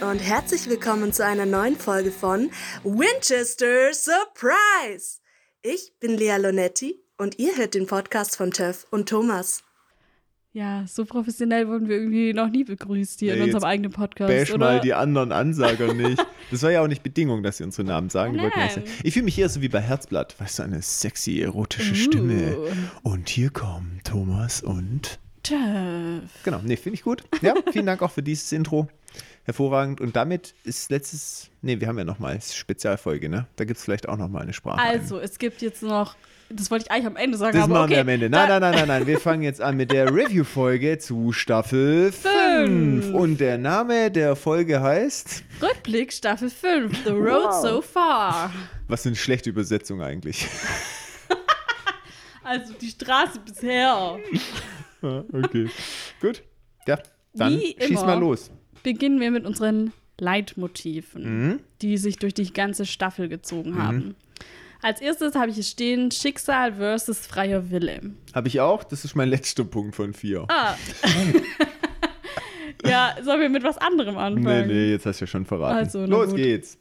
und herzlich willkommen zu einer neuen Folge von Winchester Surprise. Ich bin Lea Lonetti und ihr hört den Podcast von Töff und Thomas. Ja, so professionell wurden wir irgendwie noch nie begrüßt hier Ja, in unserem eigenen Podcast, Bash oder? mal die anderen Ansager nicht. Das war ja auch nicht Bedingung, dass sie unsere Namen sagen. Wollten Nein. Ich fühle mich eher so wie bei Herzblatt. Weißt du, eine sexy, erotische Uh. Stimme. Und hier kommen Thomas und. Töff. Genau, nee, finde ich gut. Ja, vielen Dank auch für dieses Intro. Hervorragend. Und damit ist letztes. Nee, wir haben ja nochmal Spezialfolge, ne? Da gibt es vielleicht auch nochmal eine Sprache. Also, es gibt jetzt noch, das wollte ich eigentlich am Ende sagen, Das aber machen okay. wir am Ende. Nein, nein, nein, nein, nein. Wir fangen jetzt an mit der Review-Folge zu Staffel 5. Und der Name der Folge heißt. Rückblick Staffel 5, The Road So Far. Was für eine schlechte Übersetzung eigentlich. Also die Straße bisher. Ja, okay. Gut. Ja, dann Wie schieß immer. mal los. Beginnen wir mit unseren Leitmotiven, Mhm. die sich durch die ganze Staffel gezogen haben. Als erstes habe ich hier stehen Schicksal versus freier Wille. Habe ich auch. Das ist mein letzter Punkt von vier. Ah. ja, sollen wir mit was anderem nee, anfangen? nee, jetzt hast du ja schon verraten. Also, los gut. geht's.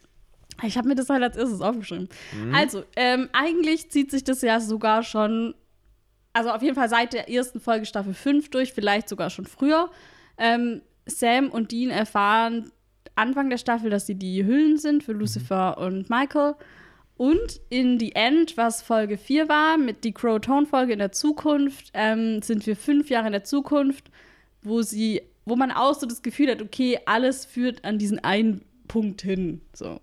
Ich habe mir das halt als erstes aufgeschrieben. Mhm. Also, ähm, eigentlich zieht sich das ja sogar schon, also auf jeden Fall seit der ersten Folge Staffel 5 durch, vielleicht sogar schon früher. Ähm, Sam und Dean erfahren Anfang der Staffel, dass sie die Hüllen sind für Lucifer und Michael. Und in The End, was Folge 4 war, mit die Crow-Tone-Folge in der Zukunft, ähm, sind wir fünf Jahre in der Zukunft, wo sie, wo man auch so das Gefühl hat, okay, alles führt an diesen einen Punkt hin. So.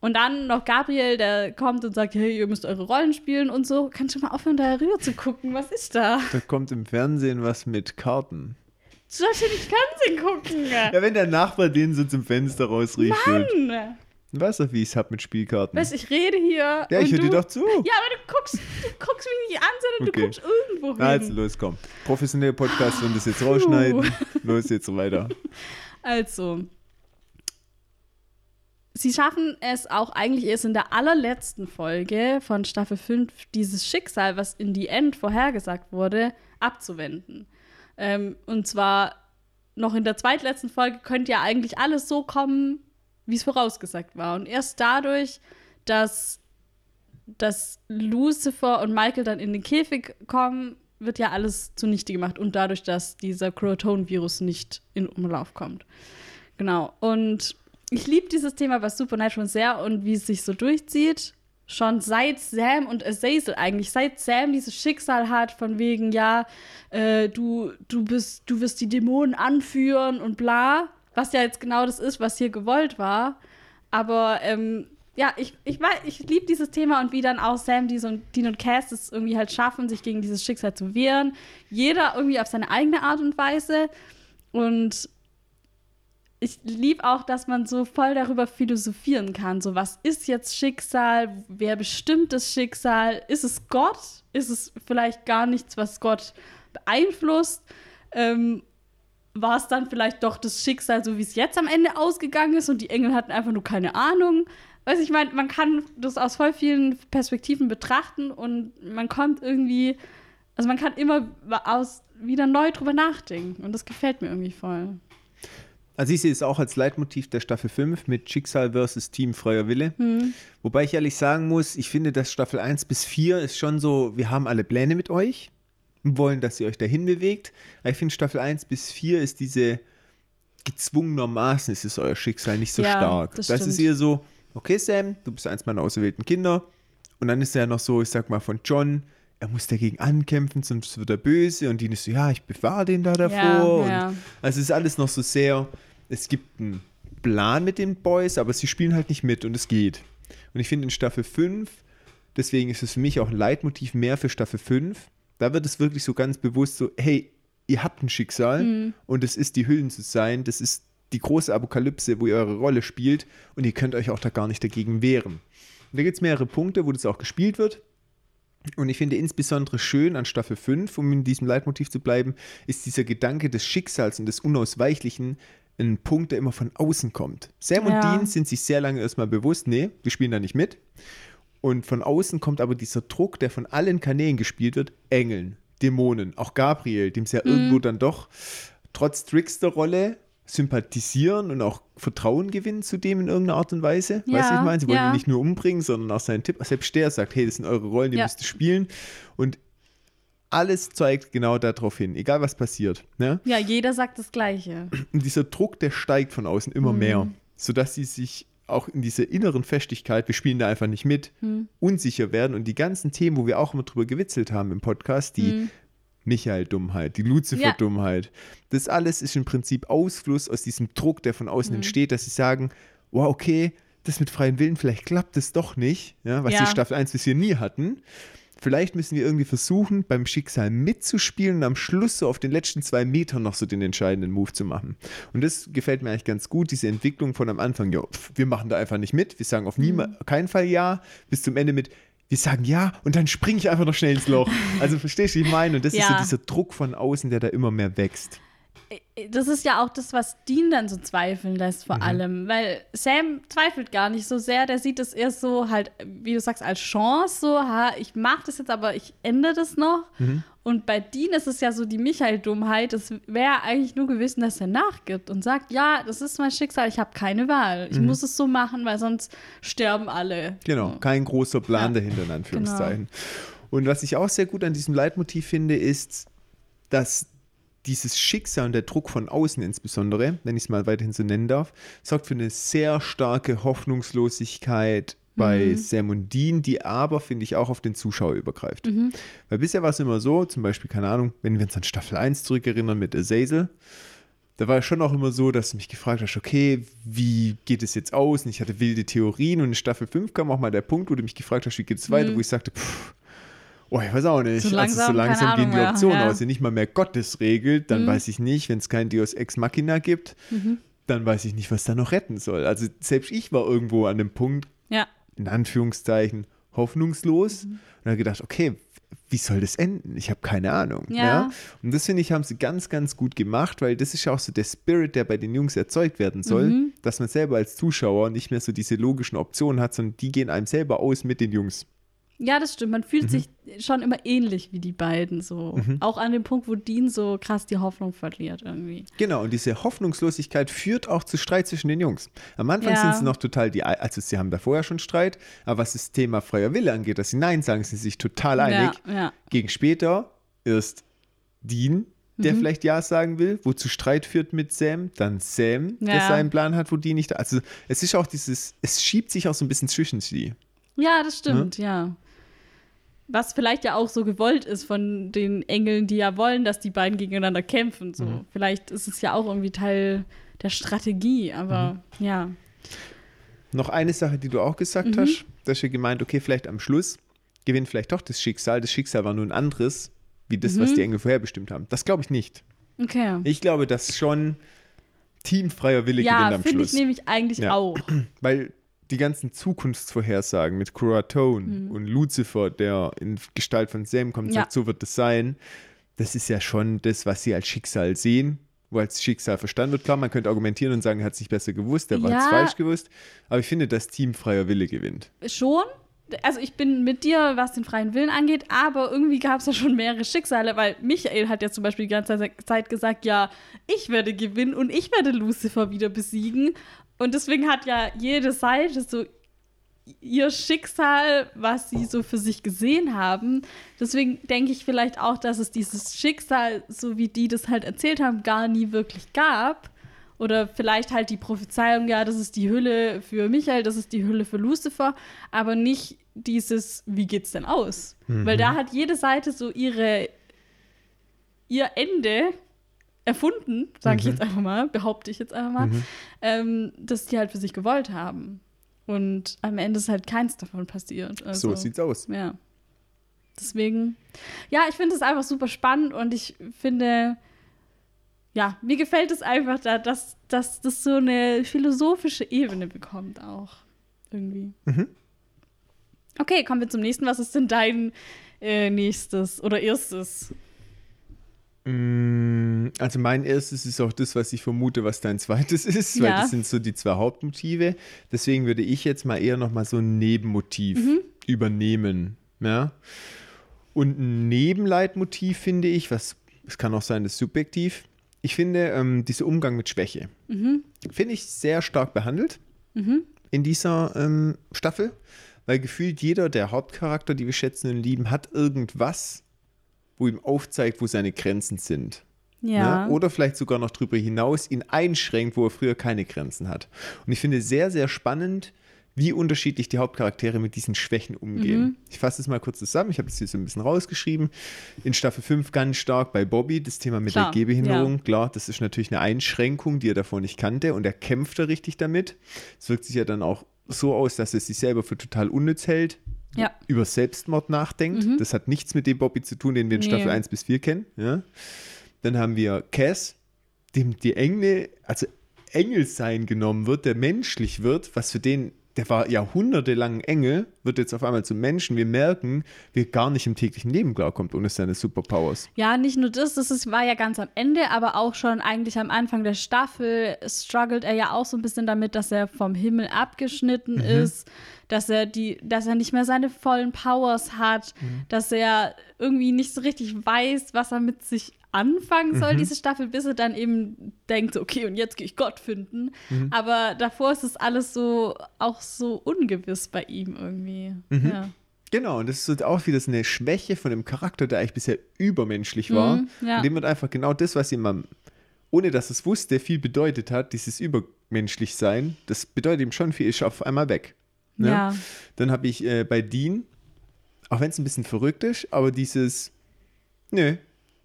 Und dann noch Gabriel, der kommt und sagt, hey, ihr müsst eure Rollen spielen und so. Kannst du mal aufhören, da rüber zu gucken? Was ist da? Da kommt im Fernsehen was mit Karten. Du sollst ja nicht Fernsehen gucken. Ja, wenn der Nachbar den so zum Fenster rausrichtet. Mann. Du weißt doch, wie ich es hab mit Spielkarten. Weißt du, ich rede hier. ja, ich höre dir doch zu. Ja, aber du guckst, du guckst mich nicht an, sondern Okay. du guckst irgendwo hin. Also, los, komm. Professionelle Podcast und das jetzt rausschneiden. Los, jetzt weiter. Also, sie schaffen es auch eigentlich erst in der allerletzten Folge von Staffel 5, dieses Schicksal, was in die End vorhergesagt wurde, abzuwenden. Ähm, und zwar noch in der zweitletzten Folge könnte ja eigentlich alles so kommen, wie es vorausgesagt war. Und erst dadurch, dass, dass Lucifer und Michael dann in den Käfig kommen, wird ja alles zunichte gemacht. Und dadurch, dass dieser Croton-Virus nicht in Umlauf kommt. Genau. Und ich liebe dieses Thema bei Supernatural sehr und wie es sich so durchzieht. Schon seit Sam und Azazel eigentlich, seit Sam dieses Schicksal hat, von wegen, ja, äh, du, du bist, du wirst die Dämonen anführen und bla, was ja jetzt genau das ist, was hier gewollt war. Aber ähm, ja, ich, ich, weiß- ich liebe dieses Thema und wie dann auch Sam, Dean und, Dean und Cass es irgendwie halt schaffen, sich gegen dieses Schicksal zu wehren. Jeder irgendwie auf seine eigene Art und Weise. Und ich liebe auch, dass man so voll darüber philosophieren kann. So, was ist jetzt Schicksal? Wer bestimmt das Schicksal? Ist es Gott? Ist es vielleicht gar nichts, was Gott beeinflusst? Ähm, war es dann vielleicht doch das Schicksal, so wie es jetzt am Ende ausgegangen ist und die Engel hatten einfach nur keine Ahnung? Weiß ich meine, man kann das aus voll vielen Perspektiven betrachten und man kommt irgendwie, also man kann immer aus wieder neu drüber nachdenken und das gefällt mir irgendwie voll. Also ich sehe es auch als Leitmotiv der Staffel 5 mit Schicksal versus Team Freier Wille. Wobei ich ehrlich sagen muss, ich finde, dass Staffel 1 bis 4 ist schon so, wir haben alle Pläne mit euch und wollen, dass ihr euch dahin bewegt. Aber ich finde, Staffel 1 bis 4 ist diese gezwungenermaßen ist es euer Schicksal nicht so Ja, stark. das Das, ist eher so, okay Sam, du bist eins meiner auserwählten Kinder. Und dann ist er ja noch so, ich sag mal, von John, er muss dagegen ankämpfen, sonst wird er böse. Und die ist so, ja, ich bewahre den da davor. Ja, und ja. also es ist alles noch so sehr, es gibt einen Plan mit den Boys, aber sie spielen halt nicht mit und es geht. Und ich finde in Staffel 5, deswegen ist es für mich auch ein Leitmotiv mehr für Staffel 5, da wird es wirklich so ganz bewusst so, hey, ihr habt ein Schicksal und es ist die Hüllen zu sein, das ist die große Apokalypse, wo ihr eure Rolle spielt und ihr könnt euch auch da gar nicht dagegen wehren. Und da gibt es mehrere Punkte, wo das auch gespielt wird. Und ich finde insbesondere schön an Staffel 5, um in diesem Leitmotiv zu bleiben, ist dieser Gedanke des Schicksals und des Unausweichlichen ein Punkt, der immer von außen kommt. Sam und Ja. Dean sind sich sehr lange erstmal bewusst, nee, wir spielen da nicht mit. Und von außen kommt aber dieser Druck, der von allen Kanälen gespielt wird, Engeln, Dämonen, auch Gabriel, dem es ja irgendwo dann doch trotz Trickster-Rolle sympathisieren und auch Vertrauen gewinnen zu dem in irgendeiner Art und Weise. Ja, weißt du, ich meine? Sie wollen ja. ihn nicht nur umbringen, sondern auch seinen Tipp. Selbst der sagt, hey, das sind eure Rollen, die Ja. müsst ihr spielen. Und alles zeigt genau darauf hin, egal was passiert. Ne? Ja, jeder sagt das Gleiche. Und dieser Druck, der steigt von außen immer Mhm. mehr, sodass sie sich auch in dieser inneren Festigkeit, wir spielen da einfach nicht mit, Mhm. unsicher werden und die ganzen Themen, wo wir auch immer drüber gewitzelt haben im Podcast, die Mhm. Michael-Dummheit, die Lucifer-Dummheit, das alles ist im Prinzip Ausfluss aus diesem Druck, der von außen Mhm. entsteht, dass sie sagen, wow, okay, das mit freien Willen, vielleicht klappt das doch nicht, ja, was Ja. die Staffel 1 bisher nie hatten. Vielleicht müssen wir irgendwie versuchen, beim Schicksal mitzuspielen und am Schluss so auf den letzten zwei Metern noch so den entscheidenden Move zu machen. Und das gefällt mir eigentlich ganz gut, diese Entwicklung von am Anfang, ja, pf, wir machen da einfach nicht mit, wir sagen auf nie, keinen Fall ja, bis zum Ende mit, wir sagen ja und dann springe ich einfach noch schnell ins Loch. Also verstehst du, wie ich meine? Und das ist so Ja. dieser Druck von außen, der da immer mehr wächst. Das ist ja auch das, was Dean dann so zweifeln lässt, vor allem. Weil Sam zweifelt gar nicht so sehr. Der sieht es eher so halt, wie du sagst, als Chance. So, ha, ich mache das jetzt, aber ich ändere das noch. Und bei Dean ist es ja so die Michael-Dummheit. Es wäre eigentlich nur gewesen, dass er nachgibt und sagt: Ja, das ist mein Schicksal, ich habe keine Wahl. Ich muss es so machen, weil sonst sterben alle. Genau, kein großer Plan Ja. dahinter, in Anführungszeichen. Und was ich auch sehr gut an diesem Leitmotiv finde, ist, dass dieses Schicksal und der Druck von außen insbesondere, wenn ich es mal weiterhin so nennen darf, sorgt für eine sehr starke Hoffnungslosigkeit bei Sam und Dean, die aber, finde ich, auch auf den Zuschauer übergreift. Weil bisher war es immer so, zum Beispiel, keine Ahnung, wenn wir uns an Staffel 1 zurückerinnern mit Azazel, da war es schon auch immer so, dass du mich gefragt hast, okay, wie geht es jetzt aus? Und ich hatte wilde Theorien und in Staffel 5 kam auch mal der Punkt, wo du mich gefragt hast, wie geht es weiter, wo ich sagte, pff, oh, ich weiß auch nicht. So also so langsam, langsam gehen die Optionen ja. aus. Wenn nicht mal mehr Gottes regelt, dann weiß ich nicht, wenn es kein Deus Ex Machina gibt, dann weiß ich nicht, was da noch retten soll. Also selbst ich war irgendwo an dem Punkt, Ja. in Anführungszeichen, hoffnungslos und habe gedacht, okay, wie soll das enden? Ich habe keine Ahnung. Ja. Und das finde ich, haben sie ganz, ganz gut gemacht, weil das ist ja auch so der Spirit, der bei den Jungs erzeugt werden soll, Mhm. dass man selber als Zuschauer nicht mehr so diese logischen Optionen hat, sondern die gehen einem selber aus mit den Jungs. Ja, das stimmt. Man fühlt sich schon immer ähnlich wie die beiden. So. Auch an dem Punkt, wo Dean so krass die Hoffnung verliert irgendwie. Genau, und diese Hoffnungslosigkeit führt auch zu Streit zwischen den Jungs. Am Anfang Ja. sind sie noch total die, also sie haben da vorher schon Streit, aber was das Thema freier Wille angeht, dass sie Nein sagen, sind sie sich total einig. Ja, ja. Gegen später ist Dean, der Mhm. vielleicht Ja sagen will, wozu Streit führt mit Sam, dann Sam, der seinen Plan hat, wo Dean nicht da Also es ist auch dieses, es schiebt sich auch so ein bisschen zwischen sie. Ja, das stimmt, ja. Was vielleicht ja auch so gewollt ist von den Engeln, die ja wollen, dass die beiden gegeneinander kämpfen. So. Vielleicht ist es ja auch irgendwie Teil der Strategie, aber ja. Noch eine Sache, die du auch gesagt Mhm. hast, dass wir gemeint, okay, vielleicht am Schluss gewinnt vielleicht doch das Schicksal. Das Schicksal war nur ein anderes, wie das, Mhm. was die Engel vorherbestimmt haben. Das glaube ich nicht. Okay. Ich glaube, dass schon teamfreier Wille ja, gewinnt am finde ich Schluss. nämlich eigentlich Ja. auch. Weil die ganzen Zukunftsvorhersagen mit Kuratone und Lucifer, der in Gestalt von Sam kommt und Mhm. Ja. sagt, so wird es sein, das ist ja schon das, was sie als Schicksal sehen, wo als Schicksal verstanden wird. Klar, man könnte argumentieren und sagen, er hat es nicht besser gewusst, er war es Ja. falsch gewusst. Aber ich finde, dass teamfreier Wille gewinnt. Schon. Also ich bin mit dir, was den freien Willen angeht, aber irgendwie gab es ja schon mehrere Schicksale, weil Michael hat ja zum Beispiel die ganze Zeit gesagt, ja, ich werde gewinnen und ich werde Lucifer wieder besiegen. Und deswegen hat ja jede Seite so ihr Schicksal, was sie so für sich gesehen haben. Deswegen denke ich vielleicht auch, dass es dieses Schicksal, so wie die das halt erzählt haben, gar nie wirklich gab. Oder vielleicht halt die Prophezeiung, ja, das ist die Hülle für Michael, das ist die Hülle für Lucifer, aber nicht dieses, wie geht's denn aus? Weil da hat jede Seite so ihre, ihr Ende erfunden, sage ich jetzt einfach mal, behaupte ich jetzt einfach mal, ähm, dass die halt für sich gewollt haben. Und am Ende ist halt keins davon passiert. Also, so sieht's aus. ja. Deswegen, ja, ich finde es einfach super spannend und ich finde, ja, mir gefällt es einfach, da, dass, dass das so eine philosophische Ebene bekommt auch. Irgendwie. Okay, kommen wir zum nächsten. Was ist denn dein äh, nächstes oder erstes? Mm, Also mein erstes ist auch das, was ich vermute, was dein zweites ist, weil Ja. das sind so die zwei Hauptmotive. Deswegen würde ich jetzt mal eher noch mal so ein Nebenmotiv Mhm. übernehmen. Ja? Und ein Nebenleitmotiv finde ich, was es kann auch sein, das ist subjektiv, ich finde, ähm, dieser Umgang mit Schwäche, finde ich sehr stark behandelt in dieser ähm, Staffel, weil gefühlt jeder der Hauptcharakter, die wir schätzen und lieben, hat irgendwas, wo ihm aufzeigt, wo seine Grenzen sind. Ja. Ne? Oder vielleicht sogar noch darüber hinaus ihn einschränkt, wo er früher keine Grenzen hat. Und ich finde sehr, sehr spannend, wie unterschiedlich die Hauptcharaktere mit diesen Schwächen umgehen. Mhm. Ich fasse es mal kurz zusammen. Ich habe das hier so ein bisschen rausgeschrieben. In Staffel 5 ganz stark bei Bobby, das Thema mit Klar, der Gehbehinderung. ja. Klar, das ist natürlich eine Einschränkung, die er davor nicht kannte und er kämpft da richtig damit. Es wirkt sich ja dann auch so aus, dass er sich selber für total unnütz hält, Ja. über Selbstmord nachdenkt. Das hat nichts mit dem Bobby zu tun, den wir in Nee. Staffel 1 bis 4 kennen. Ja. Dann haben wir Cass, dem die Engel, also Engelsein genommen wird, der menschlich wird, was für den, der war jahrhundertelang Engel, wird jetzt auf einmal zum Menschen. Wir merken, wie er gar nicht im täglichen Leben klarkommt ohne seine Superpowers. Ja, nicht nur das, das ist, war ja ganz am Ende, aber auch schon eigentlich am Anfang der Staffel struggelt er ja auch so ein bisschen damit, dass er vom Himmel abgeschnitten Mhm. ist, dass er die, dass er nicht mehr seine vollen Powers hat, Mhm. dass er irgendwie nicht so richtig weiß, was er mit sich anfangen soll, Mhm. diese Staffel, bis er dann eben denkt, okay, und jetzt gehe ich Gott finden. Mhm. Aber davor ist es alles so, auch so ungewiss bei ihm irgendwie. Mhm. Ja. Genau, und das ist auch wieder so eine Schwäche von dem Charakter, der eigentlich bisher übermenschlich war. Mhm, ja. Und dem wird einfach genau das, was ihm am, ohne dass es wusste, viel bedeutet hat, dieses übermenschlich sein, das bedeutet ihm schon viel, ist auf einmal weg. Ne? Ja. Dann habe ich äh, bei Dean, auch wenn es ein bisschen verrückt ist, aber dieses, nö,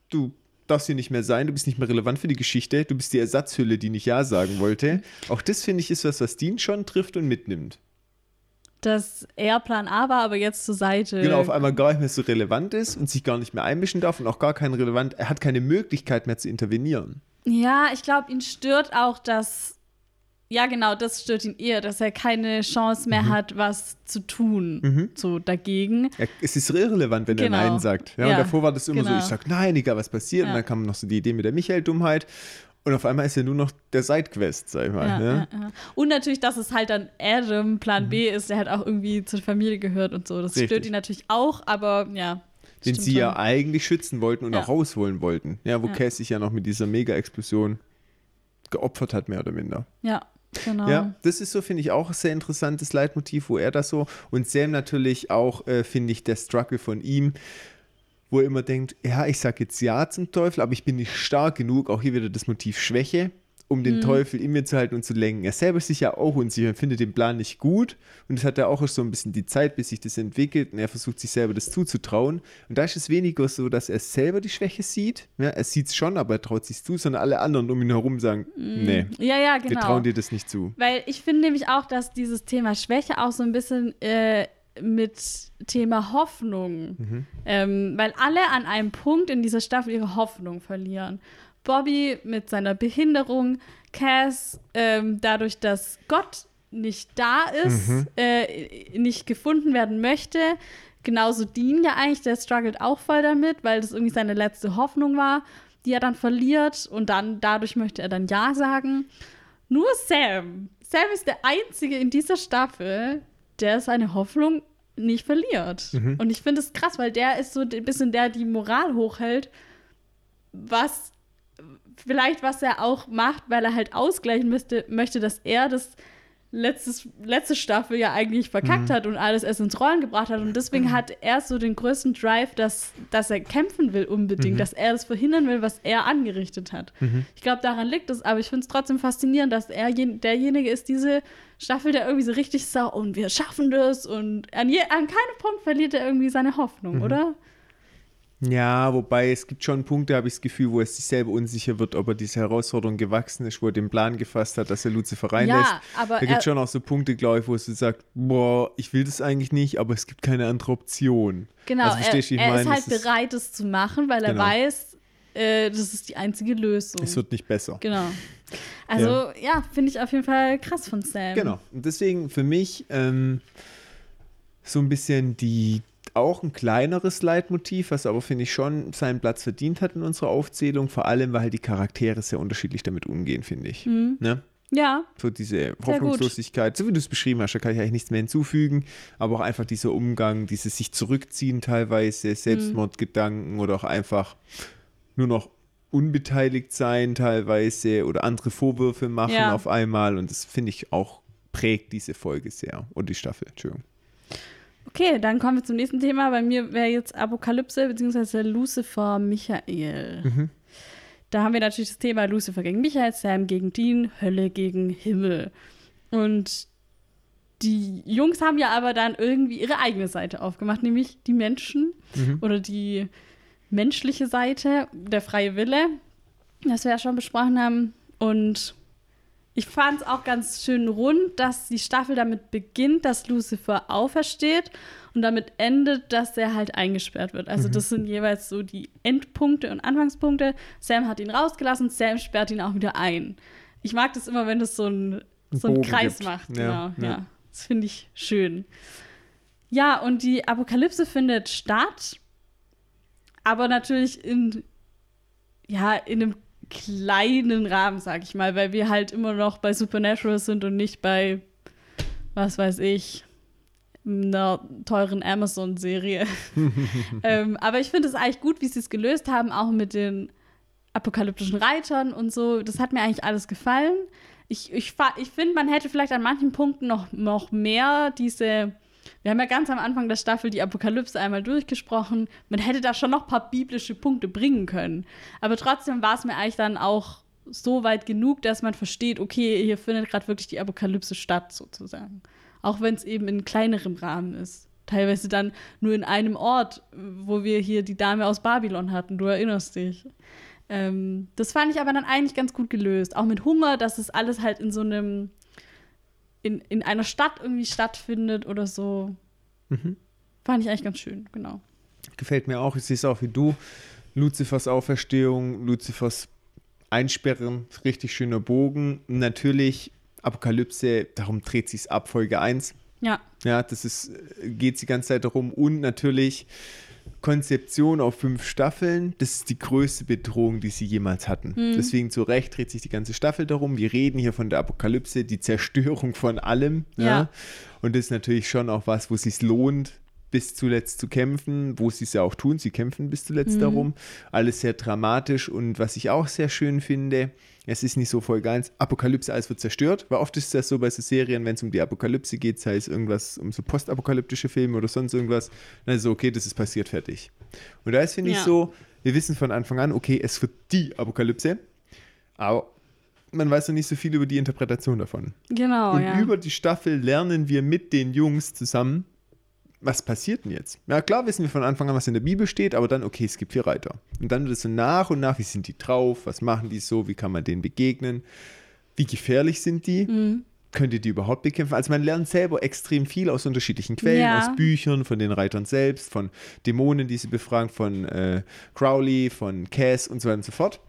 du darfst hier nicht mehr sein, du bist nicht mehr relevant für die Geschichte, du bist die Ersatzhülle, die nicht Ja sagen wollte. Auch das finde ich ist was, was Dean schon trifft und mitnimmt. Dass er Plan A war, aber jetzt zur Seite. Genau, auf einmal gar nicht mehr so relevant ist und sich gar nicht mehr einmischen darf und auch gar kein relevant, er hat keine Möglichkeit mehr zu intervenieren. Ja, ich glaube, ihn stört auch, dass. Ja, genau, das stört ihn eher, dass er keine Chance Mhm. mehr hat, was zu tun, so dagegen. Er, es ist irrelevant, wenn Genau. er Nein sagt. Ja, Ja, Und davor war das immer genau. so, ich sag Nein, egal was passiert. Ja. Und dann kam noch so die Idee mit der Michael-Dummheit. Und auf einmal ist er nur noch der Sidequest, sag ich mal. Ja, ne? ja, ja. Und natürlich, dass es halt dann Adam Plan B ist, der halt auch irgendwie zur Familie gehört und so. Das Mhm. Richtig. stört ihn natürlich auch, aber ja. Den sie ja schon. eigentlich schützen wollten und Ja. auch rausholen wollten. Ja, wo Ja. Cass sich ja noch mit dieser Mega-Explosion geopfert hat, mehr oder minder. Ja, genau. Ja, das ist so, finde ich, auch ein sehr interessantes Leitmotiv, wo er das so und Sam natürlich auch, äh, finde ich, der Struggle von ihm, wo er immer denkt, ja, ich sag jetzt ja zum Teufel, aber ich bin nicht stark genug, auch hier wieder das Motiv Schwäche, um Mhm. den Teufel in mir zu halten und zu lenken. Er selber ist sich ja auch unsicher und findet den Plan nicht gut und es hat ja auch so ein bisschen die Zeit, bis sich das entwickelt und er versucht sich selber das zuzutrauen und da ist es weniger so, dass er selber die Schwäche sieht, ja, er sieht es schon, aber er traut sich zu, sondern alle anderen um ihn herum sagen, nee, Ja, ja, Mhm. genau. wir trauen dir das nicht zu. Weil ich finde nämlich auch, dass dieses Thema Schwäche auch so ein bisschen äh, mit Thema Hoffnung, Mhm. ähm, weil alle an einem Punkt in dieser Staffel ihre Hoffnung verlieren. Bobby mit seiner Behinderung, Cass ähm, dadurch, dass Gott nicht da ist, Mhm. äh, nicht gefunden werden möchte. Genauso Dean ja eigentlich, der struggelt auch voll damit, weil das irgendwie seine letzte Hoffnung war, die er dann verliert und dann dadurch möchte er dann Ja sagen. Nur Sam. Sam ist der Einzige in dieser Staffel, der seine Hoffnung nicht verliert. Und ich finde es krass, weil der ist so ein bisschen der, die Moral hochhält, was vielleicht, was er auch macht, weil er halt ausgleichen müsste, möchte, dass er das letztes, letzte Staffel ja eigentlich verkackt hat und alles erst ins Rollen gebracht hat. Und deswegen hat er so den größten Drive, dass, dass er kämpfen will unbedingt, dass er das verhindern will, was er angerichtet hat. Ich glaube, daran liegt es, aber ich finde es trotzdem faszinierend, dass er jen- derjenige ist, diese Staffel, der irgendwie so richtig sau und wir schaffen das und an, je, an keinem Punkt verliert er irgendwie seine Hoffnung, oder? Ja, wobei es gibt schon Punkte, habe ich das Gefühl, wo er sich selber unsicher wird, ob er dieser Herausforderung gewachsen ist, wo er den Plan gefasst hat, dass er Lucifer reinlässt. Ja, aber da gibt er- es schon auch so Punkte, glaube ich, wo es sagt, boah, ich will das eigentlich nicht, aber es gibt keine andere Option. Genau, also, er, verstehst wie ich er meine? ist halt Es ist- bereit, es zu machen, weil er Genau. weiß, äh, das ist die einzige Lösung. Es wird nicht besser. genau. Also, ja, finde ich auf jeden Fall krass von Sam. Genau. Und deswegen für mich ähm, so ein bisschen die auch ein kleineres Leitmotiv, was aber finde ich schon seinen Platz verdient hat in unserer Aufzählung, vor allem weil halt die Charaktere sehr unterschiedlich damit umgehen, finde ich. Mhm. Ne? Ja, So diese. Hoffnungslosigkeit, so wie du es beschrieben hast, da kann ich eigentlich nichts mehr hinzufügen, aber auch einfach dieser Umgang, dieses sich zurückziehen teilweise, Selbstmordgedanken oder auch einfach nur noch unbeteiligt sein teilweise oder andere Vorwürfe machen Ja. auf einmal und das finde ich auch prägt diese Folge sehr und die Staffel, Entschuldigung. Okay, dann kommen wir zum nächsten Thema. Bei mir wäre jetzt Apokalypse bzw. Lucifer Michael. Mhm. Da haben wir natürlich das Thema Lucifer gegen Michael, Sam gegen Dean, Hölle gegen Himmel. Und die Jungs haben ja aber dann irgendwie ihre eigene Seite aufgemacht, nämlich die Menschen Mhm. oder die menschliche Seite, der freie Wille, das wir ja schon besprochen haben. Und ich fand es auch ganz schön rund, dass die Staffel damit beginnt, dass Lucifer aufersteht und damit endet, dass er halt eingesperrt wird. Also das sind jeweils so die Endpunkte und Anfangspunkte. Sam hat ihn rausgelassen, Sam sperrt ihn auch wieder ein. Ich mag das immer, wenn das so ein, so einen Bogen Kreis gibt. macht. Ja, Genau, ja. ja. Das finde ich schön. Ja, und die Apokalypse findet statt, aber natürlich in, ja, in einem kleinen Rahmen, sag ich mal, weil wir halt immer noch bei Supernatural sind und nicht bei, was weiß ich, einer teuren Amazon-Serie. ähm, aber ich finde es eigentlich gut, wie sie es gelöst haben, auch mit den apokalyptischen Reitern und so. Das hat mir eigentlich alles gefallen. Ich, ich, ich finde, man hätte vielleicht an manchen Punkten noch, noch mehr diese. Wir haben ja ganz am Anfang der Staffel die Apokalypse einmal durchgesprochen. Man hätte da schon noch ein paar biblische Punkte bringen können. Aber trotzdem war es mir eigentlich dann auch so weit genug, dass man versteht, okay, hier findet gerade wirklich die Apokalypse statt, sozusagen. Auch wenn es eben in kleinerem Rahmen ist. Teilweise dann nur in einem Ort, wo wir hier die Dame aus Babylon hatten, du erinnerst dich. Ähm, das fand ich aber dann eigentlich ganz gut gelöst. Auch mit Hunger, dass es alles halt in so einem, in, in einer Stadt irgendwie stattfindet oder so. Fand ich eigentlich ganz schön, genau. Gefällt mir auch, ich sehe es auch wie du. Luzifers Auferstehung, Luzifers Einsperren, richtig schöner Bogen. Natürlich Apokalypse, darum dreht sich ab, Folge 1. Ja, Ja, das ist, geht die ganze Zeit darum. Und natürlich Konzeption auf fünf Staffeln, das ist die größte Bedrohung, die sie jemals hatten. Deswegen zu Recht dreht sich die ganze Staffel darum. Wir reden hier von der Apokalypse, die Zerstörung von allem. Ja. Ja. Und das ist natürlich schon auch was, wo es sich lohnt, bis zuletzt zu kämpfen, wo sie es ja auch tun. Sie kämpfen bis zuletzt darum. Alles sehr dramatisch. Und was ich auch sehr schön finde, es ist nicht so Folge 1, Apokalypse, alles wird zerstört. Weil oft ist das so bei so Serien, wenn es um die Apokalypse geht, sei es irgendwas, um so postapokalyptische Filme oder sonst irgendwas, dann ist so, okay, das ist passiert, fertig. Und da ist, finde ich, Ja. so, wir wissen von Anfang an, okay, es wird die Apokalypse, aber man weiß noch nicht so viel über die Interpretation davon. genau, Und ja. über die Staffel lernen wir mit den Jungs zusammen, was passiert denn jetzt? Ja, klar wissen wir von Anfang an, was in der Bibel steht, aber dann, okay, es gibt vier Reiter. Und dann wird es so nach und nach, wie sind die drauf? Was machen die so? Wie kann man denen begegnen? Wie gefährlich sind die? Mhm. Könnt ihr die überhaupt bekämpfen? Also man lernt selber extrem viel aus unterschiedlichen Quellen, Ja. aus Büchern, von den Reitern selbst, von Dämonen, die sie befragen, von äh, Crowley, von Cass und so weiter und so fort.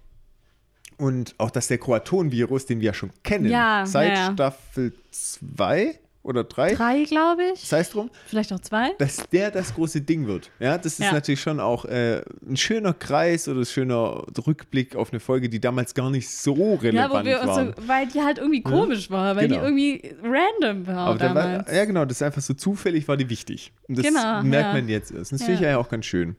Und auch, dass der Kroaton-Virus, den wir ja schon kennen, Ja, seit ja. Staffel 2 oder 3, Drei, glaube ich. sei es drum, Vielleicht auch zwei. dass der das große Ding wird. Ja, das ist Ja. natürlich schon auch äh, ein schöner Kreis oder ein schöner Rückblick auf eine Folge, die damals gar nicht so relevant Ja, war. so, weil die halt irgendwie komisch war, weil Genau. die irgendwie random war Aber da damals. war, ja, genau, das ist einfach so zufällig, war die wichtig. Und das Genau, merkt ja. man jetzt erst. Und das Ja. finde ich ja auch ganz schön.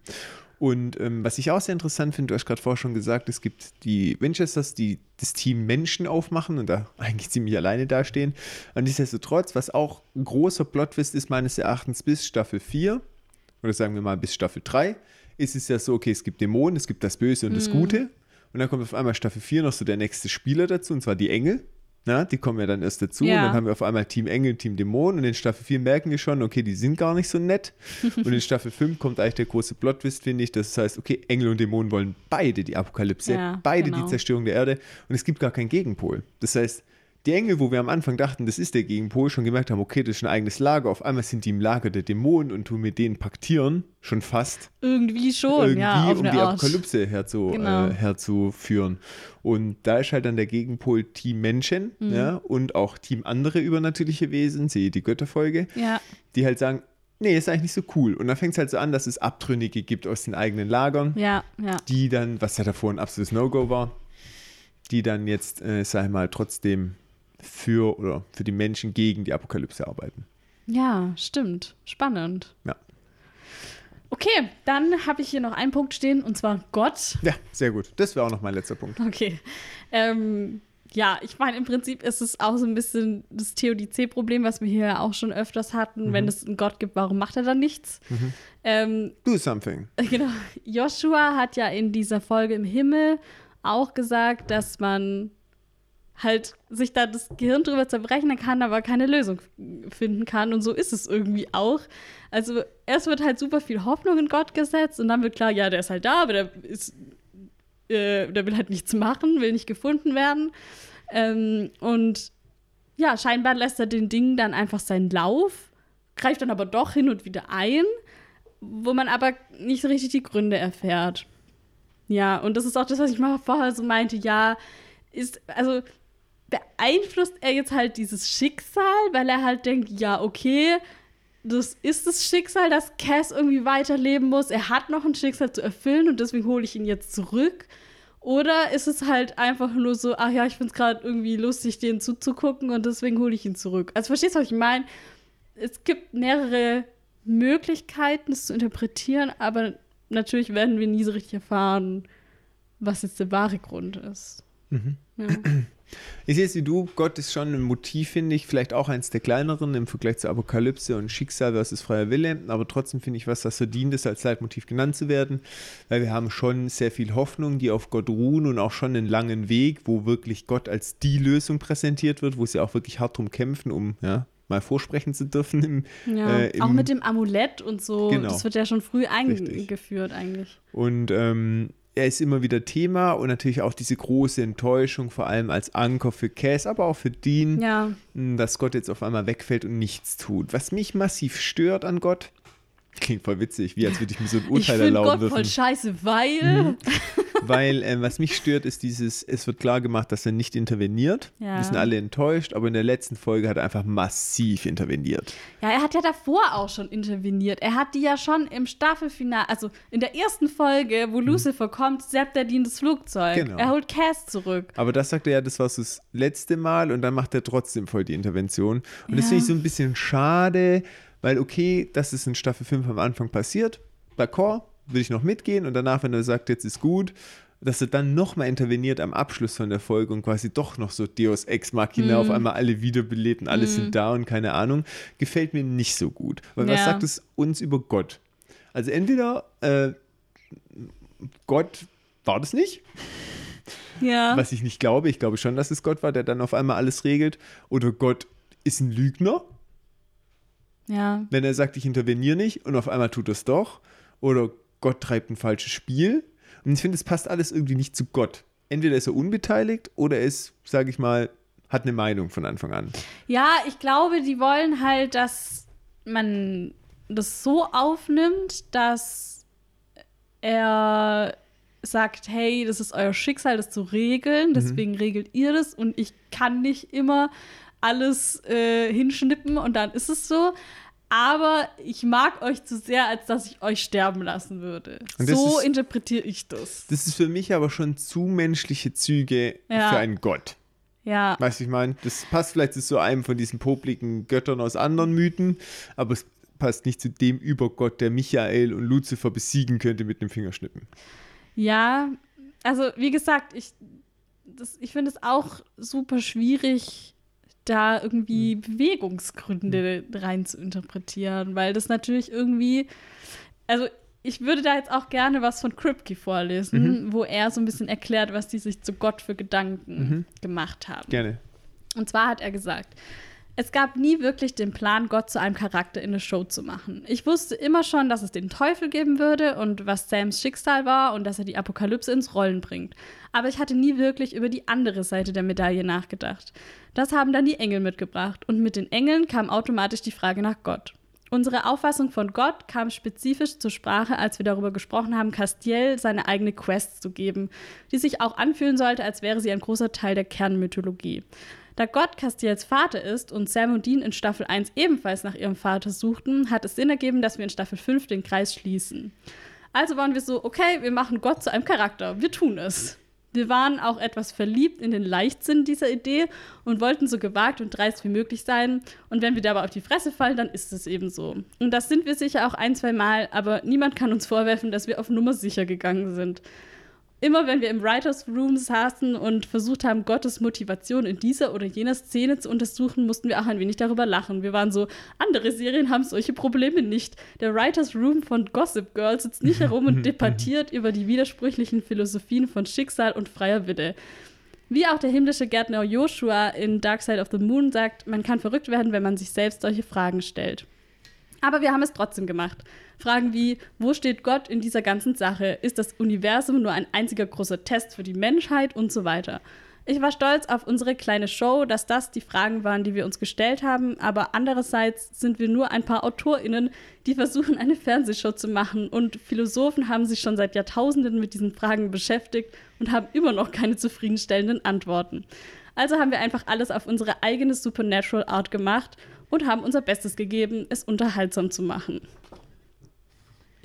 Und ähm, was ich auch sehr interessant finde, du hast gerade vorher schon gesagt, es gibt die Winchesters, die das Team Menschen aufmachen und da eigentlich ziemlich alleine dastehen. Und nichtsdestotrotz, was auch ein großer Plot-Twist ist, meines Erachtens bis Staffel 4, oder sagen wir mal bis Staffel 3, ist es ja so, okay, es gibt Dämonen, es gibt das Böse und Mhm. das Gute. Und dann kommt auf einmal Staffel 4 noch so der nächste Spieler dazu, und zwar die Engel. Na, die kommen ja dann erst dazu Ja. und dann haben wir auf einmal Team Engel, Team Dämon und in Staffel 4 merken wir schon, okay, die sind gar nicht so nett. und in Staffel 5 kommt eigentlich der große Plot-Twist, finde ich. Das heißt, okay, Engel und Dämonen wollen beide die Apokalypse, Ja, beide genau. die Zerstörung der Erde und es gibt gar keinen Gegenpol. Das heißt, die Engel, wo wir am Anfang dachten, das ist der Gegenpol, schon gemerkt haben, okay, das ist ein eigenes Lager. Auf einmal sind die im Lager der Dämonen und tun mit denen paktieren, schon fast Irgendwie schon, irgendwie, ja, um die Art. Apokalypse herzu, Genau. äh, herzuführen. Und da ist halt dann der Gegenpol Team Menschen Mhm. ja, und auch Team andere übernatürliche Wesen, sehe die Götterfolge, Ja, die halt sagen, nee, ist eigentlich nicht so cool. Und dann fängt es halt so an, dass es Abtrünnige gibt aus den eigenen Lagern, ja, ja. die dann, was ja davor ein absolutes No-Go war, die dann jetzt, äh, sag ich mal, trotzdem für oder für die Menschen gegen die Apokalypse arbeiten. Ja, stimmt. Spannend. Ja. Okay, dann habe ich hier noch einen Punkt stehen und zwar Gott. Ja, sehr gut. Das wäre auch noch mein letzter Punkt. Okay. Ähm, ja, ich meine, im Prinzip ist es auch so ein bisschen das Theodizee-Problem, was wir hier auch schon öfters hatten. Mhm. Wenn es einen Gott gibt, warum macht er dann nichts? Ähm, Do something. genau. Joshua hat ja in dieser Folge im Himmel auch gesagt, dass man halt sich da das Gehirn drüber zerbrechen kann, aber keine Lösung finden kann. Und so ist es irgendwie auch. Also erst wird halt super viel Hoffnung in Gott gesetzt und dann wird klar, ja, der ist halt da, aber der ist, äh, der will halt nichts machen, will nicht gefunden werden. Ähm, und ja, scheinbar lässt er den Dingen dann einfach seinen Lauf, greift dann aber doch hin und wieder ein, wo man aber nicht so richtig die Gründe erfährt. Ja, und das ist auch das, was ich mal vorher so meinte. Ja, ist, also beeinflusst er jetzt halt dieses Schicksal, weil er halt denkt, ja, okay, das ist das Schicksal, dass Cass irgendwie weiterleben muss. Er hat noch ein Schicksal zu erfüllen und deswegen hole ich ihn jetzt zurück. Oder ist es halt einfach nur so, ach ja, ich finde es gerade irgendwie lustig, denen zuzugucken und deswegen hole ich ihn zurück. Also verstehst du, was ich meine? Es gibt mehrere Möglichkeiten, es zu interpretieren, aber natürlich werden wir nie so richtig erfahren, was jetzt der wahre Grund ist. Ja. Ich sehe es wie du, Gott ist schon ein Motiv, finde ich, vielleicht auch eins der kleineren im Vergleich zur Apokalypse und Schicksal versus freier Wille, aber trotzdem finde ich was, das verdient ist, als Leitmotiv genannt zu werden, weil wir haben schon sehr viel Hoffnung, die auf Gott ruhen und auch schon einen langen Weg, wo wirklich Gott als die Lösung präsentiert wird, wo sie auch wirklich hart drum kämpfen, um ja, mal vorsprechen zu dürfen. Im, Ja, äh, im, auch mit dem Amulett und so, Genau. das wird ja schon früh eingeführt eigentlich. Und ähm, er ist immer wieder Thema und natürlich auch diese große Enttäuschung, vor allem als Anker für Cass, aber auch für Dean, Ja, dass Gott jetzt auf einmal wegfällt und nichts tut. Was mich massiv stört an Gott, klingt voll witzig, wie als würde ich mir so ein ich Urteil finde erlauben Gott voll dürfen. scheiße, weil. Weil ähm, was mich stört, ist dieses, es wird klar gemacht, dass er nicht interveniert. Ja. Wir sind alle enttäuscht, aber in der letzten Folge hat er einfach massiv interveniert. Ja, er hat ja davor auch schon interveniert. Er hat die ja schon im Staffelfinale, also in der ersten Folge, wo Lucifer kommt, zappt er die in das Flugzeug. Genau. Er holt Cass zurück. Aber das sagt er ja, das war so das letzte Mal und dann macht er trotzdem voll die Intervention. Und das Ja. finde ich so ein bisschen schade, weil okay, das ist in Staffel 5 am Anfang passiert. D'accord, will ich noch mitgehen und danach, wenn er sagt, jetzt ist gut, dass er dann nochmal interveniert am Abschluss von der Folge und quasi doch noch so Deus Ex Machina Mhm. auf einmal alle wiederbelebt und alle sind da und keine Ahnung, gefällt mir nicht so gut. Weil was Ja. sagt es uns über Gott? Also entweder äh, Gott war das nicht, Ja. was ich nicht glaube. Ich glaube schon, dass es Gott war, der dann auf einmal alles regelt. Oder Gott ist ein Lügner, Ja. wenn er sagt, ich interveniere nicht und auf einmal tut es doch. Oder Gott treibt ein falsches Spiel. Und ich finde, es passt alles irgendwie nicht zu Gott. Entweder ist er unbeteiligt oder er ist, sage ich mal, hat eine Meinung von Anfang an. Ja, ich glaube, die wollen halt, dass man das so aufnimmt, dass er sagt, hey, das ist euer Schicksal, das zu regeln, deswegen regelt ihr das und ich kann nicht immer alles äh, hinschnippen und dann ist es so. Aber ich mag euch zu sehr, als dass ich euch sterben lassen würde. So ist- interpretiere ich das. Das ist für mich aber schon zu menschliche Züge Ja. für einen Gott. Ja. Weißt du, ich meine, das passt vielleicht zu so einem von diesen popligen Göttern aus anderen Mythen, aber es passt nicht zu dem Übergott, der Michael und Luzifer besiegen könnte mit dem Fingerschnippen. Ja, also wie gesagt, ich, das- ich finde es auch super schwierig, da irgendwie Bewegungsgründe rein zu interpretieren, weil das natürlich irgendwie, also ich würde da jetzt auch gerne was von Kripke vorlesen, wo er so ein bisschen erklärt, was die sich zu Gott für Gedanken gemacht haben. Gerne. Und zwar hat er gesagt, es gab nie wirklich den Plan, Gott zu einem Charakter in eine Show zu machen. Ich wusste immer schon, dass es den Teufel geben würde und was Sams Schicksal war und dass er die Apokalypse ins Rollen bringt. Aber ich hatte nie wirklich über die andere Seite der Medaille nachgedacht. Das haben dann die Engel mitgebracht und mit den Engeln kam automatisch die Frage nach Gott. Unsere Auffassung von Gott kam spezifisch zur Sprache, als wir darüber gesprochen haben, Castiel seine eigene Quest zu geben, die sich auch anfühlen sollte, als wäre sie ein großer Teil der Kernmythologie. Da Gott Castiels Vater ist und Sam und Dean in Staffel 1 ebenfalls nach ihrem Vater suchten, hat es Sinn ergeben, dass wir in Staffel 5 den Kreis schließen. Also waren wir so, okay, wir machen Gott zu einem Charakter. Wir tun es. Wir waren auch etwas verliebt in den Leichtsinn dieser Idee und wollten so gewagt und dreist wie möglich sein. Und wenn wir dabei auf die Fresse fallen, dann ist es eben so. Und das sind wir sicher auch ein, zwei Mal, aber niemand kann uns vorwerfen, dass wir auf Nummer sicher gegangen sind immer wenn wir im Writers Room saßen und versucht haben, Gottes Motivation in dieser oder jener Szene zu untersuchen, mussten wir auch ein wenig darüber lachen. Wir waren so, andere Serien haben solche Probleme nicht. Der Writers Room von Gossip Girl sitzt nicht herum und debattiert über die widersprüchlichen Philosophien von Schicksal und freier Wille. Wie auch der himmlische Gärtner Joshua in Dark Side of the Moon sagt, man kann verrückt werden, wenn man sich selbst solche Fragen stellt. Aber wir haben es trotzdem gemacht. Fragen wie, wo steht Gott in dieser ganzen Sache? Ist das Universum nur ein einziger großer Test für die Menschheit und so weiter? Ich war stolz auf unsere kleine Show, dass das die Fragen waren, die wir uns gestellt haben, aber andererseits sind wir nur ein paar Autorinnen, die versuchen, eine Fernsehshow zu machen und Philosophen haben sich schon seit Jahrtausenden mit diesen Fragen beschäftigt und haben immer noch keine zufriedenstellenden Antworten. Also haben wir einfach alles auf unsere eigene Supernatural Art gemacht und haben unser Bestes gegeben, es unterhaltsam zu machen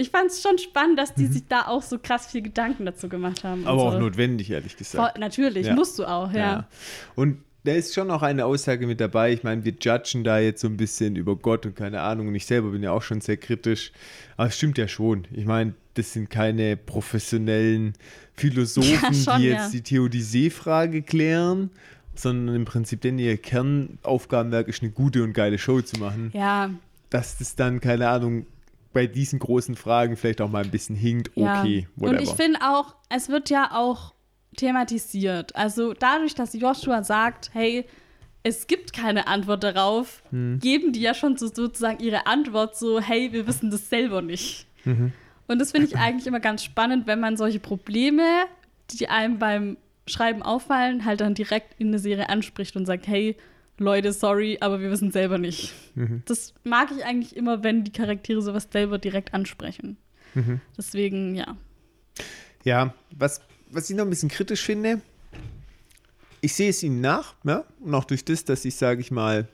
ich fand es schon spannend, dass die mhm. sich da auch so krass viel Gedanken dazu gemacht haben. Aber so. auch notwendig, ehrlich gesagt. Voll, natürlich, ja. musst du auch, ja. ja. Und da ist schon auch eine Aussage mit dabei. Ich meine, wir judgen da jetzt so ein bisschen über Gott und keine Ahnung. Und ich selber bin ja auch schon sehr kritisch. Aber es stimmt ja schon. Ich meine, das sind keine professionellen Philosophen, ja, schon, die jetzt die Theodizee-Frage klären, sondern im Prinzip denn ihr Kernaufgabenwerk ist, eine gute und geile Show zu machen. Ja. Dass das dann, keine Ahnung, bei diesen großen Fragen vielleicht auch mal ein bisschen hinkt, okay, ja. Und ich finde auch, es wird ja auch thematisiert. Also dadurch, dass Joshua sagt, hey, es gibt keine Antwort darauf, hm. geben die ja schon so, sozusagen ihre Antwort so, hey, wir wissen das selber nicht. Mhm. Und das finde ich eigentlich immer ganz spannend, wenn man solche Probleme, die einem beim Schreiben auffallen, halt dann direkt in eine Serie anspricht und sagt, hey, Leute, sorry, aber wir wissen selber nicht. Mhm. Das mag ich eigentlich immer, wenn die Charaktere sowas selber direkt ansprechen. Mhm. Deswegen, ja. Ja, was, was ich noch ein bisschen kritisch finde, ich sehe es ihnen nach, ja, und auch durch das, dass ich, sage ich mal,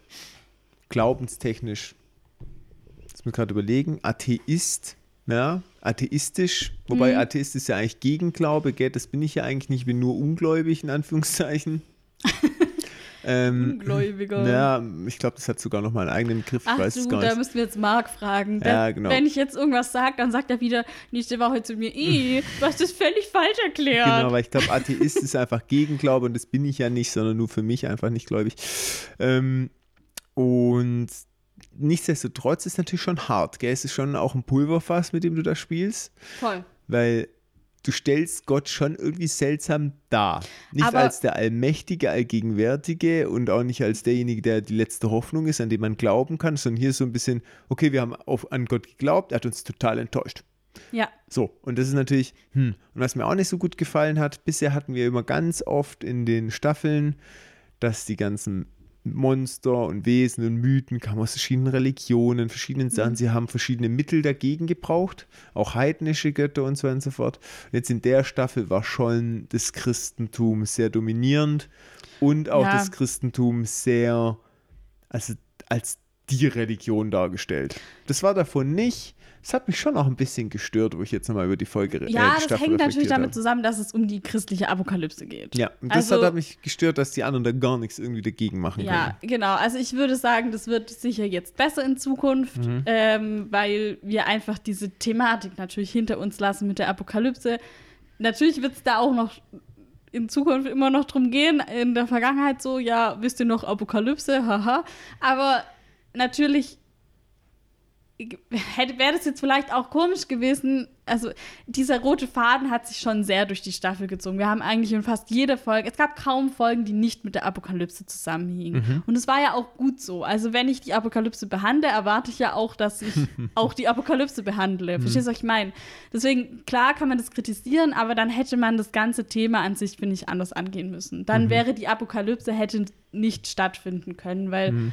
glaubenstechnisch, das mir gerade überlegen, Atheist, ja, atheistisch, wobei mhm. Atheist ist ja eigentlich Gegenglaube, gell, das bin ich ja eigentlich nicht, ich bin nur ungläubig, in Anführungszeichen. Ähm, Ungläubiger. Ja, ich glaube, das hat sogar noch mal einen eigenen Griff. Ach ich weiß du, es gar nicht. da müssen wir jetzt Marc fragen. Ja, genau. Wenn ich jetzt irgendwas sage, dann sagt er wieder nächste Woche zu mir, du hast das völlig falsch erklärt. Genau, weil ich glaube, Atheist ist einfach Gegenglaube und das bin ich ja nicht, sondern nur für mich einfach nicht gläubig. Ähm, und nichtsdestotrotz ist es natürlich schon hart, gell? Es ist schon auch ein Pulverfass, mit dem du da spielst. Voll. Weil du stellst Gott schon irgendwie seltsam dar. Nicht Aber als der Allmächtige, Allgegenwärtige und auch nicht als derjenige, der die letzte Hoffnung ist, an den man glauben kann, sondern hier so ein bisschen, okay, wir haben auf, an Gott geglaubt, er hat uns total enttäuscht. Ja. So, und das ist natürlich, hm, und was mir auch nicht so gut gefallen hat, bisher hatten wir immer ganz oft in den Staffeln, dass die ganzen Monster und Wesen und Mythen kamen aus verschiedenen Religionen, verschiedenen Sachen. Mhm. Sie haben verschiedene Mittel dagegen gebraucht, auch heidnische Götter und so weiter und so fort. Und jetzt in der Staffel war schon das Christentum sehr dominierend und auch ja. das Christentum sehr, also als die Religion dargestellt. Das war davon nicht. Das hat mich schon auch ein bisschen gestört, wo ich jetzt nochmal über die Folge rede. Ja, äh, das hängt natürlich damit zusammen, dass es um die christliche Apokalypse geht. Ja, und das also, hat mich gestört, dass die anderen da gar nichts irgendwie dagegen machen ja, können. Ja, genau. Also ich würde sagen, das wird sicher jetzt besser in Zukunft, mhm. ähm, weil wir einfach diese Thematik natürlich hinter uns lassen mit der Apokalypse. Natürlich wird es da auch noch in Zukunft immer noch drum gehen. In der Vergangenheit so, ja, wisst ihr noch Apokalypse, haha. Aber natürlich wäre das jetzt vielleicht auch komisch gewesen. Also, dieser rote Faden hat sich schon sehr durch die Staffel gezogen. Wir haben eigentlich in fast jeder Folge, es gab kaum Folgen, die nicht mit der Apokalypse zusammenhingen. Mhm. Und es war ja auch gut so. Also, wenn ich die Apokalypse behandle, erwarte ich ja auch, dass ich auch die Apokalypse behandle. Mhm. Verstehst du, was ich meine? Deswegen, klar kann man das kritisieren, aber dann hätte man das ganze Thema an sich, finde ich, anders angehen müssen. Dann mhm. wäre die Apokalypse hätte nicht stattfinden können, weil mhm.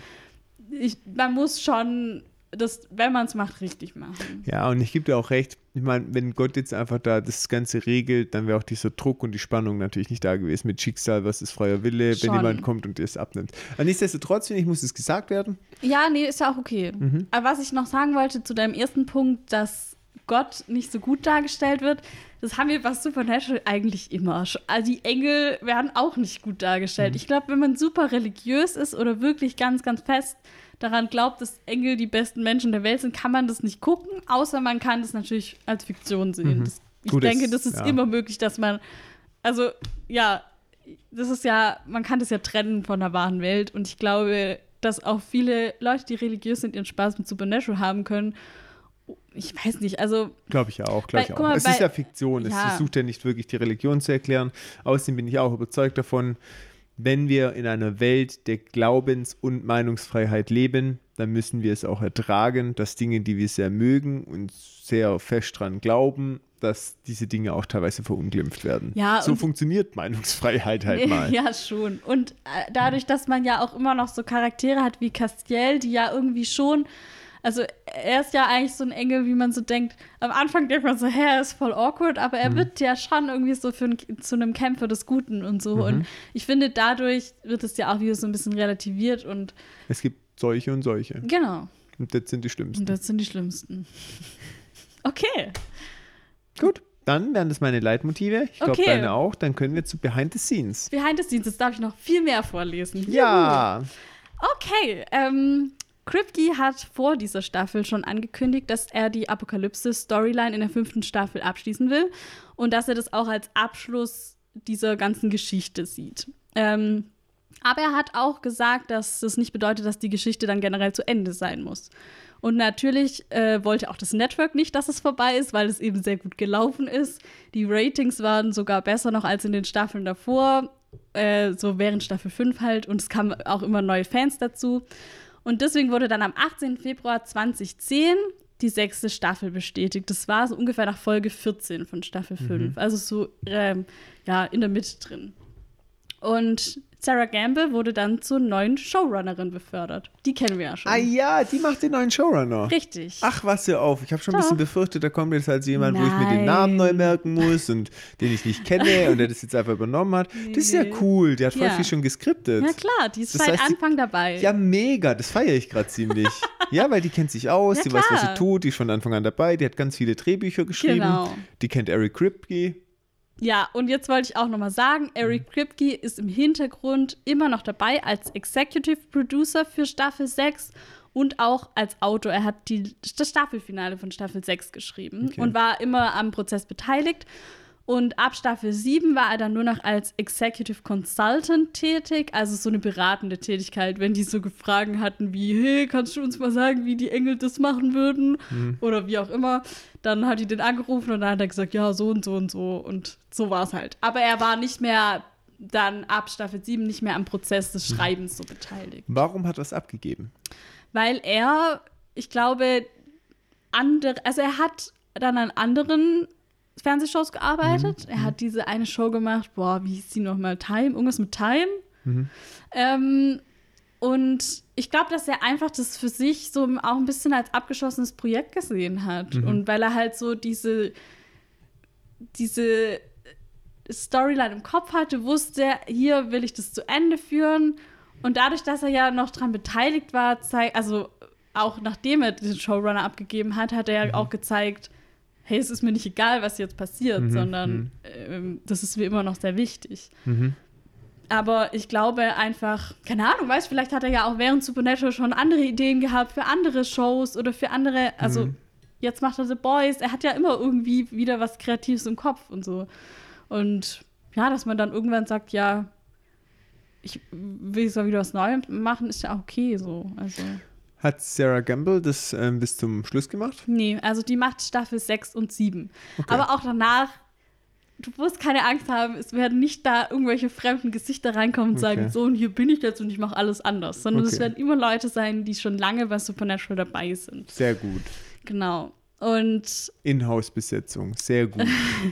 ich, man muss schon das, wenn man es macht, richtig machen. Ja, und ich gebe dir auch recht. Ich meine, wenn Gott jetzt einfach da das Ganze regelt, dann wäre auch dieser Druck und die Spannung natürlich nicht da gewesen mit Schicksal, was ist freier Wille, Schon. wenn jemand kommt und dir es abnimmt. Aber nichtsdestotrotz, finde ich, muss es gesagt werden. Ja, nee, ist ja auch okay. Mhm. Aber was ich noch sagen wollte zu deinem ersten Punkt, dass Gott nicht so gut dargestellt wird. Das haben wir bei Supernatural eigentlich immer. Also die Engel werden auch nicht gut dargestellt. Mhm. Ich glaube, wenn man super religiös ist oder wirklich ganz, ganz fest daran glaubt, dass Engel die besten Menschen der Welt sind, kann man das nicht gucken, außer man kann das natürlich als Fiktion sehen. Mhm. Das, ich Gut denke, das ist ja. immer möglich, dass man, also ja, das ist ja, man kann das ja trennen von der wahren Welt und ich glaube, dass auch viele Leute, die religiös sind, ihren Spaß mit Supernatural haben können. Ich weiß nicht, also. Glaube ich ja auch, glaube ich auch. Mal, es bei, ist ja Fiktion, ja. es versucht ja nicht wirklich die Religion zu erklären. Außerdem bin ich auch überzeugt davon, wenn wir in einer Welt der Glaubens- und Meinungsfreiheit leben, dann müssen wir es auch ertragen, dass Dinge, die wir sehr mögen und sehr fest dran glauben, dass diese Dinge auch teilweise verunglimpft werden. Ja, so funktioniert Meinungsfreiheit halt mal. Ja, schon. Und äh, dadurch, dass man ja auch immer noch so Charaktere hat wie Castiel, die ja irgendwie schon also er ist ja eigentlich so ein Engel, wie man so denkt. Am Anfang denkt man so, hä, er ist voll awkward, aber er mhm. wird ja schon irgendwie so für ein, zu einem Kämpfer des Guten und so. Mhm. Und ich finde, dadurch wird es ja auch wieder so ein bisschen relativiert und. Es gibt solche und solche. Genau. Und das sind die schlimmsten. Und das sind die schlimmsten. Okay. Gut. Dann wären das meine Leitmotive. Ich glaube, okay. deine auch. Dann können wir zu Behind the Scenes. Behind the Scenes, das darf ich noch viel mehr vorlesen. Ja. Okay. Ähm, Kripke hat vor dieser Staffel schon angekündigt, dass er die Apokalypse-Storyline in der fünften Staffel abschließen will und dass er das auch als Abschluss dieser ganzen Geschichte sieht. Ähm, aber er hat auch gesagt, dass das nicht bedeutet, dass die Geschichte dann generell zu Ende sein muss. Und natürlich äh, wollte auch das Network nicht, dass es vorbei ist, weil es eben sehr gut gelaufen ist. Die Ratings waren sogar besser noch als in den Staffeln davor, äh, so während Staffel 5 halt. Und es kamen auch immer neue Fans dazu. Und deswegen wurde dann am 18. Februar 2010 die sechste Staffel bestätigt. Das war so ungefähr nach Folge 14 von Staffel 5. Mhm. Also so ähm, ja, in der Mitte drin. Und Sarah Gamble wurde dann zur neuen Showrunnerin befördert. Die kennen wir ja schon. Ah ja, die macht den neuen Showrunner. Richtig. Ach, was ja auf. Ich habe schon ein bisschen befürchtet, da kommt jetzt halt jemand, Nein. wo ich mir den Namen neu merken muss und den ich nicht kenne und der das jetzt einfach übernommen hat. Nee. Das ist ja cool. Die hat voll ja. viel schon geskriptet. Ja klar, die ist das seit heißt, Anfang dabei. Ja, mega. Das feiere ich gerade ziemlich. ja, weil die kennt sich aus, ja, die klar. weiß, was sie tut, die ist von Anfang an dabei, die hat ganz viele Drehbücher geschrieben. Genau. Die kennt Eric Kripke. Ja, und jetzt wollte ich auch noch mal sagen, Eric mhm. Kripke ist im Hintergrund immer noch dabei als Executive Producer für Staffel 6 und auch als Autor. Er hat die, das Staffelfinale von Staffel 6 geschrieben okay. und war immer am Prozess beteiligt. Und ab Staffel 7 war er dann nur noch als Executive Consultant tätig, also so eine beratende Tätigkeit, wenn die so gefragt hatten wie, hey, kannst du uns mal sagen, wie die Engel das machen würden? Mhm. Oder wie auch immer. Dann hat die den angerufen und dann hat er gesagt, ja, so und so und so. Und so war es halt. Aber er war nicht mehr dann ab Staffel 7 nicht mehr am Prozess des mhm. Schreibens so beteiligt. Warum hat er es abgegeben? Weil er, ich glaube, andere, also er hat dann an anderen Fernsehshows gearbeitet. Mhm. Er hat diese eine Show gemacht, boah, wie hieß die nochmal? Time? Irgendwas mit Time? Mhm. Ähm, und ich glaube, dass er einfach das für sich so auch ein bisschen als abgeschlossenes Projekt gesehen hat. Mhm. Und weil er halt so diese, diese Storyline im Kopf hatte, wusste, hier will ich das zu Ende führen. Und dadurch, dass er ja noch daran beteiligt war, also auch nachdem er den Showrunner abgegeben hat, hat er ja mhm. auch gezeigt, hey, es ist mir nicht egal, was jetzt passiert, mhm, sondern mhm. ähm, das ist mir immer noch sehr wichtig. Mhm. Aber ich glaube einfach, keine Ahnung, weißt vielleicht hat er ja auch während Supernatural schon andere Ideen gehabt für andere Shows oder für andere, also mhm. jetzt macht er The Boys, er hat ja immer irgendwie wieder was Kreatives im Kopf und so. Und ja, dass man dann irgendwann sagt, ja, ich will jetzt mal wieder was Neues machen, ist ja auch okay so. Also. Hat Sarah Gamble das ähm, bis zum Schluss gemacht? Nee, also die macht Staffel 6 und 7. Okay. Aber auch danach, du musst keine Angst haben, es werden nicht da irgendwelche fremden Gesichter reinkommen und okay. sagen, so und hier bin ich jetzt und ich mache alles anders. Sondern okay. es werden immer Leute sein, die schon lange bei Supernatural dabei sind. Sehr gut. Genau. Und Inhouse-Besetzung, sehr gut.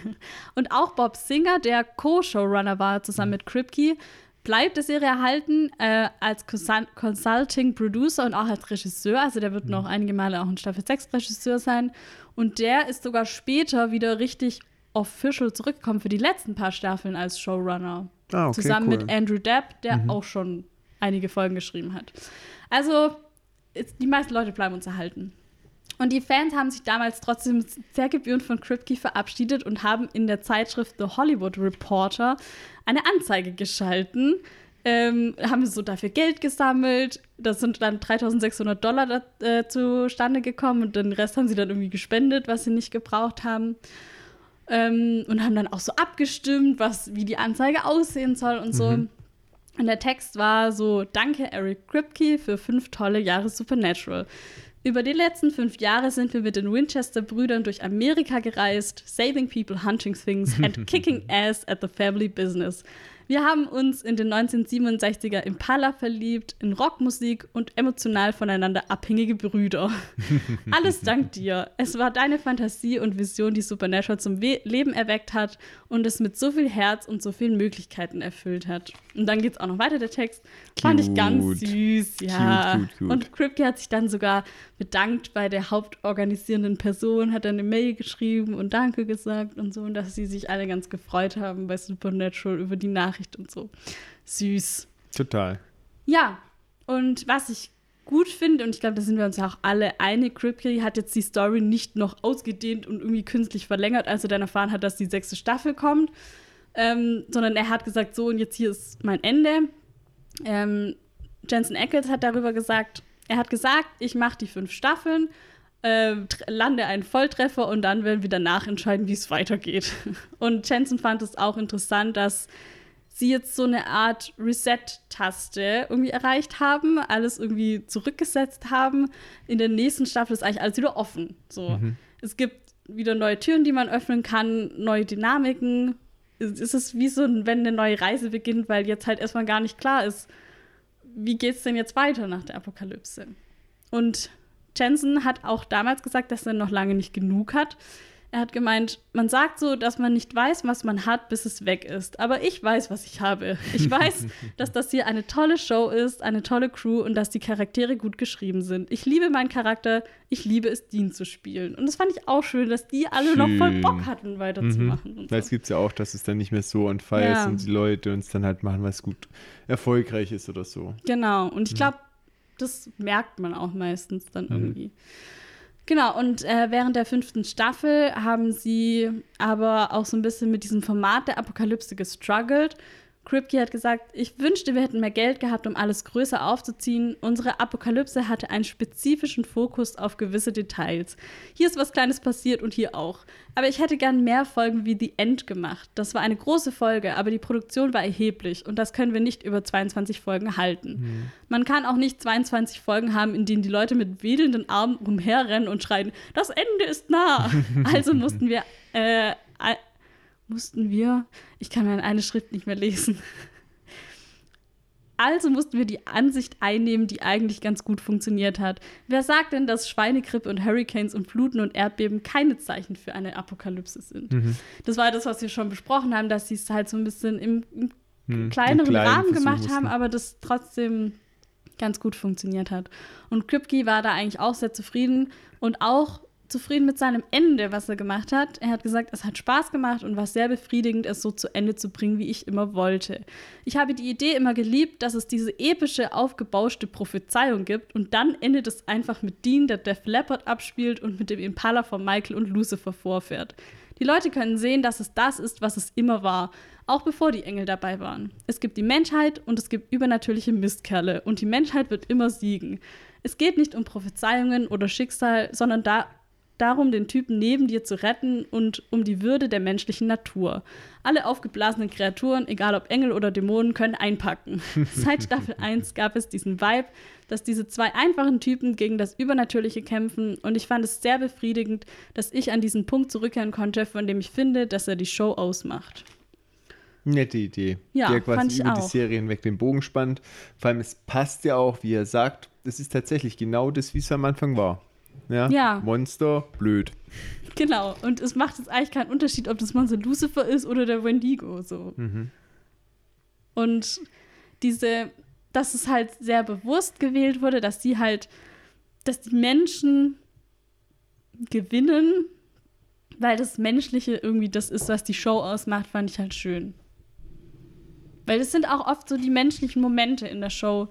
und auch Bob Singer, der Co-Showrunner war, zusammen mhm. mit Kripke, bleibt der Serie erhalten äh, als Consulting Producer und auch als Regisseur. Also der wird mhm. noch einige Male auch in Staffel 6 Regisseur sein. Und der ist sogar später wieder richtig official zurückgekommen für die letzten paar Staffeln als Showrunner. Ah, okay, zusammen cool. mit Andrew Depp, der mhm. auch schon einige Folgen geschrieben hat. Also die meisten Leute bleiben uns erhalten. Und die Fans haben sich damals trotzdem sehr gebührend von Kripke verabschiedet und haben in der Zeitschrift The Hollywood Reporter eine Anzeige geschalten. Ähm, haben so dafür Geld gesammelt. Das sind dann 3600 Dollar da, äh, zustande gekommen und den Rest haben sie dann irgendwie gespendet, was sie nicht gebraucht haben. Ähm, und haben dann auch so abgestimmt, was, wie die Anzeige aussehen soll und so. Mhm. Und der Text war so: Danke, Eric Kripke, für fünf tolle Jahre Supernatural. Über die letzten fünf Jahre sind wir mit den Winchester-Brüdern durch Amerika gereist, saving people, hunting things and kicking ass at the family business. Wir haben uns in den 1967er Impala verliebt, in Rockmusik und emotional voneinander abhängige Brüder. Alles dank dir. Es war deine Fantasie und Vision, die Supernatural zum We Leben erweckt hat und es mit so viel Herz und so vielen Möglichkeiten erfüllt hat. Und dann geht es auch noch weiter, der Text. Fand ich ganz Cute. süß, ja. Cute, cute, cute. Und Kripke hat sich dann sogar bedankt bei der hauptorganisierenden Person, hat dann eine Mail geschrieben und Danke gesagt und so, und dass sie sich alle ganz gefreut haben bei Supernatural über die Nachricht und so. Süß. Total. Ja, und was ich gut finde, und ich glaube, da sind wir uns ja auch alle einig, Kripke hat jetzt die Story nicht noch ausgedehnt und irgendwie künstlich verlängert, als er dann erfahren hat, dass die sechste Staffel kommt, ähm, sondern er hat gesagt, so und jetzt hier ist mein Ende. Ähm, Jensen Ackles hat darüber gesagt, er hat gesagt, ich mache die fünf Staffeln, äh, lande einen Volltreffer und dann werden wir danach entscheiden, wie es weitergeht. Und Jensen fand es auch interessant, dass sie jetzt so eine Art Reset-Taste irgendwie erreicht haben, alles irgendwie zurückgesetzt haben. In der nächsten Staffel ist eigentlich alles wieder offen. So. Es gibt wieder neue Türen, die man öffnen kann, neue Dynamiken. Es es ist wie so, wenn eine neue Reise beginnt, weil jetzt halt erstmal gar nicht klar ist, wie geht's denn jetzt weiter nach der Apokalypse? Und Jensen hat auch damals gesagt, dass er noch lange nicht genug hat. Er hat gemeint, man sagt so, dass man nicht weiß, was man hat, bis es weg ist. Aber ich weiß, was ich habe. Ich weiß, dass das hier eine tolle Show ist, eine tolle Crew und dass die Charaktere gut geschrieben sind. Ich liebe meinen Charakter, ich liebe es, Dean zu spielen. Und das fand ich auch schön, dass die alle noch voll Schön. Bock hatten, weiterzumachen. Und so. Gibt es ja auch, dass es dann nicht mehr so on fire Ja. ist und die Leute uns dann halt machen, was gut erfolgreich ist oder so. Genau, und Mhm. ich glaube, das merkt man auch meistens dann irgendwie. Genau, und äh, während der fünften Staffel haben sie aber auch so ein bisschen mit diesem Format der Apokalypse gestruggelt. Kripke hat gesagt, ich wünschte, wir hätten mehr Geld gehabt, um alles größer aufzuziehen. Unsere Apokalypse hatte einen spezifischen Fokus auf gewisse Details. Hier ist was Kleines passiert und hier auch. Aber ich hätte gern mehr Folgen wie The End gemacht. Das war eine große Folge, aber die Produktion war erheblich und das können wir nicht über 22 Folgen halten. Man kann auch nicht 22 Folgen haben, in denen die Leute mit wedelnden Armen umherrennen und schreien, das Ende ist nah. Also mussten wir äh, mussten wir, ich kann meine eine Schrift nicht mehr lesen. Also mussten wir die Ansicht einnehmen, die eigentlich ganz gut funktioniert hat. Wer sagt denn, dass Schweinegrippe und Hurricanes und Fluten und Erdbeben keine Zeichen für eine Apokalypse sind? Das war das, was wir schon besprochen haben, dass sie es halt so ein bisschen im, im Hm, kleineren Rahmen gemacht haben, aber das trotzdem ganz gut funktioniert hat. Und Kripke war da eigentlich auch sehr zufrieden und auch zufrieden mit seinem Ende, was er gemacht hat. Er hat gesagt, es hat Spaß gemacht und war sehr befriedigend, es so zu Ende zu bringen, wie ich immer wollte. Ich habe die Idee immer geliebt, dass es diese epische, aufgebauschte Prophezeiung gibt und dann endet es einfach mit Dean, der Def Leppard abspielt und mit dem Impala von Michael und Lucifer vorfährt. Die Leute können sehen, dass es das ist, was es immer war, auch bevor die Engel dabei waren. Es gibt die Menschheit und es gibt übernatürliche Mistkerle und die Menschheit wird immer siegen. Es geht nicht um Prophezeiungen oder Schicksal, sondern da, darum, den Typen neben dir zu retten und um die Würde der menschlichen Natur. Alle aufgeblasenen Kreaturen, egal ob Engel oder Dämonen, können einpacken. Seit Staffel 1 gab es diesen Vibe, dass diese zwei einfachen Typen gegen das Übernatürliche kämpfen und ich fand es sehr befriedigend, dass ich an diesen Punkt zurückkehren konnte, von dem ich finde, dass er die Show ausmacht. Nette Idee. Ja, der quasi über die auch. Serie hinweg den Bogen spannt. Vor allem, es passt ja auch, wie er sagt, es ist tatsächlich genau das, wie es am Anfang war. Ja, Ja. Monster, blöd. Genau, und es macht jetzt eigentlich keinen Unterschied, ob das Monster Lucifer ist oder der Wendigo so. Und diese, dass es halt sehr bewusst gewählt wurde, dass die halt, dass die Menschen gewinnen, weil das Menschliche irgendwie das ist, was die Show ausmacht, fand ich halt schön. Weil es sind auch oft so die menschlichen Momente in der Show,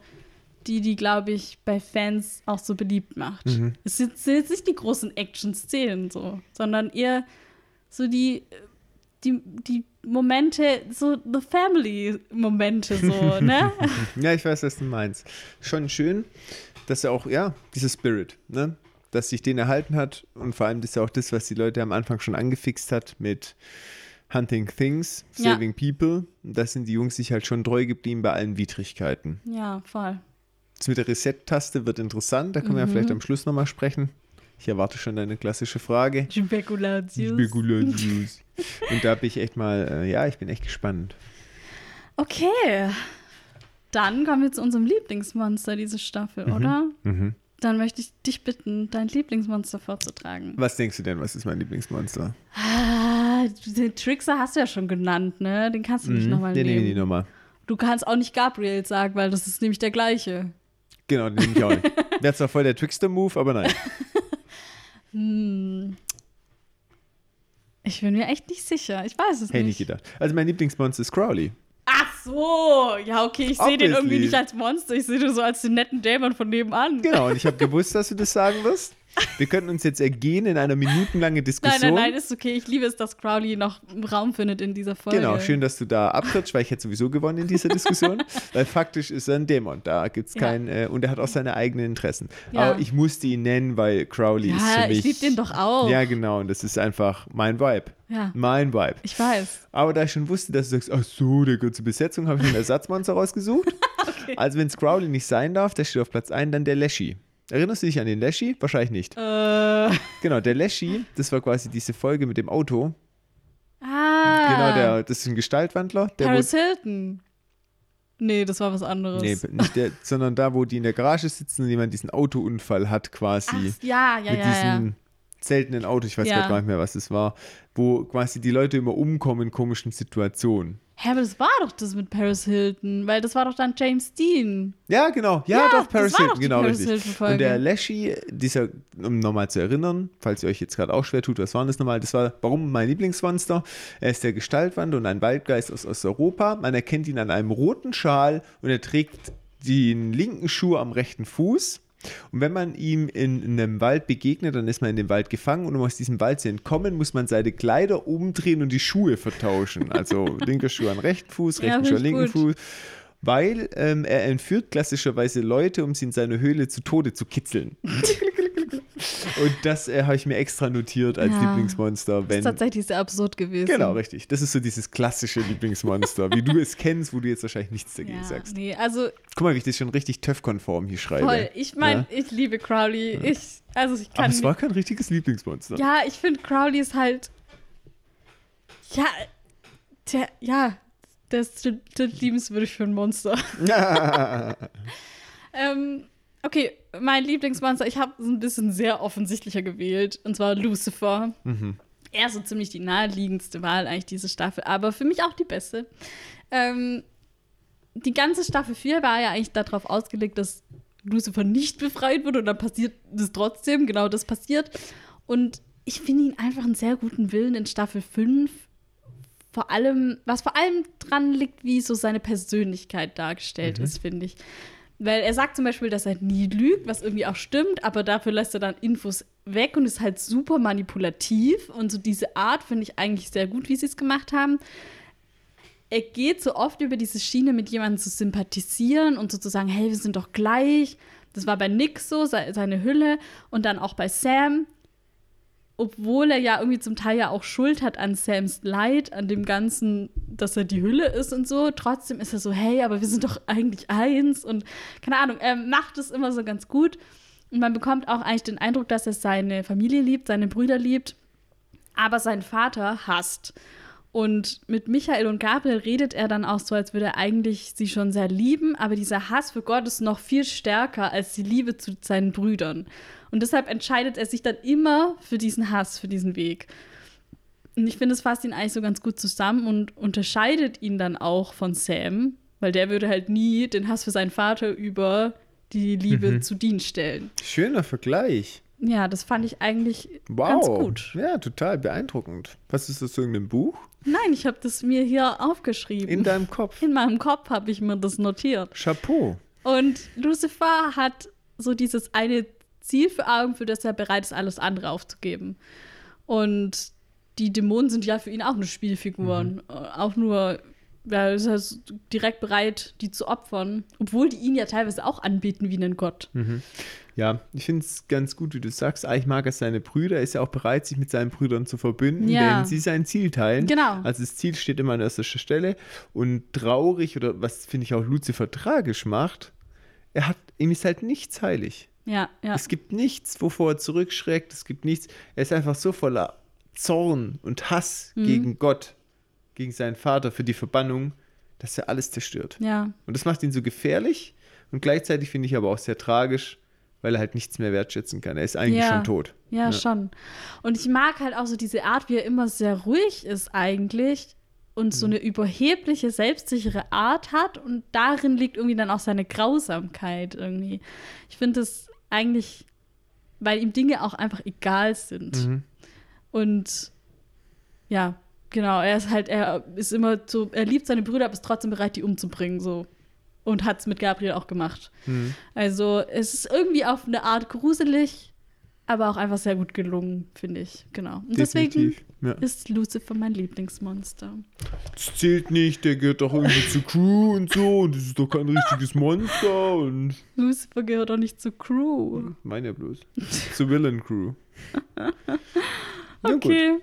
die die, glaube ich, bei Fans auch so beliebt macht. Mhm. Es sind, sind jetzt nicht die großen Action-Szenen so, sondern eher so die, die, die Momente, so The Family-Momente so, ne? Ja, ich weiß, was du meinst. Schon schön, dass er auch, ja, dieser Spirit, ne? Dass sich den erhalten hat und vor allem das ist ja auch das, was die Leute am Anfang schon angefixt hat mit Hunting Things, Ja. Saving People. Und da sind die Jungs sich halt schon treu geblieben bei allen Widrigkeiten. ja, voll. Das mit der Reset-Taste wird interessant, da können wir ja vielleicht am Schluss nochmal sprechen. Ich erwarte schon deine klassische Frage. Spekulatius. Spekulatius. Und da bin ich echt mal, äh, ja, ich bin echt gespannt. Okay. Dann kommen wir zu unserem Lieblingsmonster diese Staffel, oder? Mhm. Dann möchte ich dich bitten, dein Lieblingsmonster vorzutragen. Was denkst du denn, was ist mein Lieblingsmonster? Ah, den Trickster hast du ja schon genannt, ne? Den kannst du nicht Mhm, nochmal Den nehme ich nehmen. nochmal. Du kannst auch nicht Gabriel sagen, weil das ist nämlich der gleiche. Genau, den nehme ich auch nicht. Wäre zwar voll der Trickster-Move, aber nein. Hm. Ich bin mir echt nicht sicher. Ich weiß es Hätte ich nicht. nicht gedacht. Also mein Lieblingsmonster ist Crowley. Ach so. Ja, okay. Ich sehe den irgendwie nicht als Monster. Ich sehe den so als den netten Dämon von nebenan. Genau, und ich habe gewusst, dass du das sagen wirst. Wir könnten uns jetzt ergehen in einer minutenlangen Nein, Diskussion. nein, nein, ist okay. Ich liebe es, dass Crowley noch Raum findet in dieser Folge. Genau, schön, dass du da abtrittst, weil ich hätte sowieso gewonnen in dieser Diskussion. weil faktisch ist er ein Dämon. Da gibt es Ja. kein. Äh, und er hat auch seine eigenen Interessen. Ja. Aber ich musste ihn nennen, weil Crowley ist für Ja, mich. ich liebe den doch auch. Ja, genau. Und das ist einfach mein Vibe. Ja. Mein Vibe. Ich weiß. Aber da ich schon wusste, dass du sagst, ach so, der gehört zur Besetzung, habe ich mir ein Ersatzmonster rausgesucht. Also wenn es Crowley nicht sein darf, der steht auf Platz 1, dann der Leshy. Erinnerst du dich an den Leshy? Wahrscheinlich nicht. Äh, Genau, der Leshy, das war quasi diese Folge mit dem Auto. ah. Genau, der, das ist ein Gestaltwandler. Der Paris Hilton. Nee, das war was anderes. nee, nicht der, sondern da, wo die in der Garage sitzen und jemand diesen Autounfall hat quasi. Ach, ja, ja, mit ja, ja. diesem seltenen Auto, ich weiß Ja. gar nicht mehr, was es war, wo quasi die Leute immer umkommen in komischen Situationen. Hä, aber das war doch das mit Paris Hilton, weil das war doch dann James Dean. Ja, genau. Ja, Ja, doch, das Paris war Hilton, doch die genau Paris richtig. Hilton-Folge. Und der Leshy, dieser, um nochmal zu erinnern, falls ihr euch jetzt gerade auch schwer tut, was war das nochmal? Das war, warum mein Lieblingsmonster? Er ist der Gestaltwandler und ein Waldgeist aus Osteuropa. Man erkennt ihn an einem roten Schal und er trägt den linken Schuh am rechten Fuß. Und wenn man ihm in einem Wald begegnet, dann ist man in dem Wald gefangen und um aus diesem Wald zu entkommen, muss man seine Kleider umdrehen und die Schuhe vertauschen. Also linker Schuh an rechten Fuß, Ja, rechten Schuh an linken gut. Fuß. Weil ähm, er entführt klassischerweise Leute, um sie in seine Höhle zu Tode zu kitzeln. Und das äh, habe ich mir extra notiert als Ja. Lieblingsmonster. Das Wenn, ist tatsächlich sehr absurd gewesen. genau, richtig. Das ist so dieses klassische Lieblingsmonster, wie du es kennst, wo du jetzt wahrscheinlich nichts dagegen Ja, sagst. nee, also Guck mal, wie ich das schon richtig TÜV-konform hier schreibe. voll. Ich meine, Ja? ich liebe Crowley. Ich, also ich Aber kann es war kein richtiges Lieblingsmonster. Ja, ich finde Crowley ist halt. Ja, der, ja, der ist liebenswürdig für ein Monster. ähm, okay, mein Lieblingsmonster, ich habe es ein bisschen sehr offensichtlicher gewählt, und zwar Lucifer. Er ist so ziemlich die naheliegendste Wahl eigentlich diese Staffel, aber für mich auch die beste. Ähm, die ganze Staffel 4 war ja eigentlich darauf ausgelegt, dass Lucifer nicht befreit wird und dann passiert das trotzdem, genau das passiert. Und ich finde ihn einfach einen sehr guten Willen in Staffel 5. Vor allem, was vor allem dran liegt, wie so seine Persönlichkeit dargestellt ist, finde ich. Weil er sagt zum Beispiel, dass er nie lügt, was irgendwie auch stimmt, aber dafür lässt er dann Infos weg und ist halt super manipulativ. Und so diese Art finde ich eigentlich sehr gut, wie sie es gemacht haben. Er geht so oft über diese Schiene, mit jemandem zu sympathisieren und so zu sagen, hey, wir sind doch gleich. Das war bei Nick so, se- seine Hülle. Und dann auch bei Sam. Obwohl er ja irgendwie zum Teil ja auch Schuld hat an Sams Leid, an dem Ganzen, dass er die Hülle ist und so. Trotzdem ist er so, hey, aber wir sind doch eigentlich eins. Und keine Ahnung, er macht es immer so ganz gut. Und man bekommt auch eigentlich den Eindruck, dass er seine Familie liebt, seine Brüder liebt, aber seinen Vater hasst. Und mit Michael und Gabriel redet er dann auch so, als würde er eigentlich sie schon sehr lieben, aber dieser Hass für Gott ist noch viel stärker als die Liebe zu seinen Brüdern. Und deshalb entscheidet er sich dann immer für diesen Hass, für diesen Weg. Und ich finde, es fasst ihn eigentlich so ganz gut zusammen und unterscheidet ihn dann auch von Sam, weil der würde halt nie den Hass für seinen Vater über die Liebe zu Dean stellen. Schöner Vergleich. Ja, das fand ich eigentlich Wow. ganz gut. Ja, total beeindruckend. Was ist das zu irgendeinem Buch? Nein, ich habe das mir hier aufgeschrieben. In deinem Kopf. In meinem Kopf habe ich mir das notiert. Chapeau. Und Lucifer hat so dieses eine Ziel für Augen, für das er bereit ist, alles andere aufzugeben. Und die Dämonen sind ja für ihn auch eine Spielfigur. Mhm. Auch nur, ja, ist er direkt bereit, die zu opfern. Obwohl die ihn ja teilweise auch anbeten wie einen Gott. Ja, ich finde es ganz gut, wie du sagst. Eigentlich mag er seine Brüder. Er ist ja auch bereit, sich mit seinen Brüdern zu verbünden, Ja. wenn sie sein Ziel teilen. Genau. Also das Ziel steht immer an erster Stelle. Und traurig oder was finde ich auch Lucifer tragisch macht, er hat, ihm ist halt nichts heilig. Ja, ja. Es gibt nichts, wovor er zurückschreckt. Es gibt nichts. Er ist einfach so voller Zorn und Hass Mhm. gegen Gott, gegen seinen Vater für die Verbannung, dass er alles zerstört. ja. Und das macht ihn so gefährlich und gleichzeitig finde ich aber auch sehr tragisch, weil er halt nichts mehr wertschätzen kann. Er ist eigentlich Ja. schon tot. Ja, schon. Und ich mag halt auch so diese Art, wie er immer sehr ruhig ist eigentlich und so eine überhebliche, selbstsichere Art hat und darin liegt irgendwie dann auch seine Grausamkeit irgendwie. Ich finde es eigentlich, weil ihm Dinge auch einfach egal sind. Mhm. Und ja, genau, er ist halt, er ist immer so, er liebt seine Brüder, aber ist trotzdem bereit, die umzubringen, so. Und hat es mit Gabriel auch gemacht. Mhm. Also es ist irgendwie auf eine Art gruselig, aber auch einfach sehr gut gelungen, finde ich. Genau. Und deswegen Definitiv. Ja. ist Lucifer mein Lieblingsmonster. Das zählt nicht, der gehört doch irgendwie zur Crew und so und das ist doch kein richtiges Monster und Lucifer gehört doch nicht zur Crew. meine ja bloß. zur Villain Crew. Okay. Ja,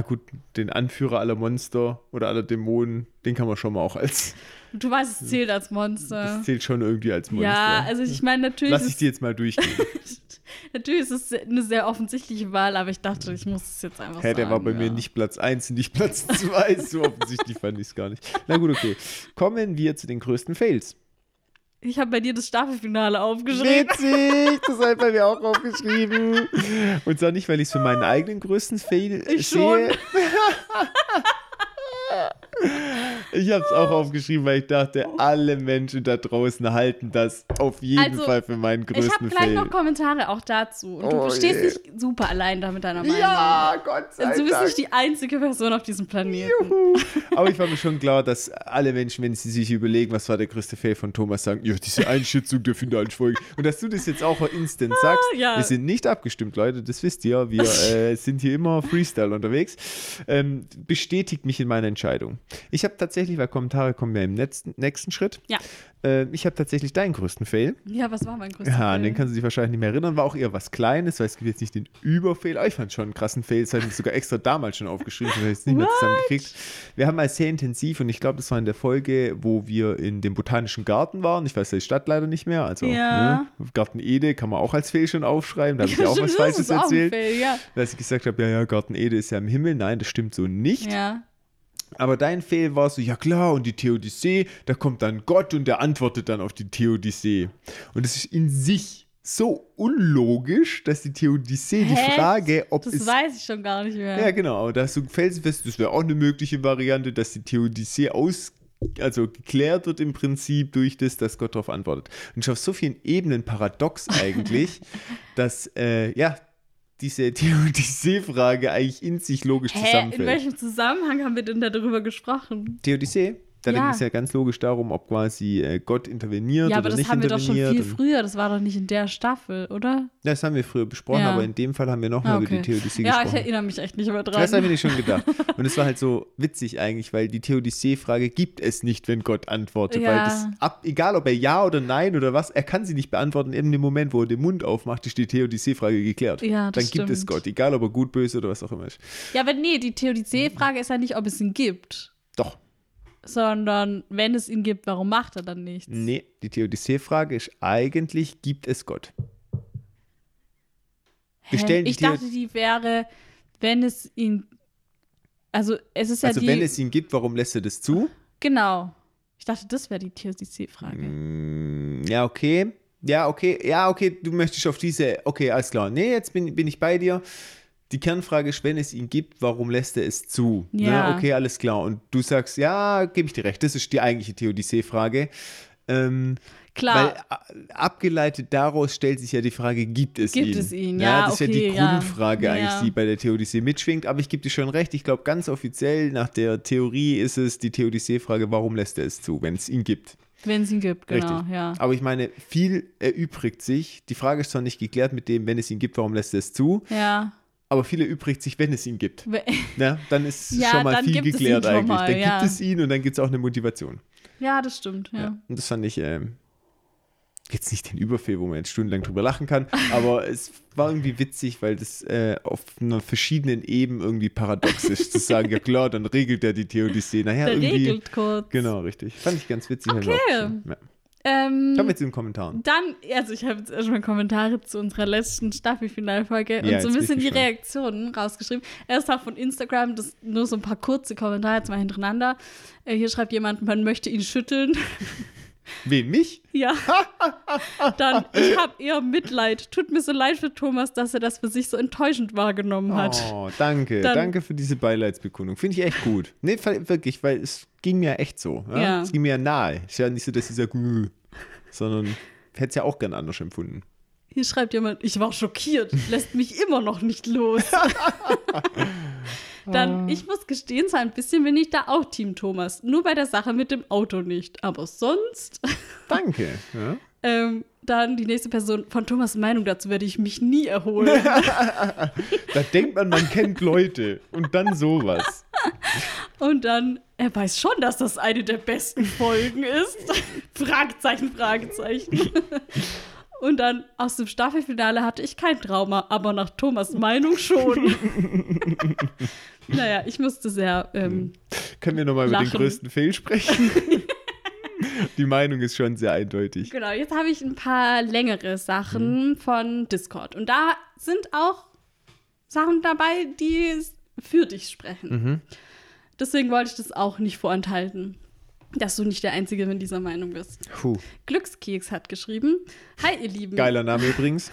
gut, den Anführer aller Monster oder aller Dämonen, den kann man schon mal auch als. Du weißt, es zählt als Monster. Das zählt schon irgendwie als Monster. Ja, also ich meine, natürlich, Lass ich die jetzt mal durchgehen. natürlich ist es eine sehr offensichtliche Wahl, aber ich dachte, ich muss es jetzt einfach Hä, der war bei mir ja. nicht Platz 1 und nicht Platz 2. so offensichtlich fand ich es gar nicht. Na gut, okay. Kommen wir zu den größten Fails. Ich habe bei dir das Staffelfinale aufgeschrieben. Witzig, das habe ich bei mir auch aufgeschrieben. Und zwar nicht, weil ich es für meinen eigenen größten Fail Ich sehe. Ich habe es auch aufgeschrieben, weil ich dachte, alle Menschen da draußen halten das auf jeden Also, Fall für meinen Ich habe größten gleich Fail. noch Kommentare auch dazu. Und Oh du stehst je. nicht super allein da mit deiner Meinung. Ja, Gott sei Also du bist Dank. nicht die einzige Person auf diesem Planeten. Juhu. Aber ich war mir schon klar, dass alle Menschen, wenn sie sich überlegen, was war der größte Fail von Thomas, sagen, ja, diese Einschätzung der finalen Folge. Und dass du das jetzt auch instant sagst, Ah, ja. wir sind nicht abgestimmt, Leute, das wisst ihr. Wir äh, sind hier immer Freestyle unterwegs. Ähm, bestätigt mich in meiner Entscheidung. Ich habe tatsächlich, weil Kommentare kommen ja im nächsten, nächsten Schritt, Ja. äh, ich habe tatsächlich deinen größten Fail. Ja, was war mein größter Ja, an Fail? den kannst du dich wahrscheinlich nicht mehr erinnern. War auch eher was Kleines, weil es gibt jetzt nicht den Überfail. Aber ich fand schon einen krassen Fail. Das habe ich sogar extra damals schon aufgeschrieben. Das habe ich jetzt nicht mehr What? zusammengekriegt. Wir haben mal sehr intensiv und ich glaube, das war in der Folge, wo wir in dem Botanischen Garten waren. Ich weiß die Stadt leider nicht mehr. Also Ja. ne, Garten Ede kann man auch als Fail schon aufschreiben. Da habe ich ja auch stimmt, was Falsches erzählt. Fail, ja. Dass ich gesagt habe, ja, ja, Garten Ede ist ja im Himmel. Nein, das stimmt so nicht. ja. Aber dein Fail war so, ja klar, und die Theodicee, da kommt dann Gott und der antwortet dann auf die Theodicee. Und es ist in sich so unlogisch, dass die Theodicee die Hä? Frage, ob Das es. weiß ich schon gar nicht mehr. Ja, genau. Da hast du felsenfest, das wäre auch eine mögliche Variante, dass die Theodicee aus. Also geklärt wird im Prinzip durch das, dass Gott darauf antwortet. Und ich auf so vielen Ebenen paradox eigentlich, dass äh, ja diese Theodicee-Frage eigentlich in sich logisch Hä, in zusammenfällt. welchem Zusammenhang haben wir denn darüber gesprochen? Theodicee. Da Ja. ging es ja ganz logisch darum, ob quasi äh, Gott interveniert Ja, oder aber das nicht haben wir doch schon interveniert. viel früher. Das war doch nicht in der Staffel, oder? das haben wir früher besprochen, Ja. aber in dem Fall haben wir nochmal Ah, über die okay. Theodicee Ja, ich gesprochen. erinnere mich echt nicht mehr dran. Das habe ich schon gedacht. Und es war halt so witzig eigentlich, weil die Theodicee-Frage gibt es nicht, wenn Gott antwortet. Weil Ja. das ab, egal ob er ja oder nein oder was, er kann sie nicht beantworten. In dem Moment, wo er den Mund aufmacht, ist die Theodicee-Frage geklärt. Ja, das Dann gibt es stimmt. Gott, egal ob er gut, böse oder was auch immer ist. Ja, aber nee, die Theodizee-Frage ist ja nicht, ob es ihn gibt. Sondern wenn es ihn gibt, warum macht er dann nichts? Nee, die Theodicee-Frage ist eigentlich, gibt es Gott? Hä? ich Theo- dachte, die wäre, wenn es ihn. Also, es ist ja Also die. wenn es ihn gibt, warum lässt er das zu? genau. Ich dachte, das wäre die Theodizee-Frage. Mm, Ja, okay. Ja, okay. Ja, okay, du möchtest auf diese. Okay, alles klar. Nee, jetzt bin, bin ich bei dir. Die Kernfrage ist, wenn es ihn gibt, warum lässt er es zu? Ja. Ne? Okay, alles klar. Und du sagst, ja, gebe ich dir recht. Das ist die eigentliche Theodicee-Frage. Ähm, Klar. Weil a- abgeleitet daraus stellt sich ja die Frage, gibt es Gibt ihn? es ihn? Ja, das ist ja die okay, ja. Grundfrage eigentlich, Ja. die bei der Theodicee mitschwingt. Aber ich gebe dir schon recht, ich glaube ganz offiziell nach der Theorie ist es die Theodicee-Frage, warum lässt er es zu, wenn es ihn gibt? Wenn es ihn gibt, genau, Richtig. ja. Aber ich meine, viel erübrigt sich. Die Frage ist zwar nicht geklärt mit dem, wenn es ihn gibt, warum lässt er es zu? Ja. Aber viel erübrigt sich, wenn es ihn gibt. Ja, dann ist Ja, schon mal viel geklärt eigentlich. mal, dann ja. gibt es ihn und dann gibt es auch eine Motivation. Ja, das stimmt, ja. Und das fand ich ähm, jetzt nicht den Überfehl, wo man jetzt stundenlang drüber lachen kann, aber es war irgendwie witzig, weil das äh, auf einer verschiedenen Ebene irgendwie paradox ist, zu sagen, ja klar, dann regelt er die Theodizee. Naja, Der irgendwie. regelt kurz. Genau, richtig. Fand ich ganz witzig. Okay. Ähm, Kommen wir zu den Kommentaren. Dann, also ich habe jetzt erstmal Kommentare zu unserer letzten Staffelfinalfolge und Ja, so jetzt ein bisschen die. Reaktionen rausgeschrieben. Erst auch von Instagram, das nur so ein paar kurze Kommentare, jetzt mal hintereinander. Äh, hier schreibt jemand, man möchte ihn schütteln. Wen, mich? ja. Dann, ich habe eher Mitleid. Tut mir so leid für Thomas, dass er das für sich so enttäuschend wahrgenommen hat. Oh, danke. Dann- danke für diese Beileidsbekundung. Finde ich echt gut. Nee, wirklich, weil es ging mir echt so. Ja? Ja. Es ging mir ja nahe. Ist ja nicht so, dass ich sage, sondern hätte es ja auch gern anders empfunden. Hier schreibt jemand, ich war schockiert, lässt mich immer noch nicht los. Dann, ich muss gestehen, so ein bisschen bin ich da auch Team Thomas. Nur bei der Sache mit dem Auto nicht. Aber sonst, Danke. Ja? ähm, dann die nächste Person, von Thomas' Meinung dazu werde ich mich nie erholen. Da denkt man, man kennt Leute und dann sowas. Und dann, er weiß schon, dass das eine der besten Folgen ist. Fragezeichen, Fragezeichen. Und dann aus dem Staffelfinale hatte ich kein Trauma, aber nach Thomas Meinung schon. Naja, ich musste sehr. Ähm, Können wir nochmal über den größten Fail sprechen? Die Meinung ist schon sehr eindeutig. genau, jetzt habe ich ein paar längere Sachen von Discord. Und da sind auch Sachen dabei, die für dich sprechen. Deswegen wollte ich das auch nicht vorenthalten, dass du nicht der Einzige in dieser Meinung bist. Puh. Glückskeks hat geschrieben: Hi, ihr Lieben. Geiler Name übrigens.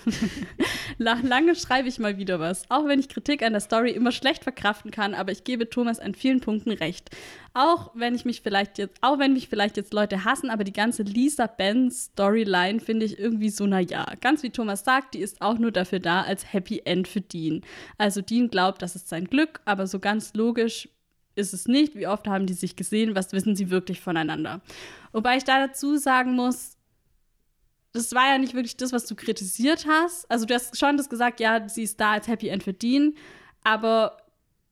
Nach lange schreibe ich mal wieder was. Auch wenn ich Kritik an der Story immer schlecht verkraften kann, aber ich gebe Thomas an vielen Punkten recht. Auch wenn ich mich vielleicht jetzt, auch wenn mich vielleicht jetzt Leute hassen, aber die ganze Lisa Benz Storyline finde ich irgendwie so naja. Ganz wie Thomas sagt, die ist auch nur dafür da als Happy End für Dean. Also Dean glaubt, das ist sein Glück, aber so ganz logisch ist es nicht. Wie oft haben die sich gesehen? Was wissen sie wirklich voneinander? Wobei ich da dazu sagen muss, das war ja nicht wirklich das, was du kritisiert hast. Also du hast schon das gesagt, ja, sie ist da als Happy End für Dean, aber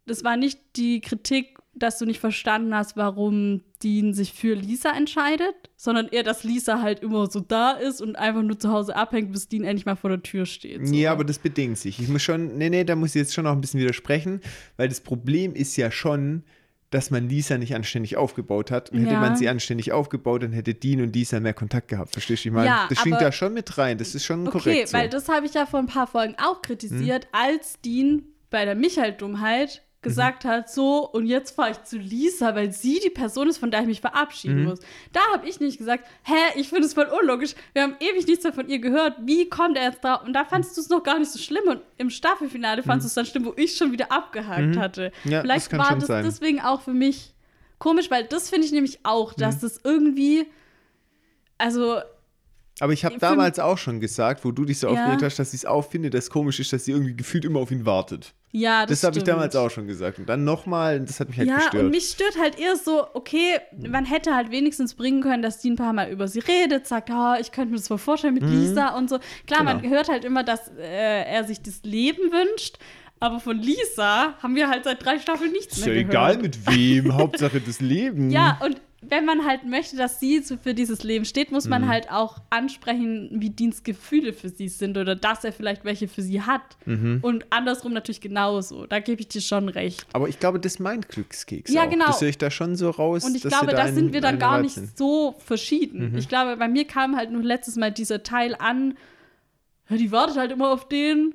das war nicht die Kritik, dass du nicht verstanden hast, warum Dean sich für Lisa entscheidet, sondern eher, dass Lisa halt immer so da ist und einfach nur zu Hause abhängt, bis Dean endlich mal vor der Tür steht. So. Ja, aber das bedingt sich. Ich muss schon, nee, nee, da muss ich jetzt schon noch ein bisschen widersprechen, weil das Problem ist ja schon, dass man Lisa nicht anständig aufgebaut hat. Und hätte Ja. man sie anständig aufgebaut, dann hätte Dean und Lisa mehr Kontakt gehabt. Verstehst du? Ich meine, Ja, das schwingt da schon mit rein. Das ist schon Okay, korrekt. So. weil das habe ich ja vor ein paar Folgen auch kritisiert, als Dean bei der Michael-Dummheit gesagt hat, so, und jetzt fahre ich zu Lisa, weil sie die Person ist, von der ich mich verabschieden muss. Da habe ich nicht gesagt, hä, ich finde es voll unlogisch, wir haben ewig nichts mehr von ihr gehört, wie kommt er jetzt drauf? Und da fandest du es noch gar nicht so schlimm und im Staffelfinale fandest du es dann schlimm, wo ich schon wieder abgehakt hatte. Ja, das Vielleicht kann war das sein. deswegen auch für mich komisch, weil das finde ich nämlich auch, dass Mhm. das irgendwie, also aber ich habe damals auch schon gesagt, wo du dich so Ja. aufgeregt hast, dass ich es auch finde, dass es komisch ist, dass sie irgendwie gefühlt immer auf ihn wartet. ja, das Das, habe ich damals auch schon gesagt. Und dann nochmal, das hat mich halt ja, gestört. und mich stört halt eher so, okay, man hätte halt wenigstens bringen können, dass die ein paar Mal über sie redet, sagt, oh, ich könnte mir das voll vorstellen mit Lisa und so. Klar, man Genau. hört halt immer, dass äh, er sich das Leben wünscht, aber von Lisa haben wir halt seit drei Staffeln nichts ist mehr ja gehört. egal mit wem, Hauptsache das Leben. Ja, und wenn man halt möchte, dass sie so für dieses Leben steht, muss Mhm. man halt auch ansprechen, wie Deans Gefühle für sie sind oder dass er vielleicht welche für sie hat. Mhm. Und andersrum natürlich genauso. Da gebe ich dir schon recht. Aber ich glaube, das meint Glückskeks Ja, auch. genau. Das höre ich da schon so raus. Und ich glaube, da sind wir dann gar nicht sind. so verschieden. Mhm. Ich glaube, bei mir kam halt nur letztes Mal dieser Teil an, die wartet halt immer auf den.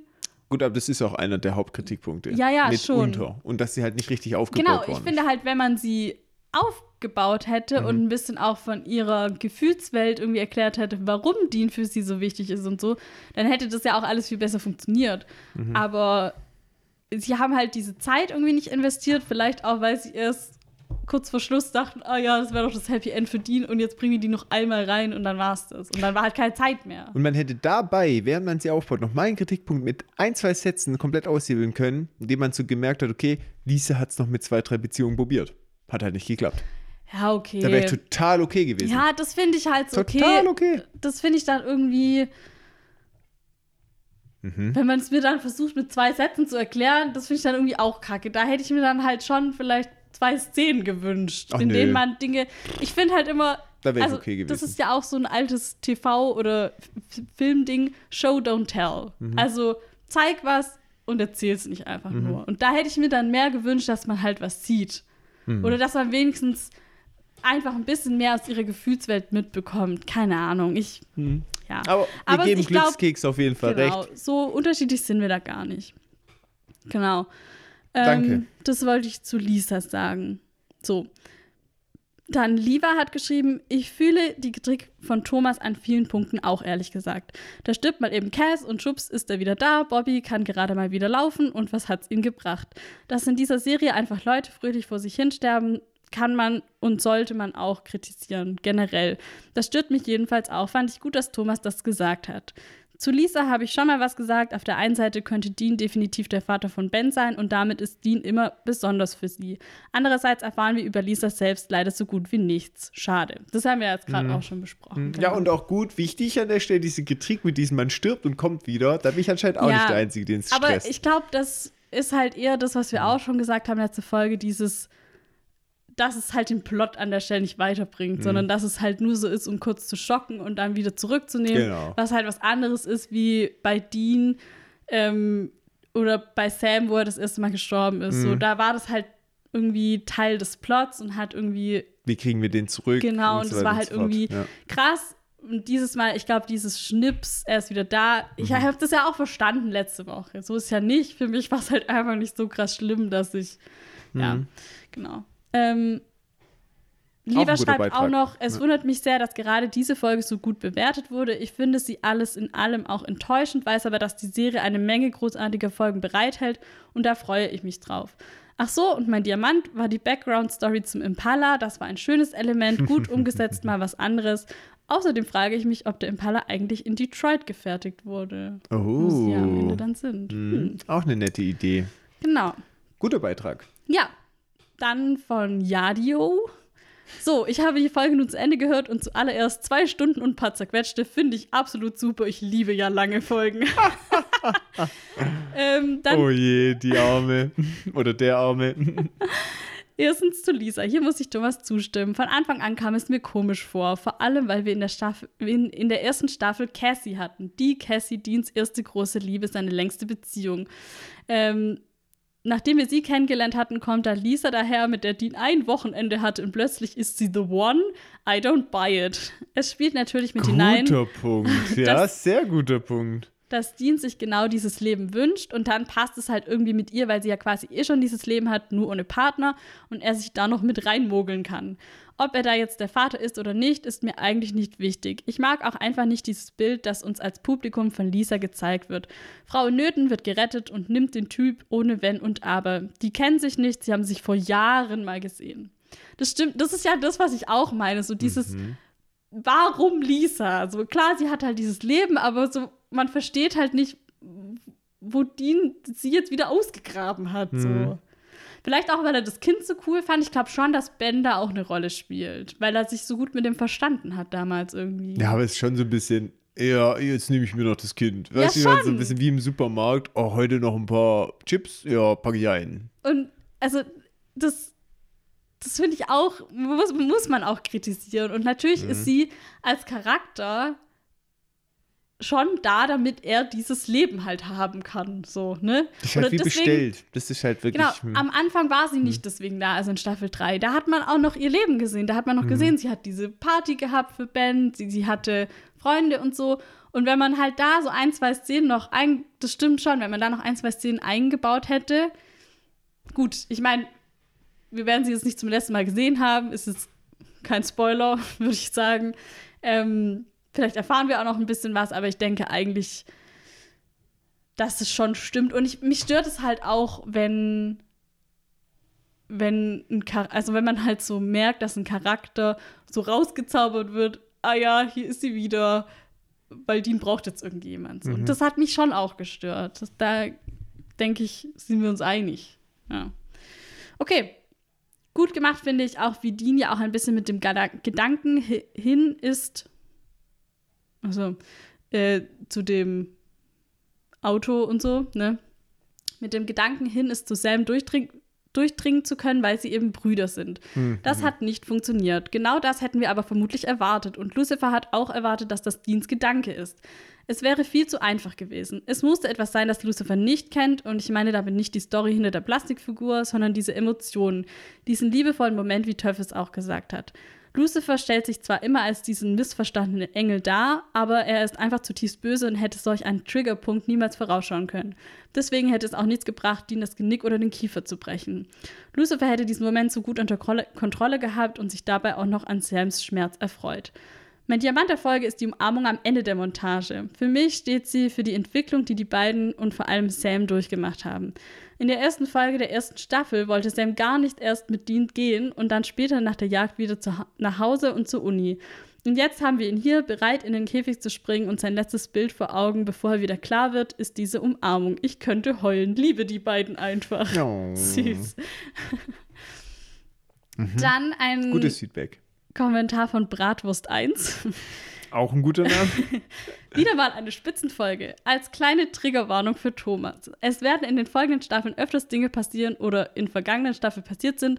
Gut, aber das ist auch einer der Hauptkritikpunkte. Ja, ja, mitunter. schon. Und dass sie halt nicht richtig aufgebaut Genau, ich finde halt, wenn man sie aufgebaut hätte Mhm. und ein bisschen auch von ihrer Gefühlswelt irgendwie erklärt hätte, warum Dean für sie so wichtig ist und so, dann hätte das ja auch alles viel besser funktioniert. Mhm. Aber sie haben halt diese Zeit irgendwie nicht investiert, vielleicht auch, weil sie erst kurz vor Schluss dachten, ah ja, das wäre doch das Happy End für Dean und jetzt bringen wir die noch einmal rein und dann war's das. Und dann war halt keine Zeit mehr. Und man hätte dabei, während man sie aufbaut, noch mal einen Kritikpunkt mit ein, zwei Sätzen komplett aushebeln können, indem man so gemerkt hat, okay, Lisa hat es noch mit zwei, drei Beziehungen probiert. Hat halt nicht geklappt. Ja, okay. Da wäre ich total okay gewesen. Ja, das finde ich halt so Total okay. okay. Das finde ich dann irgendwie, Mhm. wenn man es mir dann versucht mit zwei Sätzen zu erklären, das finde ich dann irgendwie auch kacke. Da hätte ich mir dann halt schon vielleicht zwei Szenen gewünscht, Ach, in nö. denen man Dinge. Ich finde halt immer. Da wär's also, okay gewesen. Das ist ja auch so ein altes TV- oder Filmding, Show, don't tell. Mhm. Also zeig was und erzähl's nicht einfach nur. Und da hätte ich mir dann mehr gewünscht, dass man halt was sieht. Mhm. Oder dass man wenigstens einfach ein bisschen mehr aus ihrer Gefühlswelt mitbekommt. Keine Ahnung. Ich, ja. Aber wir Aber geben glaub- Glückskeks auf jeden Fall genau, recht. so unterschiedlich sind wir da gar nicht. Genau. Ähm, Danke. Das wollte ich zu Lisa sagen. So. Dann Liva hat geschrieben, ich fühle die Kritik von Thomas an vielen Punkten auch ehrlich gesagt. Da stirbt mal eben Cass und schubs ist er wieder da, Bobby kann gerade mal wieder laufen und was hat's ihn gebracht? Dass in dieser Serie einfach Leute fröhlich vor sich hinsterben, kann man und sollte man auch kritisieren, generell. Das stört mich jedenfalls auch, fand ich gut, dass Thomas das gesagt hat. Zu Lisa habe ich schon mal was gesagt. Auf der einen Seite könnte Dean definitiv der Vater von Ben sein und damit ist Dean immer besonders für sie. Andererseits erfahren wir über Lisa selbst leider so gut wie nichts. Schade. Das haben wir jetzt gerade auch schon besprochen. Mhm. Ja, genau. und auch gut, wichtig an der Stelle, diese Kritik mit diesem, man stirbt und kommt wieder. Da bin ich anscheinend auch Ja, nicht der Einzige, den es Aber stresst. ich glaube, das ist halt eher das, was wir auch schon gesagt haben letzte Folge, dieses, dass es halt den Plot an der Stelle nicht weiterbringt, Mhm. sondern dass es halt nur so ist, um kurz zu schocken und dann wieder zurückzunehmen. Genau. Was halt was anderes ist wie bei Dean ähm, oder bei Sam, wo er das erste Mal gestorben ist. Mhm. So, da war das halt irgendwie Teil des Plots und hat irgendwie Wie kriegen wir den zurück? Genau, und so es weiter war und halt irgendwie Ja. krass. Und dieses Mal, ich glaube, dieses Schnips, er ist wieder da. Ich Mhm. habe das ja auch verstanden letzte Woche. So ist ja nicht. Für mich war es halt einfach nicht so krass schlimm, dass ich. Ja, Mhm. genau. Ähm, Lieber schreibt Beitrag. auch noch, es Ja. wundert mich sehr, dass gerade diese Folge so gut bewertet wurde. Ich finde sie alles in allem auch enttäuschend, weiß aber, dass die Serie eine Menge großartiger Folgen bereithält und da freue ich mich drauf. Ach so, und mein Diamant war die Background-Story zum Impala. Das war ein schönes Element, gut umgesetzt, mal was anderes. Außerdem frage ich mich, ob der Impala eigentlich in Detroit gefertigt wurde. Wo sie ja am Ende Oh. dann sind. Mhm. Hm. Auch eine nette Idee. Genau. Guter Beitrag. Ja, dann von Yadio. So, ich habe die Folge nun zu Ende gehört und zuallererst zwei Stunden und ein paar zerquetschte. Finde ich absolut super. Ich liebe ja lange Folgen. ähm, oh je, die Arme. Oder der Arme. erstens zu Lisa. Hier muss ich Thomas zustimmen. Von Anfang an kam es mir komisch vor. Vor allem, weil wir in der, Staffel, in, in der ersten Staffel Cassie hatten. Die Cassie, Deans erste große Liebe, seine längste Beziehung. Ähm, Nachdem wir sie kennengelernt hatten, kommt da Lisa daher, mit der Dean ein Wochenende hatte und plötzlich ist sie the one. I don't buy it. Es spielt natürlich mit hinein, Guter Punkt. Ja, sehr guter Punkt. Dass Dean sich genau dieses Leben wünscht und dann passt es halt irgendwie mit ihr, weil sie ja quasi eh schon dieses Leben hat, nur ohne Partner und er sich da noch mit reinmogeln kann. Ob er da jetzt der Vater ist oder nicht, ist mir eigentlich nicht wichtig. Ich mag auch einfach nicht dieses Bild, das uns als Publikum von Lisa gezeigt wird. Frau Nöten wird gerettet und nimmt den Typ ohne Wenn und Aber. Die kennen sich nicht, sie haben sich vor Jahren mal gesehen. Das stimmt, das ist ja das, was ich auch meine, so dieses warum Lisa? Also klar, sie hat halt dieses Leben, aber so, man versteht halt nicht, wo Dean sie jetzt wieder ausgegraben hat. So. Vielleicht auch, weil er das Kind so cool fand. Ich glaube schon, dass Ben da auch eine Rolle spielt, weil er sich so gut mit dem verstanden hat damals irgendwie. Ja, aber es ist schon so ein bisschen, ja, jetzt nehme ich mir noch das Kind. Ja, Weißt du, man so ein bisschen wie im Supermarkt, oh, heute noch ein paar Chips, ja, packe ich ein. Und also, das, das finde ich auch, muss, muss man auch kritisieren. Und natürlich Mhm. ist sie als Charakter schon da, damit er dieses Leben halt haben kann. So, ne? Das ist halt Oder wie deswegen- bestellt. Das ist halt wirklich. Genau, hm. am Anfang war sie nicht deswegen da, also in Staffel 3. Da hat man auch noch ihr Leben gesehen. Da hat man noch gesehen, sie hat diese Party gehabt für Ben, sie, sie hatte Freunde und so. Und wenn man halt da so ein, zwei Szenen noch ein, das stimmt schon, wenn man da noch ein, zwei Szenen eingebaut hätte, gut, ich meine, wir werden sie jetzt nicht zum letzten Mal gesehen haben, ist jetzt kein Spoiler, würde ich sagen. Ähm, vielleicht erfahren wir auch noch ein bisschen was, aber ich denke eigentlich, dass es schon stimmt. Und ich, mich stört es halt auch, wenn, wenn ein Char also wenn man halt so merkt, dass ein Charakter so rausgezaubert wird, ah ja, hier ist sie wieder, weil Dean braucht jetzt irgendjemand. So. Und das hat mich schon auch gestört. Das, da denke ich, sind wir uns einig. Ja. Okay. Gut gemacht finde ich auch, wie Dean ja auch ein bisschen mit dem Gedanken hin ist, also äh, zu dem Auto und so, ne? Mit dem Gedanken hin ist, zu Sam durchdringen, durchdringen zu können, weil sie eben Brüder sind. Mhm. Das hat nicht funktioniert. Genau das hätten wir aber vermutlich erwartet. Und Lucifer hat auch erwartet, dass das Deans Gedanke ist. Es wäre viel zu einfach gewesen. Es musste etwas sein, das Lucifer nicht kennt, und ich meine damit nicht die Story hinter der Plastikfigur, sondern diese Emotionen, diesen liebevollen Moment, wie Töff es auch gesagt hat. Lucifer stellt sich zwar immer als diesen missverstandenen Engel dar, aber er ist einfach zutiefst böse und hätte solch einen Triggerpunkt niemals vorausschauen können. Deswegen hätte es auch nichts gebracht, ihn das Genick oder den Kiefer zu brechen. Lucifer hätte diesen Moment so gut unter Kontrolle gehabt und sich dabei auch noch an Sams Schmerz erfreut. Mein Diamant der Folge ist die Umarmung am Ende der Montage. Für mich steht sie für die Entwicklung, die die beiden und vor allem Sam durchgemacht haben. In der ersten Folge der ersten Staffel wollte Sam gar nicht erst mit Dean gehen und dann später nach der Jagd wieder zu, nach Hause und zur Uni. Und jetzt haben wir ihn hier bereit, in den Käfig zu springen und sein letztes Bild vor Augen, bevor er wieder klar wird, ist diese Umarmung. Ich könnte heulen. Liebe die beiden einfach. Oh. Süß. mhm. Dann ein. Gutes Feedback. Kommentar von Bratwurst 1. Auch ein guter Name. Wieder mal eine Spitzenfolge. Als kleine Triggerwarnung für Thomas. Es werden in den folgenden Staffeln öfters Dinge passieren oder in vergangenen Staffeln passiert sind,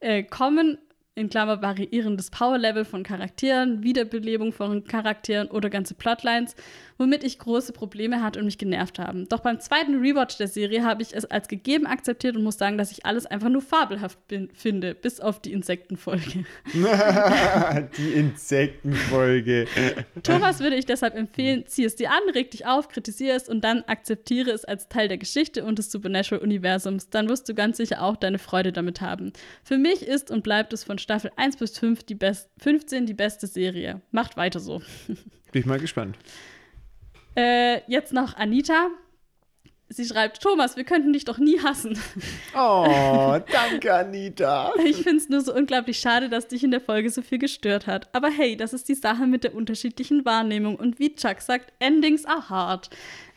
äh, kommen in Klammer variierendes Powerlevel von Charakteren, Wiederbelebung von Charakteren oder ganze Plotlines, womit ich große Probleme hatte und mich genervt haben. Doch beim zweiten Rewatch der Serie habe ich es als gegeben akzeptiert und muss sagen, dass ich alles einfach nur fabelhaft bin, finde, bis auf die Insektenfolge. die Insektenfolge. Thomas würde ich deshalb empfehlen, zieh es dir an, reg dich auf, kritisiere es und dann akzeptiere es als Teil der Geschichte und des Supernatural-Universums. Dann wirst du ganz sicher auch deine Freude damit haben. Für mich ist und bleibt es von Staffel 1 bis 5 die 15 die beste Serie. Macht weiter so. Bin ich mal gespannt. Äh, jetzt noch Anita. Sie schreibt, Thomas, wir könnten dich doch nie hassen. Oh, danke, Anita. Ich finde es nur so unglaublich schade, dass dich in der Folge so viel gestört hat. Aber hey, das ist die Sache mit der unterschiedlichen Wahrnehmung. Und wie Chuck sagt, Endings are hard.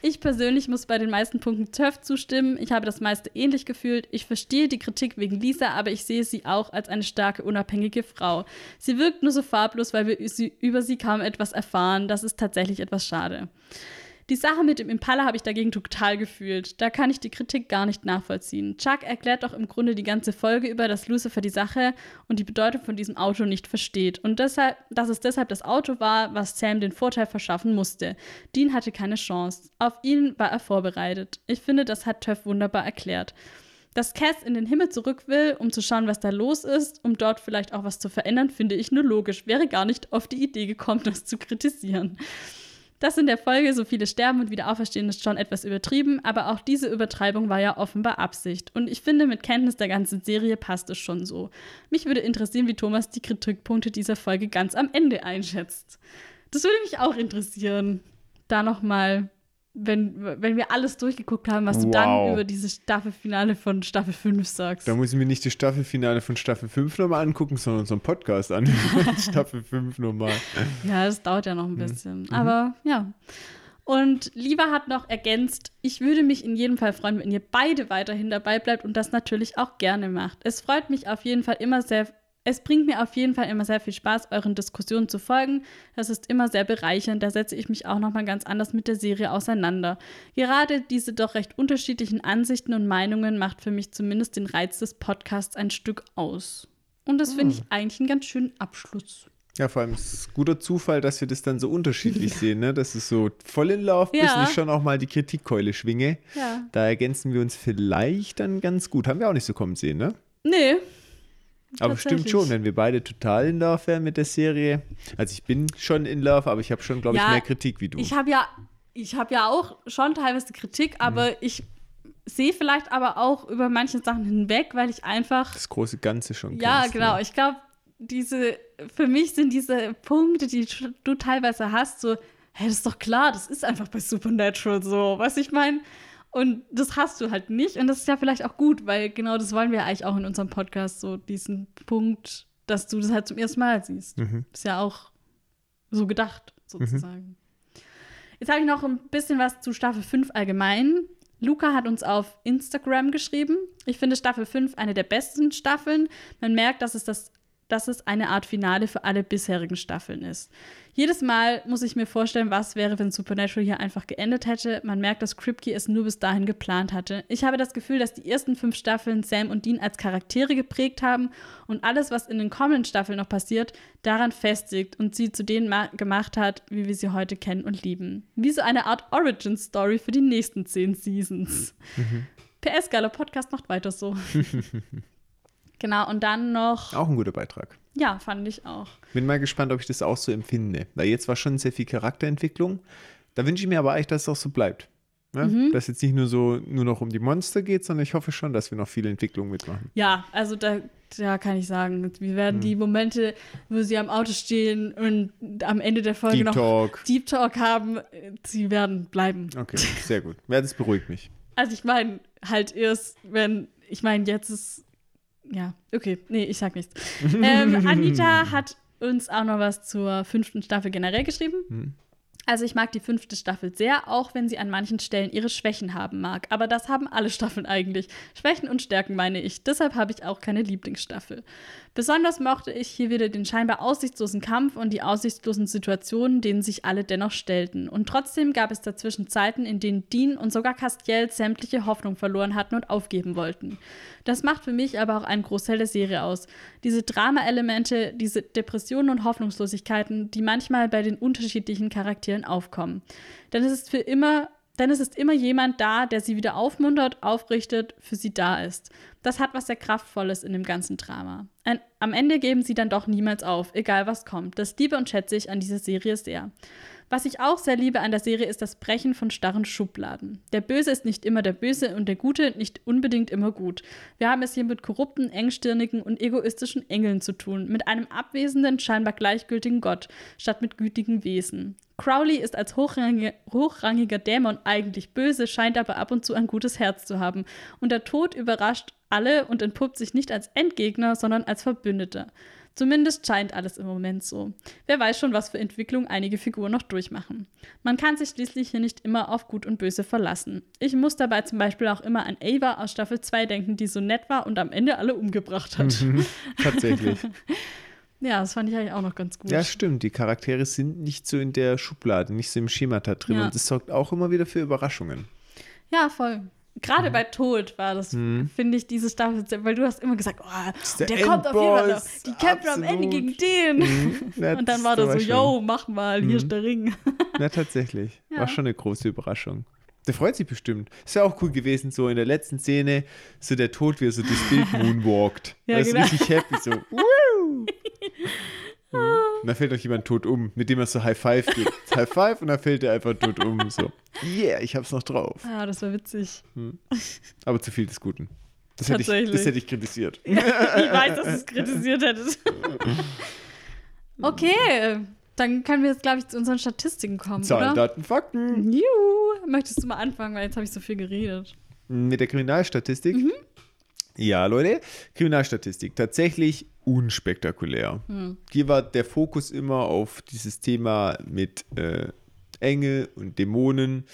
Ich persönlich muss bei den meisten Punkten Turf zustimmen. Ich habe das meiste ähnlich gefühlt. Ich verstehe die Kritik wegen Lisa, aber ich sehe sie auch als eine starke, unabhängige Frau. Sie wirkt nur so farblos, weil wir über sie kaum etwas erfahren. Das ist tatsächlich etwas schade. Die Sache mit dem Impala habe ich dagegen total gefühlt. Da kann ich die Kritik gar nicht nachvollziehen. Chuck erklärt doch im Grunde die ganze Folge über, dass Lucifer die Sache und die Bedeutung von diesem Auto nicht versteht. Und deshalb, dass es deshalb das Auto war, was Sam den Vorteil verschaffen musste. Dean hatte keine Chance. Auf ihn war er vorbereitet. Ich finde, das hat Töff wunderbar erklärt. Dass Cass in den Himmel zurück will, um zu schauen, was da los ist, um dort vielleicht auch was zu verändern, finde ich nur logisch. Wäre gar nicht auf die Idee gekommen, das zu kritisieren. Dass in der Folge so viele sterben und wieder auferstehen, ist schon etwas übertrieben, aber auch diese Übertreibung war ja offenbar Absicht. Und ich finde, mit Kenntnis der ganzen Serie passt es schon so. Mich würde interessieren, wie Thomas die Kritikpunkte dieser Folge ganz am Ende einschätzt. Das würde mich auch interessieren. Da nochmal wenn, wenn wir alles durchgeguckt haben, was wow. du dann über dieses Staffelfinale von Staffel 5 sagst. Da muss ich mir nicht das Staffelfinale von Staffel 5 nochmal angucken, sondern unseren Podcast an. Staffel 5 nochmal. Ja, das dauert ja noch ein mhm. bisschen. Mhm. Aber ja. Und Lieber hat noch ergänzt, ich würde mich in jedem Fall freuen, wenn ihr beide weiterhin dabei bleibt und das natürlich auch gerne macht. Es freut mich auf jeden Fall immer sehr, es bringt mir auf jeden Fall immer sehr viel Spaß, euren Diskussionen zu folgen. Das ist immer sehr bereichernd. Da setze ich mich auch nochmal ganz anders mit der Serie auseinander. Gerade diese doch recht unterschiedlichen Ansichten und Meinungen macht für mich zumindest den Reiz des Podcasts ein Stück aus. Und das finde ich hm. eigentlich einen ganz schönen Abschluss. Ja, vor allem ist es guter Zufall, dass wir das dann so unterschiedlich sehen, ne? Dass es so voll in Love ja. bis ich schon auch mal die Kritikkeule schwinge. Ja. Da ergänzen wir uns vielleicht dann ganz gut. Haben wir auch nicht so kommen sehen, ne? Nee, aber stimmt schon, wenn wir beide total in Love wären mit der Serie. Also ich bin schon in Love, aber ich habe schon, glaube ja, ich, mehr Kritik wie du. Ich habe ja, ich habe ja auch schon teilweise Kritik, aber mhm. ich sehe vielleicht aber auch über manche Sachen hinweg, weil ich einfach das große Ganze schon Ja, kennst, genau. Ja. Ich glaube, diese für mich sind diese Punkte, die du teilweise hast, so, hey, das ist doch klar, das ist einfach bei Supernatural so, was ich meine. Und das hast du halt nicht. Und das ist ja vielleicht auch gut, weil genau das wollen wir eigentlich auch in unserem Podcast, so diesen Punkt, dass du das halt zum ersten Mal siehst. Mhm. Ist ja auch so gedacht, sozusagen. Mhm. Jetzt habe ich noch ein bisschen was zu Staffel 5 allgemein. Luca hat uns auf Instagram geschrieben. Ich finde Staffel 5 eine der besten Staffeln. Man merkt, dass es das dass es eine Art Finale für alle bisherigen Staffeln ist. Jedes Mal muss ich mir vorstellen, was wäre, wenn Supernatural hier einfach geendet hätte. Man merkt, dass Kripke es nur bis dahin geplant hatte. Ich habe das Gefühl, dass die ersten fünf Staffeln Sam und Dean als Charaktere geprägt haben und alles, was in den kommenden Staffeln noch passiert, daran festigt und sie zu denen gemacht hat, wie wir sie heute kennen und lieben. Wie so eine Art Origin-Story für die nächsten zehn Seasons. Mhm. PS, geiler Podcast macht weiter so. Genau, und dann noch. Auch ein guter Beitrag. Ja, fand ich auch. Bin mal gespannt, ob ich das auch so empfinde. Weil jetzt war schon sehr viel Charakterentwicklung. Da wünsche ich mir aber eigentlich, dass es auch so bleibt. Ne? Mhm. Dass jetzt nicht nur so nur noch um die Monster geht, sondern ich hoffe schon, dass wir noch viele Entwicklungen mitmachen. Ja, also da, da kann ich sagen, wir werden mhm. die Momente, wo sie am Auto stehen und am Ende der Folge Deep noch Talk. Deep Talk haben, sie werden bleiben. Okay, sehr gut. Ja, das beruhigt mich. Also ich meine, halt erst, wenn, ich meine, jetzt ist ja, okay. Nee, ich sag nichts. ähm, Anita hat uns auch noch was zur fünften Staffel generell geschrieben. Hm. Also ich mag die fünfte Staffel sehr, auch wenn sie an manchen Stellen ihre Schwächen haben mag. Aber das haben alle Staffeln eigentlich. Schwächen und Stärken meine ich. Deshalb habe ich auch keine Lieblingsstaffel. Besonders mochte ich hier wieder den scheinbar aussichtslosen Kampf und die aussichtslosen Situationen, denen sich alle dennoch stellten. Und trotzdem gab es dazwischen Zeiten, in denen Dean und sogar Castiel sämtliche Hoffnung verloren hatten und aufgeben wollten. Das macht für mich aber auch einen Großteil der Serie aus. Diese Drama-Elemente, diese Depressionen und Hoffnungslosigkeiten, die manchmal bei den unterschiedlichen Charakteren aufkommen. Denn es ist für immer denn es ist immer jemand da, der sie wieder aufmuntert, aufrichtet, für sie da ist. Das hat was sehr Kraftvolles in dem ganzen Drama. Ein, am Ende geben sie dann doch niemals auf, egal was kommt. Das liebe und schätze ich an dieser Serie sehr. Was ich auch sehr liebe an der Serie ist das Brechen von starren Schubladen. Der Böse ist nicht immer der Böse und der Gute nicht unbedingt immer gut. Wir haben es hier mit korrupten, engstirnigen und egoistischen Engeln zu tun, mit einem abwesenden, scheinbar gleichgültigen Gott, statt mit gütigen Wesen. Crowley ist als hochrangiger, hochrangiger Dämon eigentlich böse, scheint aber ab und zu ein gutes Herz zu haben. Und der Tod überrascht alle und entpuppt sich nicht als Endgegner, sondern als Verbündeter. Zumindest scheint alles im Moment so. Wer weiß schon, was für Entwicklung einige Figuren noch durchmachen. Man kann sich schließlich hier nicht immer auf Gut und Böse verlassen. Ich muss dabei zum Beispiel auch immer an Ava aus Staffel 2 denken, die so nett war und am Ende alle umgebracht hat. Mhm, tatsächlich. Ja, das fand ich eigentlich auch noch ganz gut. Ja, stimmt. Die Charaktere sind nicht so in der Schublade, nicht so im Schemata drin. Ja. Und das sorgt auch immer wieder für Überraschungen. Ja, voll. Gerade mhm. bei Tod war das, mhm. finde ich, diese Staffel, weil du hast immer gesagt, oh, der, der kommt auf jeden Fall noch. Die kämpfen am Ende gegen den. Mhm. und dann war das so, yo, mach mal, hier ist der mhm. Ring. ja, tatsächlich. Ja. War schon eine große Überraschung. Der freut sich bestimmt. Ist ja auch cool gewesen, so in der letzten Szene, so der Tod, wie er so das Bild moonwalkt. ja, das genau. ist richtig happy, so, Woo! Und da fällt euch jemand tot um, mit dem er so High Five gibt. High Five und dann fällt er einfach tot um. So, yeah, ich hab's noch drauf. Ah, das war witzig. Hm. Aber zu viel des Guten. Das hätte, ich, das hätte ich kritisiert. ich weiß, dass du es kritisiert hättest. okay, dann können wir jetzt, glaube ich, zu unseren Statistiken kommen. Zahlen, oder? Daten, Fakten. Juhu. Möchtest du mal anfangen, weil jetzt habe ich so viel geredet. Mit der Kriminalstatistik? Mhm. Ja, Leute, Kriminalstatistik. Tatsächlich unspektakulär. Hm. Hier war der Fokus immer auf dieses Thema mit äh, Engel und Dämonen.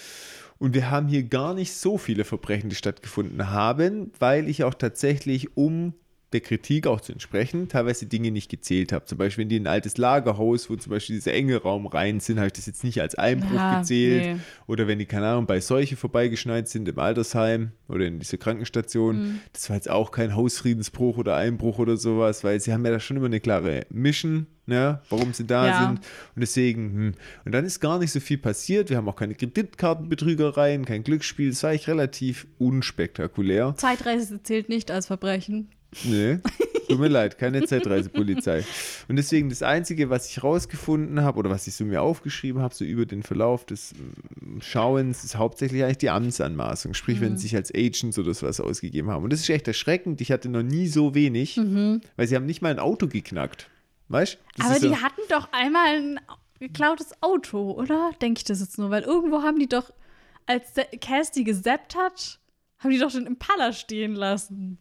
Und wir haben hier gar nicht so viele Verbrechen, die stattgefunden haben, weil ich auch tatsächlich um der Kritik auch zu entsprechen, teilweise Dinge nicht gezählt habe. Zum Beispiel, wenn die in ein altes Lagerhaus, wo zum Beispiel dieser enge Raum rein sind, habe ich das jetzt nicht als Einbruch ja, gezählt. Nee. Oder wenn die, keine Ahnung, bei Seuche vorbeigeschneit sind im Altersheim oder in dieser Krankenstation, mhm. das war jetzt auch kein Hausfriedensbruch oder Einbruch oder sowas, weil sie haben ja da schon immer eine klare Mission, ne, warum sie da ja. sind. Und deswegen, hm. und dann ist gar nicht so viel passiert. Wir haben auch keine Kreditkartenbetrügereien, kein Glücksspiel. Das war eigentlich relativ unspektakulär. Zeitreise zählt nicht als Verbrechen. Nee, tut mir leid, keine Zeitreisepolizei. Und deswegen das Einzige, was ich rausgefunden habe oder was ich so mir aufgeschrieben habe, so über den Verlauf des mm, Schauens, ist hauptsächlich eigentlich die Amtsanmaßung. Sprich, mhm. wenn sie sich als Agents oder sowas ausgegeben haben. Und das ist echt erschreckend. Ich hatte noch nie so wenig, mhm. weil sie haben nicht mal ein Auto geknackt. Weißt du? Aber die so hatten doch einmal ein geklautes Auto, oder? Denke ich das jetzt nur, weil irgendwo haben die doch, als Cass die hat, haben die doch den Impala stehen lassen.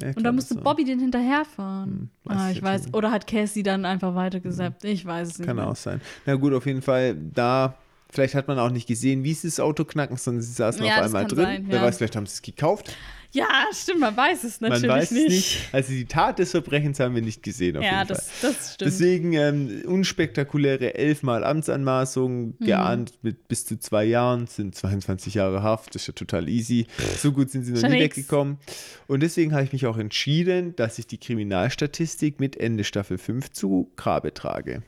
Ja, und da musste so. Bobby den hinterherfahren. Hm, ah, ich weiß. Oder hat Cassie dann einfach weitergesappt? Hm. Ich weiß es nicht. Kann mehr. auch sein. Na gut, auf jeden Fall, da Vielleicht hat man auch nicht gesehen, wie sie das Auto knacken, sondern sie saßen Ja, auf einmal drin. sein, Wer ja. weiß, vielleicht haben sie es gekauft. Ja, stimmt, man weiß es natürlich man weiß nicht. nicht. Also die Tat des Verbrechens haben wir nicht gesehen Ja, das, das stimmt. Deswegen ähm, unspektakuläre elfmal Amtsanmaßung, Mhm. geahnt mit bis zu zwei Jahren, sind 22 Jahre Haft, das ist ja total easy. So gut sind sie noch Schon nie nix. weggekommen. Und deswegen habe ich mich auch entschieden, dass ich die Kriminalstatistik mit Ende Staffel 5 zu Grabe trage.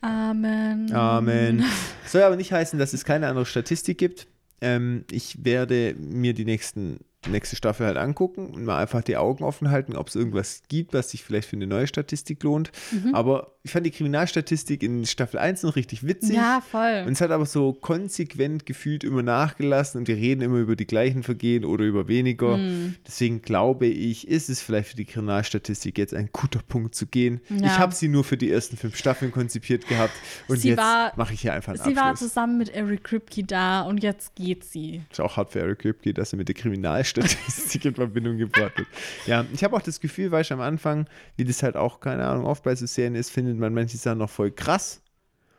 Amen. Amen. Soll aber nicht heißen, dass es keine andere Statistik gibt. Ähm, ich werde mir die nächsten, nächste Staffel halt angucken und mal einfach die Augen offen halten, ob es irgendwas gibt, was sich vielleicht für eine neue Statistik lohnt. Mhm. Aber ich fand die Kriminalstatistik in Staffel 1 noch richtig witzig. Ja, voll. Und es hat aber so konsequent gefühlt immer nachgelassen und wir reden immer über die gleichen Vergehen oder über weniger. Mhm. Deswegen glaube ich, ist es vielleicht für die Kriminalstatistik jetzt ein guter Punkt zu gehen. Ja. Ich habe sie nur für die ersten fünf Staffeln konzipiert gehabt und Sie jetzt war- mache ich hier einfach einen Sie war Abschluss. zusammen mit Eric Kripke da und jetzt geht sie. Ist auch hart für Eric Kripke, dass er mit der Kriminalstatistik in Verbindung gebracht wird. Ja, ich habe auch das Gefühl, weißt du, am Anfang, wie das halt auch, keine Ahnung, oft bei so Serien ist, findet man manche Sachen noch voll krass.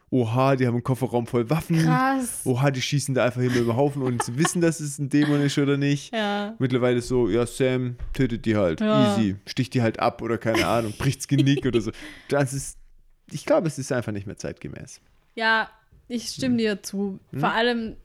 Oha, die haben einen Kofferraum voll Waffen. Krass. Oha, die schießen da einfach hin über Haufen und sie wissen, dass es ein Dämon ist oder nicht. Ja. Mittlerweile so, ja, Sam tötet die halt. Ja. Easy. Sticht die halt ab oder keine Ahnung, bricht's Genick oder so. Das ist, ich glaube, es ist einfach nicht mehr zeitgemäß. Ja, ich stimme dir zu. Hm? Vor allem,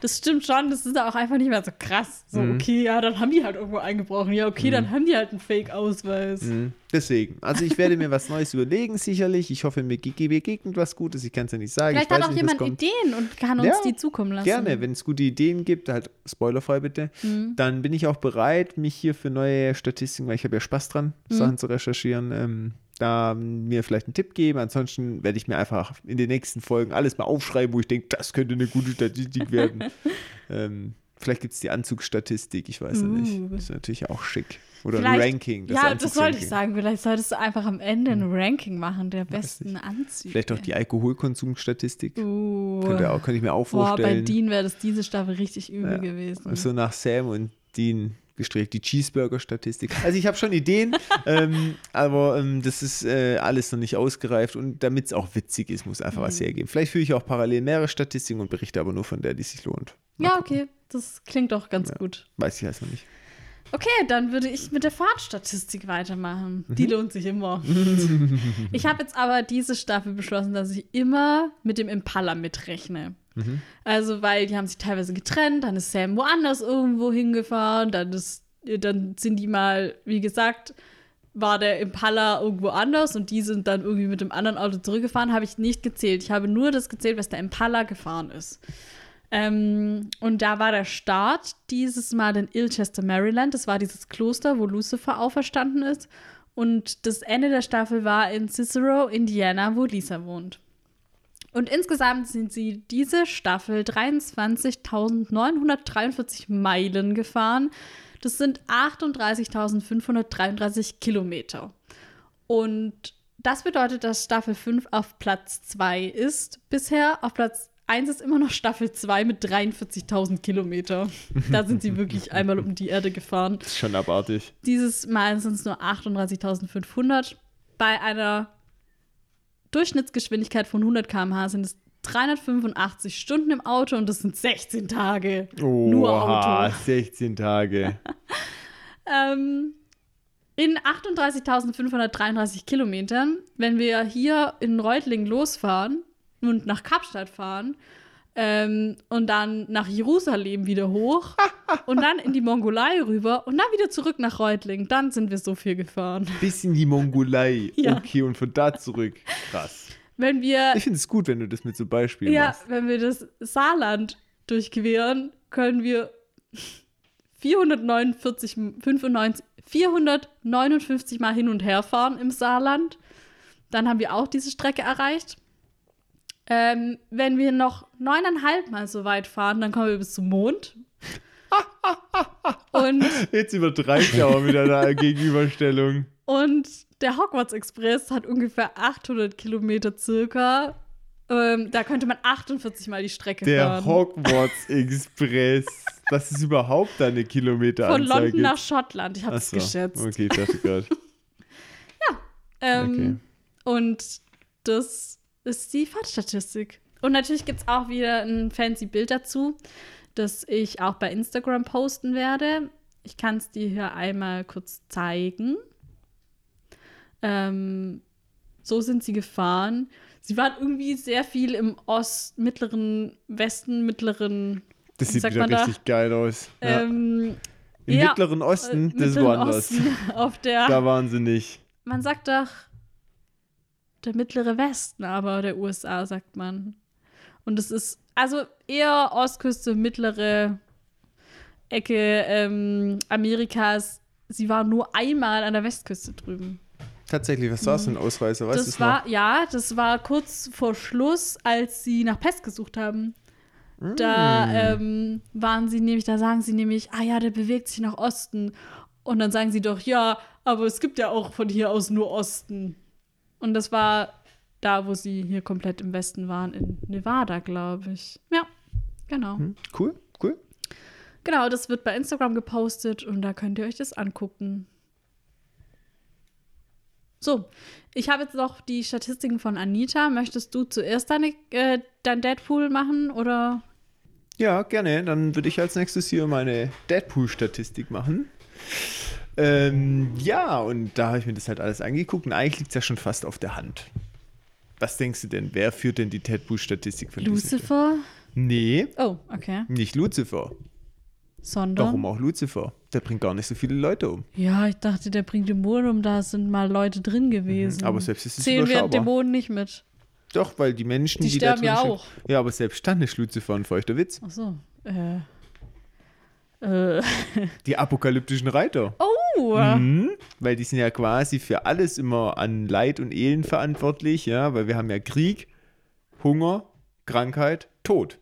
das stimmt schon, das ist auch einfach nicht mehr so krass. So, Mhm. okay, ja, dann haben die halt irgendwo eingebrochen. Ja, okay, dann haben die halt einen Fake-Ausweis. Mhm. Deswegen. Also ich werde mir was Neues überlegen, sicherlich. Ich hoffe, mir ge- begegnet was Gutes. Ich kann es ja nicht sagen. Vielleicht ich hat auch nicht, jemand. Ideen und kann uns Ja, die zukommen lassen. Gerne, wenn es gute Ideen gibt, halt spoilerfrei bitte, Mhm. dann bin ich auch bereit, mich hier für neue Statistiken, weil ich habe ja Spaß dran, Mhm. Sachen zu recherchieren, ähm, da mir vielleicht einen Tipp geben. Ansonsten werde ich mir einfach in den nächsten Folgen alles mal aufschreiben, wo ich denke, das könnte eine gute Statistik werden. ähm, vielleicht gibt es die Anzugsstatistik, ich weiß ja nicht. Uh. Das ist natürlich auch schick. Oder ein Vielleicht- Ranking. ja, das wollte ich sagen. Vielleicht solltest du einfach am Ende ein Ranking machen der besten Anzüge. Hm. Vielleicht auch die Alkoholkonsumstatistik. Uh. Könnte, auch, könnte ich mir auch Boah, bei vorstellen. Dean wäre das diese Staffel richtig übel Ja. gewesen. So nach Sam und Dean gestrebt, die Cheeseburger-Statistik. Also ich habe schon Ideen, ähm, aber ähm, das ist äh, alles noch nicht ausgereift und damit es auch witzig ist, muss einfach Mhm. was hergeben. Vielleicht führe ich auch parallel mehrere Statistiken und berichte aber nur von der, die sich lohnt. Mal ja, gucken. okay. Das klingt doch ganz gut. Weiß ich jetzt noch nicht. Okay, dann würde ich mit der Fahrtstatistik weitermachen. Mhm. Die lohnt sich immer. ich habe jetzt aber diese Staffel beschlossen, dass ich immer mit dem Impala mitrechne. Mhm. Also, weil die haben sich teilweise getrennt, dann ist Sam woanders irgendwo hingefahren, dann, ist, dann sind die mal, wie gesagt, war der Impala irgendwo anders und die sind dann irgendwie mit dem anderen Auto zurückgefahren, habe ich nicht gezählt. Ich habe nur das gezählt, was der Impala gefahren ist. Ähm, und da war der Start dieses Mal in Ilchester, Maryland. Das war dieses Kloster, wo Lucifer auferstanden ist. Und das Ende der Staffel war in Cicero, Indiana, wo Lisa wohnt. Und insgesamt sind sie diese Staffel 23.943 Meilen gefahren. Das sind 38.533 Kilometer. Und das bedeutet, dass Staffel 5 auf Platz 2 ist bisher. Auf Platz 1 ist immer noch Staffel 2 mit 43.000 Kilometer. Da sind sie wirklich einmal um die Erde gefahren. Das ist schon abartig. Dieses Mal sind es nur 38.500. Bei einer Durchschnittsgeschwindigkeit von 100 km/h sind es 385 Stunden im Auto und das sind 16 Tage. Nur Oha, Auto. 16 Tage. Ähm, in 38.533 Kilometern, wenn wir hier in Reutlingen losfahren und nach Kapstadt fahren ähm, und dann nach Jerusalem wieder hoch und dann in die Mongolei rüber und dann wieder zurück nach Reutlingen, dann sind wir so viel gefahren. Bis in die Mongolei. Ja. Okay, und von da zurück. Krass. Wenn wir Ich finde es gut, wenn du das mit so Beispielen Ja, machst. wenn wir das Saarland durchqueren, können wir 449, 95, 459 Mal hin und her fahren im Saarland. Dann haben wir auch diese Strecke erreicht. Ähm, wenn wir noch neuneinhalb Mal so weit fahren, dann kommen wir bis zum Mond. und, Jetzt übertreibt er aber mit einer Gegenüberstellung. und der Hogwarts Express hat ungefähr 800 Kilometer circa. Ähm, da könnte man 48 Mal die Strecke Der fahren. Hogwarts Express. Das ist überhaupt eine Von Kilometeranzahl. London nach Schottland. Ich habe es Achso, geschätzt. Okay, ich dachte gerade. Ähm, Und das ist die Fahrtstatistik. Und natürlich gibt es auch wieder ein fancy Bild dazu, das ich auch bei Instagram posten werde. Ich kann es dir hier einmal kurz zeigen. Ähm, so sind sie gefahren. Sie waren irgendwie sehr viel im Ost, mittleren Westen, mittleren. Das sieht wieder da? richtig geil aus. Ja. Ähm, Im ja, Mittleren Osten, äh, das ist woanders. Osten, auf der. Da waren sie nicht. Man sagt doch der mittlere Westen, aber der USA sagt man. Und es ist also eher Ostküste, mittlere Ecke ähm, Amerikas. Sie war nur einmal an der Westküste drüben. Tatsächlich, was war es für ein Ausreißer? Weißt das es war, ja, das war kurz vor Schluss, als sie nach Pest gesucht haben. Da Mm. ähm, waren sie nämlich, da sagen sie nämlich, ah ja, der bewegt sich nach Osten. Und dann sagen sie doch, ja, aber es gibt ja auch von hier aus nur Osten. Und das war da, wo sie hier komplett im Westen waren, in Nevada, glaube ich. Ja, genau. Hm, Cool, cool. Genau, das wird bei Instagram gepostet und da könnt ihr euch das angucken. So, ich habe jetzt noch die Statistiken von Anita. Möchtest du zuerst deine, äh, dein Deadpool machen oder? Ja, gerne. Dann würde ich als nächstes hier meine Deadpool-Statistik machen. Ähm, ja, und da habe ich mir das halt alles angeguckt und eigentlich liegt es ja schon fast auf der Hand. Was denkst du denn? Wer führt denn die Deadpool-Statistik von diesem Film? Lucifer? Nee, Oh, okay. nicht Lucifer. Sondern? Warum auch Lucifer? Der bringt gar nicht so viele Leute um. Ja, ich dachte, der bringt Dämonen um. Da sind mal Leute drin gewesen. Mhm, Aber selbst ist es Zählen wir. Dämonen nicht mit. Doch, weil die Menschen, Die die, da sterben ja auch. Ja, aber selbst dann ist Lucifer ein feuchter Witz. Ach so. Äh. Äh. Die apokalyptischen Reiter. Oh. Mhm, weil die sind ja quasi für alles immer an Leid und Elend verantwortlich, ja, weil wir haben ja Krieg, Hunger, Krankheit, Tod.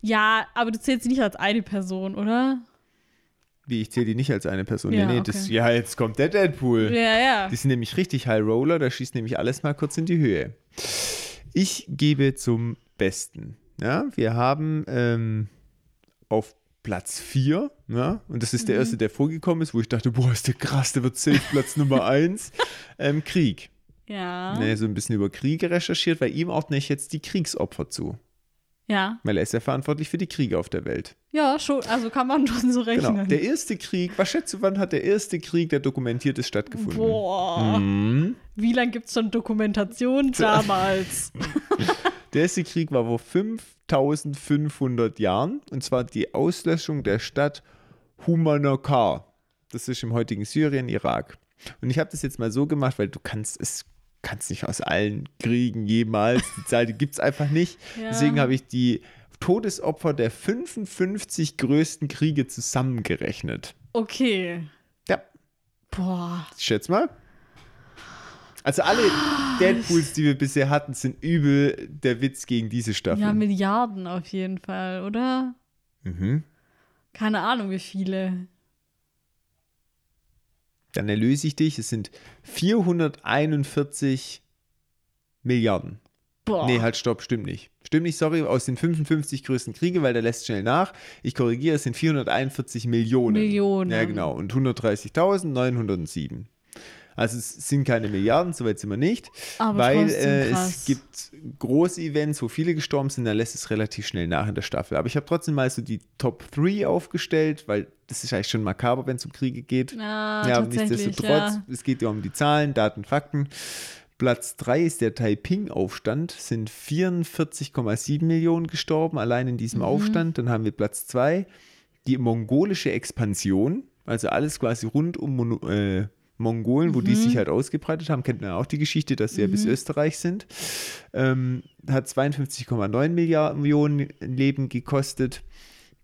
Ja, aber du zählst sie nicht als eine Person, oder? Wie, ich zähle die nicht als eine Person. Ja, nee, nee, das, okay. ja, jetzt kommt der Deadpool. Ja, ja. Die sind nämlich richtig High Roller, da schießt nämlich alles mal kurz in die Höhe. Ich gebe zum Besten. Ja, wir haben ähm, auf Platz 4, ja, und das ist Mhm. der erste, der vorgekommen ist, wo ich dachte, boah, ist der krass, der wird safe Platz Nummer 1. Ähm, Krieg. Ja. Ne, so ein bisschen über Kriege recherchiert, weil ihm ordne ich jetzt die Kriegsopfer zu. Ja. Weil er ist ja verantwortlich für die Kriege auf der Welt. Ja, schon. Also kann man schon so rechnen. Genau. Der erste Krieg, was schätzt du, wann hat der erste Krieg, der dokumentiert ist, stattgefunden? Boah. Mhm. Wie lange gibt es schon Dokumentation damals? Der erste Krieg war vor 5500 Jahren und zwar die Auslöschung der Stadt Humanokar. Das ist im heutigen Syrien, Irak. Und ich habe das jetzt mal so gemacht, weil du kannst es kannst nicht aus allen Kriegen jemals, die Zahl, gibt es einfach nicht. Ja. Deswegen habe ich die Todesopfer der 55 größten Kriege zusammengerechnet. okay. Ja, Boah. ich schätze mal. Also alle Deadpools, die wir bisher hatten, sind übel der Witz gegen diese Staffel. Ja, Milliarden auf jeden Fall, oder? mhm. Keine Ahnung, wie viele. Dann erlöse ich dich. Es sind 441 Milliarden. Boah. Nee, halt, stopp, stimmt nicht. Stimmt nicht, sorry, aus den 55 größten Kriege, weil der lässt schnell nach. Ich korrigiere, es sind 441 Millionen. Millionen. Ja, genau. Und 130.907. Also es sind keine Milliarden, soweit sind wir nicht. Aber weil äh, es gibt große Events, wo viele gestorben sind, da lässt es relativ schnell nach in der Staffel. Aber ich habe trotzdem mal so die Top 3 aufgestellt, weil das ist eigentlich schon makaber, wenn es um Kriege geht. Ja, Ja, tatsächlich, nichtsdestotrotz, ja. es geht ja um die Zahlen, Daten, Fakten. Platz 3 ist der Taiping-Aufstand, sind 44,7 Millionen gestorben, allein in Mhm. diesem Aufstand. Dann haben wir Platz 2, die mongolische Expansion, also alles quasi rund um äh, Mongolen, wo die Mhm. sich halt ausgebreitet haben, kennt man ja auch die Geschichte, dass sie ja bis Österreich sind. Ähm, hat 52,9 Milliarden Millionen Leben gekostet,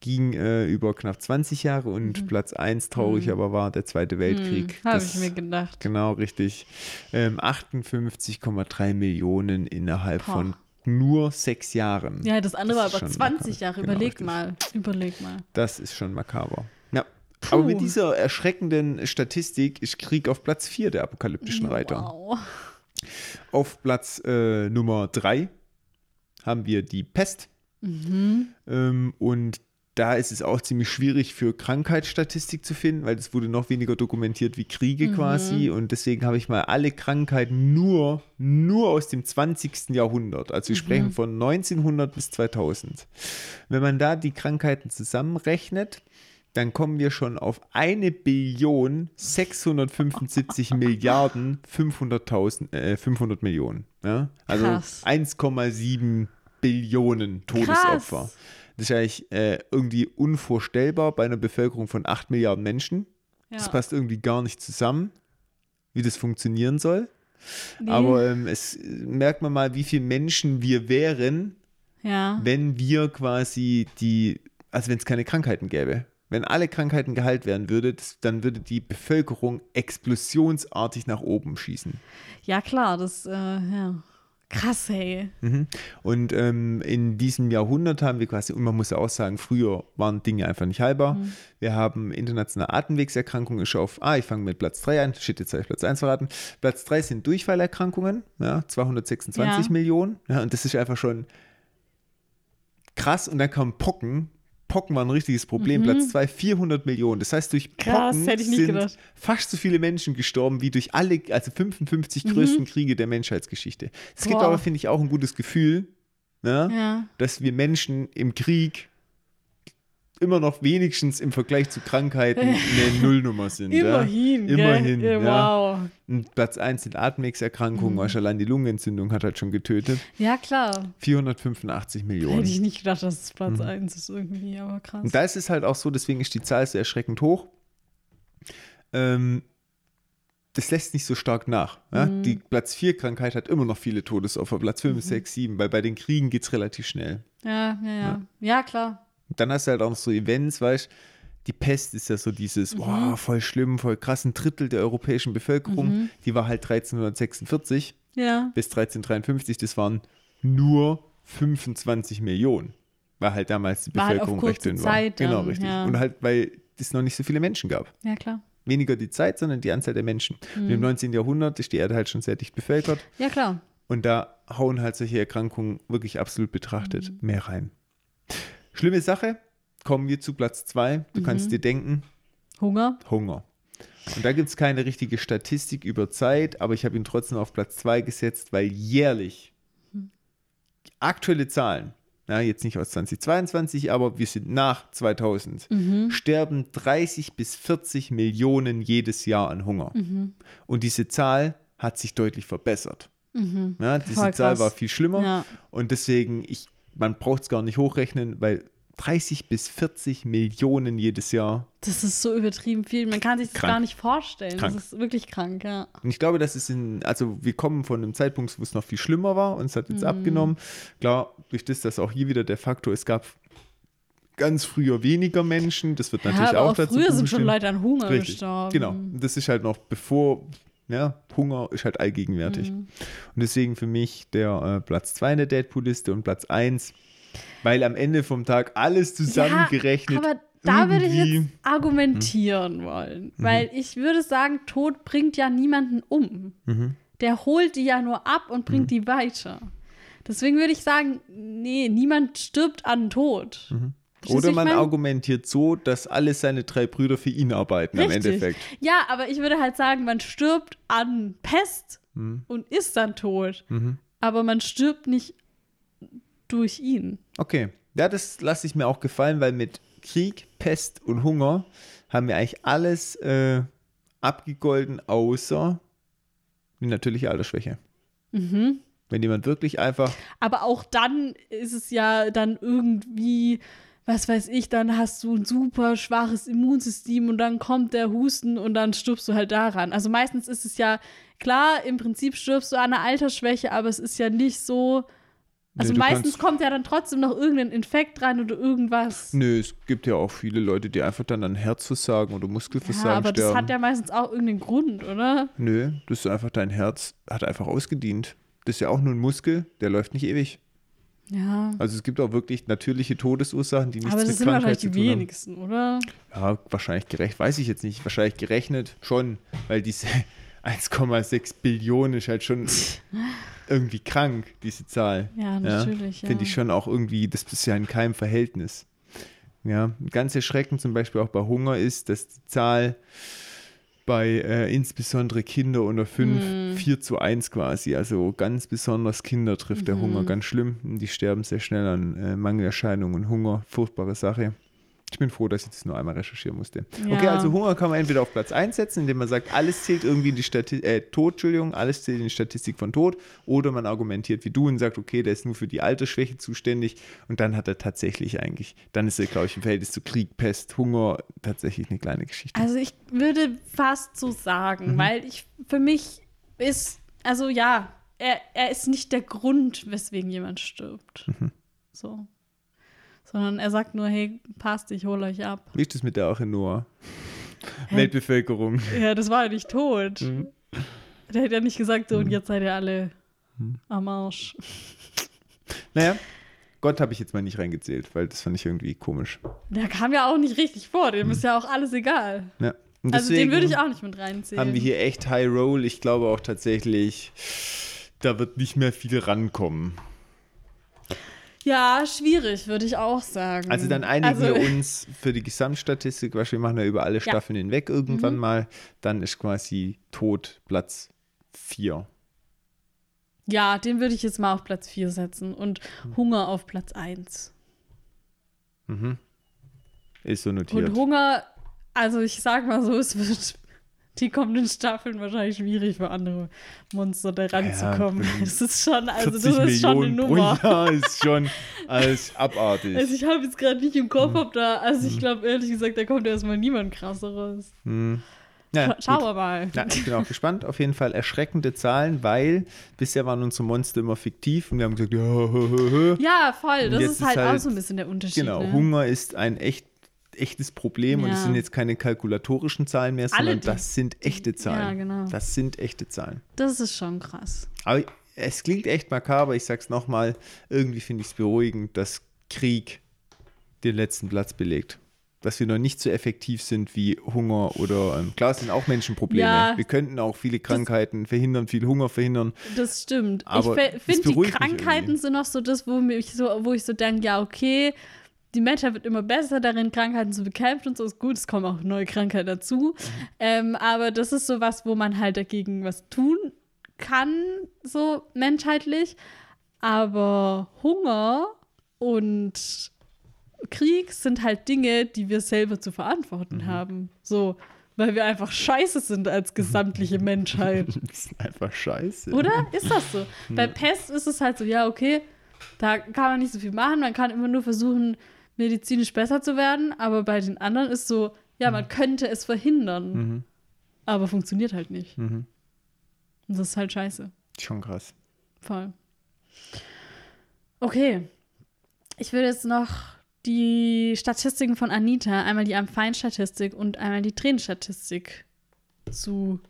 ging äh, über knapp 20 Jahre und Platz 1, traurig aber war der Zweite Weltkrieg. Habe Mhm. ich mir gedacht. Genau, richtig. Ähm, 58,3 Millionen innerhalb Boah. von nur sechs Jahren. Ja, das andere Das war aber schon 20 makaber. Jahre. Genau, Überleg richtig. mal. Überleg mal. Das ist schon makaber. Ja. Aber mit dieser erschreckenden Statistik ist Krieg auf Platz 4 der apokalyptischen Reiter. Wow. Auf Platz äh, Nummer 3 haben wir die Pest. Mhm. Ähm, und da ist es auch ziemlich schwierig für Krankheitsstatistik zu finden, weil es wurde noch weniger dokumentiert wie Kriege quasi. Und deswegen habe ich mal alle Krankheiten nur, nur aus dem 20. Jahrhundert. Also wir sprechen von 1900 bis 2000. Wenn man da die Krankheiten zusammenrechnet, dann kommen wir schon auf eine Billion 675 Milliarden 500.000, äh, 500 Millionen. Ja? Also Krass. 1,7 Billionen Todesopfer. Krass. Das ist eigentlich äh, irgendwie unvorstellbar bei einer Bevölkerung von 8 Milliarden Menschen. Ja. Das passt irgendwie gar nicht zusammen, wie das funktionieren soll. Nee. Aber ähm, es merkt man mal, wie viele Menschen wir wären, ja. wenn wir quasi die, also wenn es keine Krankheiten gäbe. Wenn alle Krankheiten geheilt werden würde, das, dann würde die Bevölkerung explosionsartig nach oben schießen. ja, klar, das, äh, ja. Krass, hey. Mhm. Und ähm, in diesem Jahrhundert haben wir quasi, und man muss ja auch sagen, früher waren Dinge einfach nicht heilbar. Wir haben internationale Atemwegserkrankungen, ist auf, ah, ich fange mit Platz 3 an, shit, jetzt habe ich Platz 1 verraten. Platz 3 sind Durchfallerkrankungen, ja, 226 Ja. Millionen. Ja, und das ist einfach schon krass. Und dann kamen Pocken. Pocken waren ein richtiges Problem. Platz 2, 400 Millionen. Das heißt, durch Mhm. Krass, Pocken sind gedacht. fast so viele Menschen gestorben wie durch alle, also 55 größten Kriege der Menschheitsgeschichte. Es gibt Mhm. Aber, finde ich, auch ein gutes Gefühl, ne, Ja. dass wir Menschen im Krieg immer noch wenigstens im Vergleich zu Krankheiten eine Nullnummer sind. Immerhin, ja. Immerhin. Ja, Ja. Wow. Und Platz 1 sind Atemwegserkrankungen, Mhm. allein die Lungenentzündung hat halt schon getötet. Ja, klar. 485 Millionen. Hätte ich nicht gedacht, dass es Platz Mhm. 1 ist irgendwie, aber krass. Und da ist es halt auch so, deswegen ist die Zahl so erschreckend hoch. Ähm, das lässt nicht so stark nach. Ja? Mhm. Die Platz 4 Krankheit hat immer noch viele Todesopfer, Platz 5, 6, 7, weil bei den Kriegen geht es relativ schnell. ja, ja, ja. Ja, klar. Und dann hast du halt auch noch so Events, weißt die Pest ist ja so dieses, Mhm. wow, voll schlimm, voll krass, ein Drittel der europäischen Bevölkerung, Mhm. die war halt 1346 Ja. bis 1353, das waren nur 25 Millionen. Weil halt damals die War halt Bevölkerung recht kurze dünn war. Zeit genau, dann, richtig. ja. Und halt, weil es noch nicht so viele Menschen gab. Ja, klar. Weniger die Zeit, sondern die Anzahl der Menschen. Und Mhm. im 19. Jahrhundert ist die Erde halt schon sehr dicht bevölkert. Ja, klar. Und da hauen halt solche Erkrankungen wirklich absolut betrachtet Mhm. mehr rein. Schlimme Sache, kommen wir zu Platz 2. Du Mhm. kannst dir denken, Hunger. Hunger. Und da gibt es keine richtige Statistik über Zeit, aber ich habe ihn trotzdem auf Platz 2 gesetzt, weil jährlich aktuelle Zahlen, ja, jetzt nicht aus 2022, aber wir sind nach 2000, Mhm. sterben 30 bis 40 Millionen jedes Jahr an Hunger. Mhm. Und diese Zahl hat sich deutlich verbessert. Mhm. Ja, diese Voll Zahl krass. war viel schlimmer. Ja. Und deswegen, ich, man braucht es gar nicht hochrechnen, weil 30 bis 40 Millionen jedes Jahr. Das ist so übertrieben viel. Man kann sich das Krank. gar nicht vorstellen. Krank. Das ist wirklich krank, ja. Und ich glaube, das ist in, also wir kommen von einem Zeitpunkt, wo es noch viel schlimmer war und es hat jetzt Mhm. abgenommen. Klar, durch das, dass auch hier wieder der Faktor, es gab ganz früher weniger Menschen, das wird natürlich ja, auch auch dazu früher sind schon. Leute an Hunger Richtig, gestorben. Genau. Das ist halt noch bevor, ja, Hunger ist halt allgegenwärtig. Mhm. Und deswegen für mich der äh, Platz 2 in der Deadpool-Liste und Platz 1, weil am Ende vom Tag alles zusammengerechnet. Ja, aber da würde ich jetzt argumentieren wollen. Weil ich würde sagen, Tod bringt ja niemanden um. Mhm. Der holt die ja nur ab und bringt die weiter. Deswegen würde ich sagen, nee, niemand stirbt an Tod. Oder man mein? argumentiert so, dass alle seine drei Brüder für ihn arbeiten Richtig. Endeffekt. Ja, aber ich würde halt sagen, man stirbt an Pest Mhm. und ist dann tot. Mhm. Aber man stirbt nicht durch ihn. Okay. Ja, das lasse ich mir auch gefallen, weil mit Krieg, Pest und Hunger haben wir eigentlich alles äh, abgegolten, außer die natürliche Altersschwäche. Mhm. Wenn jemand wirklich einfach Aber auch dann ist es ja dann irgendwie, was weiß ich, dann hast du ein super schwaches Immunsystem und dann kommt der Husten und dann stirbst du halt daran. Also meistens ist es ja klar, im Prinzip stirbst du an einer Altersschwäche, aber es ist ja nicht so. Also Nee, meistens kommt ja dann trotzdem noch irgendein Infekt rein oder irgendwas. Nö, es gibt ja auch viele Leute, die einfach dann an Herzversagen oder Ja, Muskelversagen aber das sterben. hat ja meistens auch irgendeinen Grund, oder? Nö, das ist einfach dein Herz hat einfach ausgedient. Das ist ja auch nur ein Muskel, der läuft nicht ewig. Ja. Also es gibt auch wirklich natürliche Todesursachen, die nichts Aber das mit sind Krankheit wahrscheinlich zu die tun haben. wenigsten, oder? Ja, wahrscheinlich gerecht, weiß ich jetzt nicht. Wahrscheinlich gerechnet schon, weil diese 1,6 Billionen ist halt schon irgendwie krank, diese Zahl. Ja, natürlich. Ja, Finde ich schon auch irgendwie, das ist ja in keinem Verhältnis. Ja, ganz erschreckend zum Beispiel auch bei Hunger ist, dass die Zahl bei äh, insbesondere Kinder unter 5 Hm. 4 zu 1 quasi. Also ganz besonders Kinder trifft der Mhm. Hunger ganz schlimm. Die sterben sehr schnell an äh, Mangelerscheinungen und Hunger. Furchtbare Sache. Ich bin froh, dass ich das nur einmal recherchieren musste. Ja. Okay, also Hunger kann man entweder auf Platz 1 setzen, indem man sagt, alles zählt irgendwie in die Statistik, äh, Tod, Entschuldigung, alles zählt in die Statistik von Tod. Oder man argumentiert wie du und sagt, okay, der ist nur für die Altersschwäche zuständig. Und dann hat er tatsächlich eigentlich, dann ist er, glaube ich, im Verhältnis zu Krieg, Pest, Hunger tatsächlich eine kleine Geschichte. Also ich würde fast so sagen, Mhm. weil ich für mich ist, also ja, er, er ist nicht der Grund, weswegen jemand stirbt. Mhm. So. Sondern er sagt nur, hey, passt, ich hole euch ab. Wie ist das mit der Arche Noah? Weltbevölkerung. Ja, das war ja nicht tot. Mhm. Der hätte ja nicht gesagt, so, und jetzt seid ihr alle am Arsch. Naja, Gott habe ich jetzt mal nicht reingezählt, weil das fand ich irgendwie komisch. Der kam ja auch nicht richtig vor, dem ist ja auch alles egal. Ja. Und Also den würde ich auch nicht mit reinzählen. Haben wir hier echt High Roll. Ich glaube auch tatsächlich, da wird nicht mehr viel rankommen. Ja, schwierig, würde ich auch sagen. Also dann einigen Also- wir uns für die Gesamtstatistik, was wir machen ja über alle Staffeln hinweg irgendwann Mhm. mal. Dann ist quasi Tod Platz 4. Ja, den würde ich jetzt mal auf Platz 4 setzen und Hm. Hunger auf Platz 1. Ist so notiert. Und Hunger, also ich sag mal so, es wird die kommenden Staffeln wahrscheinlich schwierig für andere Monster da ranzukommen. Ja, Es ist schon, also 40 das ist schon eine pro Nummer. Jahr ist schon alles abartig. Also ich habe jetzt gerade nicht im Kopf, Hm. ob da, also ich glaube ehrlich gesagt, da kommt erstmal niemand krasser raus. Hm. Ja, Scha Schauen wir mal. Ja, ich bin auch gespannt. Auf jeden Fall erschreckende Zahlen, weil bisher waren unsere Monster immer fiktiv und wir haben gesagt, ja, hö, hö, hö. Ja, voll. Das ist ist halt, auch halt- so ein bisschen der Unterschied. Genau, ne? Hunger ist ein echt, echtes Problem und es Ja. sind jetzt keine kalkulatorischen Zahlen mehr, Alle sondern die- das sind echte Zahlen. Ja, genau. Das sind echte Zahlen. Das ist schon krass. Aber es klingt echt makaber, ich sag's nochmal, irgendwie finde ich es beruhigend, dass Krieg den letzten Platz belegt. Dass wir noch nicht so effektiv sind wie Hunger oder, ähm, klar, es sind auch Menschenprobleme. Ja. wir könnten auch viele Krankheiten verhindern, viel Hunger verhindern. Das stimmt. Aber ich finde, die Krankheiten sind noch so das, wo, mich so, wo ich so denke, ja, okay, die Menschheit wird immer besser darin, Krankheiten zu bekämpfen und so ist gut. Es kommen auch neue Krankheiten dazu. Ähm, aber das ist so was, wo man halt dagegen was tun kann, so menschheitlich. Aber Hunger und Krieg sind halt Dinge, die wir selber zu verantworten Mhm. haben. So, weil wir einfach scheiße sind als gesamtliche Menschheit. Das ist einfach scheiße. Oder? Ist das so? Bei Pest ist es halt so, ja, okay, da kann man nicht so viel machen, man kann immer nur versuchen, medizinisch besser zu werden, aber bei den anderen ist so, ja, man könnte es verhindern, Mhm. aber funktioniert halt nicht. Mhm. Und das ist halt scheiße. Schon krass. Voll. Okay. Ich will jetzt noch die Statistiken von Anita, einmal die Am-Fein-Statistik und einmal die Tränenstatistik zu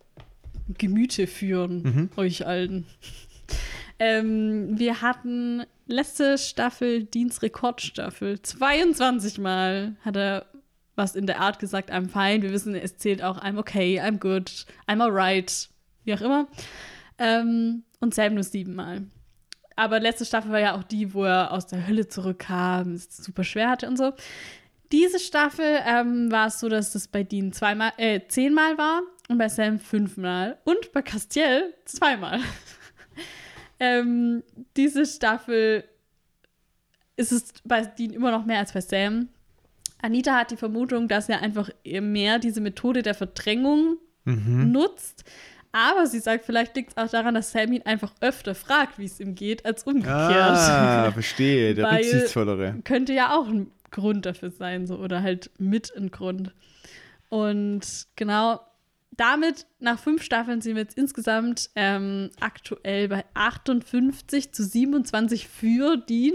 Gemüte führen, Mhm. euch allen. Ähm, wir hatten letzte Staffel, Dienstrekordstaffel, 22 Mal hat er was in der Art gesagt, I'm fine. Wir wissen, es zählt auch I'm okay, I'm good, I'm alright, wie auch immer. Ähm, und Sam nur siebenmal. Aber letzte Staffel war ja auch die, wo er aus der Hölle zurückkam, es super schwer hatte und so. Diese Staffel ähm, war es so, dass es bei Dean zweimal, äh, zehnmal war und bei Sam fünfmal und bei Castiel zweimal. Ähm, diese Staffel ist es bei Dean immer noch mehr als bei Sam. Anita hat die Vermutung, dass er einfach mehr diese Methode der Verdrängung Mhm. nutzt. Aber sie sagt, vielleicht liegt es auch daran, dass Sam ihn einfach öfter fragt, wie es ihm geht, als umgekehrt. Ah, verstehe. Der Rücksichtsvollere. Könnte ja auch ein Grund dafür sein, so oder halt mit ein Grund. Und genau damit, nach fünf Staffeln, sind wir jetzt insgesamt ähm, aktuell bei 58 zu 27 für Dean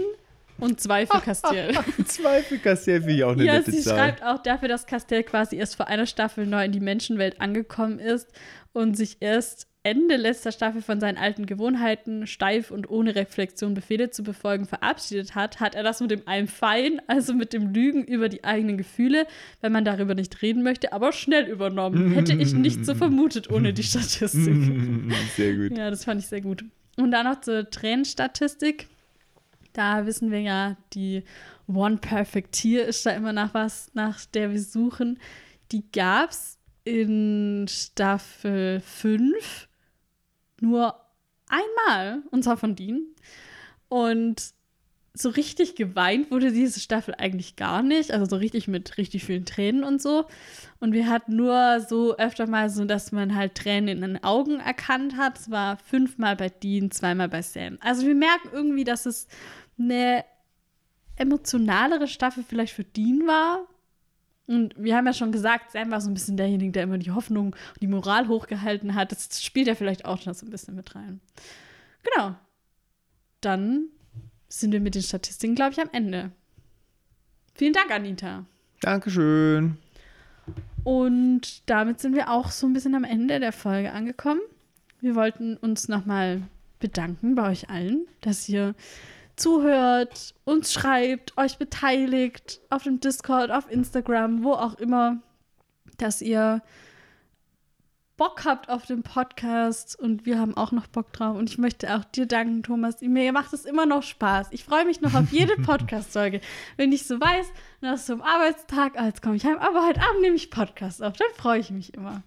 und zwei für Castiel. Zweifel Kassier finde ich auch eine Ja, nette sie Zahl. schreibt auch dafür, dass Castell quasi erst vor einer Staffel neu in die Menschenwelt angekommen ist und sich erst Ende letzter Staffel von seinen alten Gewohnheiten, steif und ohne Reflexion Befehle zu befolgen, verabschiedet hat, hat er das mit dem I'm fine, also mit dem Lügen über die eigenen Gefühle, wenn man darüber nicht reden möchte, aber schnell übernommen. Hätte ich nicht so vermutet ohne die Statistik. Sehr gut. Ja, das fand ich sehr gut. Und dann noch zur Tränenstatistik. Da wissen wir ja, die One Perfect Tier ist da immer nach was, nach der wir suchen. Die gab es in Staffel 5 nur einmal, und zwar von Dean. Und so richtig geweint wurde diese Staffel eigentlich gar nicht. Also so richtig mit richtig vielen Tränen und so. Und wir hatten nur so öfter mal so, dass man halt Tränen in den Augen erkannt hat. Es war fünfmal bei Dean, zweimal bei Sam. Also wir merken irgendwie, dass es eine emotionalere Staffel vielleicht für Dean war. Und wir haben ja schon gesagt, Sam war so ein bisschen derjenige, der immer die Hoffnung und die Moral hochgehalten hat. Das spielt ja vielleicht auch noch so ein bisschen mit rein. Genau. Dann sind wir mit den Statistiken, glaube ich, am Ende. Vielen Dank, Anita. Dankeschön. Und damit sind wir auch so ein bisschen am Ende der Folge angekommen. Wir wollten uns nochmal bedanken bei euch allen, dass ihr zuhört, uns schreibt, euch beteiligt auf dem Discord, auf Instagram, wo auch immer, dass ihr Bock habt auf den Podcast und wir haben auch noch Bock drauf. Und ich möchte auch dir danken, Thomas. Mir macht es immer noch Spaß. Ich freue mich noch auf jede Podcast-Folge. Wenn ich so weiß, nach so einem Arbeitstag, ah, jetzt komme ich heim, aber heute Abend nehme ich Podcast auf. Dann freue ich mich immer.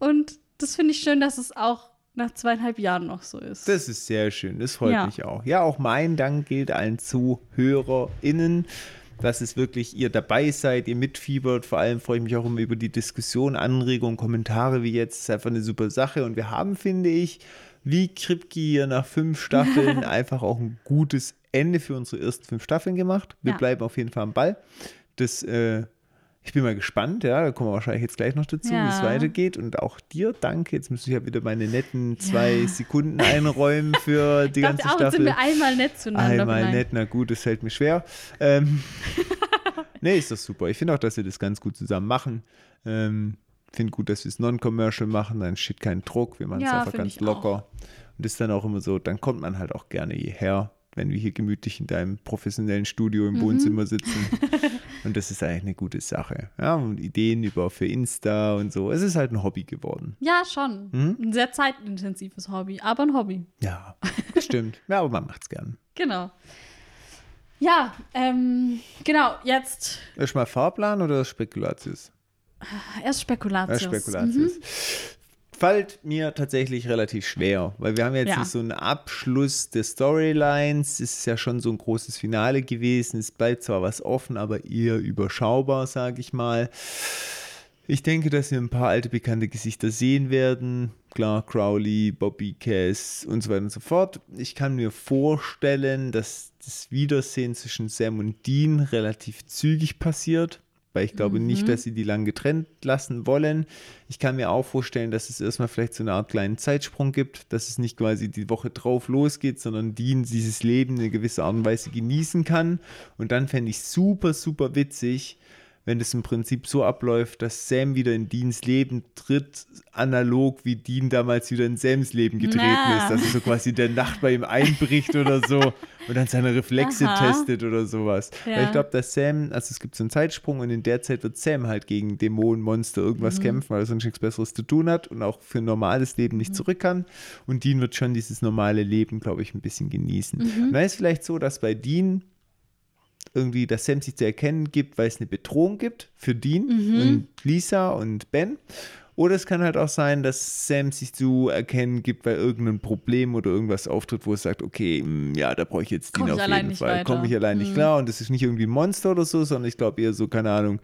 Und das finde ich schön, dass es auch nach zweieinhalb Jahren noch so ist. Das ist sehr schön. Das freut Ja. mich auch. Ja, auch mein Dank gilt allen ZuhörerInnen. dass es wirklich ihr dabei seid, ihr mitfiebert. Vor allem freue ich mich auch immer über die Diskussion, Anregungen, Kommentare wie jetzt. Das ist einfach eine super Sache. Und wir haben, finde ich, wie Kripke hier nach fünf Staffeln einfach auch ein gutes Ende für unsere ersten fünf Staffeln gemacht. Wir Ja. bleiben auf jeden Fall am Ball. Das, äh, ich bin mal gespannt, ja, da kommen wir wahrscheinlich jetzt gleich noch dazu, wie es Ja. weitergeht. Und auch dir danke. Jetzt müsste ich ja wieder meine netten zwei Sekunden einräumen für die Ich ganze auch, jetzt sind Staffel. wir einmal nett zueinander. Einmal vielleicht. nett, na gut, das fällt mir schwer. Ähm, nee, ist das super. Ich finde auch, dass wir das ganz gut zusammen machen. Ähm, finde gut, dass wir es non-commercial machen, dann steht kein Druck, wir machen es Ja, einfach ganz locker. Und das ist dann auch immer so, dann kommt man halt auch gerne hierher, wenn wir hier gemütlich in deinem professionellen Studio Mhm. im Wohnzimmer sitzen. und das ist eigentlich eine gute Sache. Ja, und Ideen über für Insta und so. Es ist halt ein Hobby geworden. Ja, schon. Mhm. Ein sehr zeitintensives Hobby, aber ein Hobby. Ja, stimmt. Ja, aber man macht es gern. Genau. Ja, ähm, genau, jetzt Erstmal Fahrplan oder Spekulatius? erst Spekulatius. Ja, Spekulatius. Fällt mir tatsächlich relativ schwer, weil wir haben jetzt Ja. nicht so einen Abschluss der Storylines. Es ist ja schon so ein großes Finale gewesen. Es bleibt zwar was offen, aber eher überschaubar, sage ich mal. Ich denke, dass wir ein paar alte bekannte Gesichter sehen werden. Klar, Crowley, Bobby Cass und so weiter und so fort. Ich kann mir vorstellen, dass das Wiedersehen zwischen Sam und Dean relativ zügig passiert, weil ich glaube nicht, dass sie die lang getrennt lassen wollen. Ich kann mir auch vorstellen, dass es erstmal vielleicht so eine Art kleinen Zeitsprung gibt, dass es nicht quasi die Woche drauf losgeht, sondern Dean dieses Leben in einer gewissen Art und Weise genießen kann. Und dann fände ich super, super witzig, wenn das im Prinzip so abläuft, dass Sam wieder in Deans Leben tritt, analog wie Dean damals wieder in Sams Leben getreten Na. ist, dass er so quasi der Nacht bei ihm einbricht oder so und dann seine Reflexe Aha. testet oder sowas. Ja. Weil ich glaube, dass Sam, also es gibt so einen Zeitsprung und in der Zeit wird Sam halt gegen Dämonen, Monster, irgendwas kämpfen, weil er sonst nichts Besseres zu tun hat und auch für ein normales Leben nicht zurück kann. Und Dean wird schon dieses normale Leben, glaube ich, ein bisschen genießen. Und dann ist vielleicht so, dass bei Dean irgendwie, dass Sam sich zu erkennen gibt, weil es eine Bedrohung gibt für Dean und Lisa und Ben. Oder es kann halt auch sein, dass Sam sich zu erkennen gibt, weil irgendein Problem oder irgendwas auftritt, wo es sagt, okay, mh, ja, da brauche ich jetzt Dean auf jeden nicht Fall. Komme ich allein nicht Mhm. klar. Und das ist nicht irgendwie ein Monster oder so, sondern ich glaube eher so, keine Ahnung,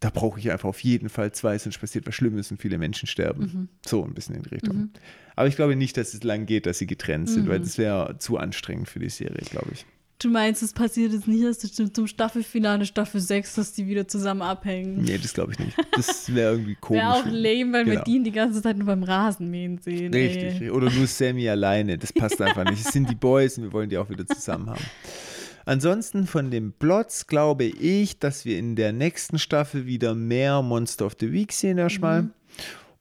da brauche ich einfach auf jeden Fall zwei, sonst passiert was Schlimmes und viele Menschen sterben. Mhm. So ein bisschen in die Richtung. Aber ich glaube nicht, dass es lang geht, dass sie getrennt sind, Mhm. weil das wäre zu anstrengend für die Serie, glaube ich. Du meinst, es passiert jetzt nicht erst zum Staffelfinale Staffel 6, dass die wieder zusammen abhängen? Nee, das glaube ich nicht. Das wäre irgendwie komisch. Wäre auch lame, wir Genau. Dean die ganze Zeit nur beim Rasenmähen sehen. Richtig. Ey. Oder nur Sammy alleine. Das passt einfach nicht. Es sind die Boys und wir wollen die auch wieder zusammen haben. Ansonsten von den Plots glaube ich, dass wir in der nächsten Staffel wieder mehr Monster of the Week sehen erstmal.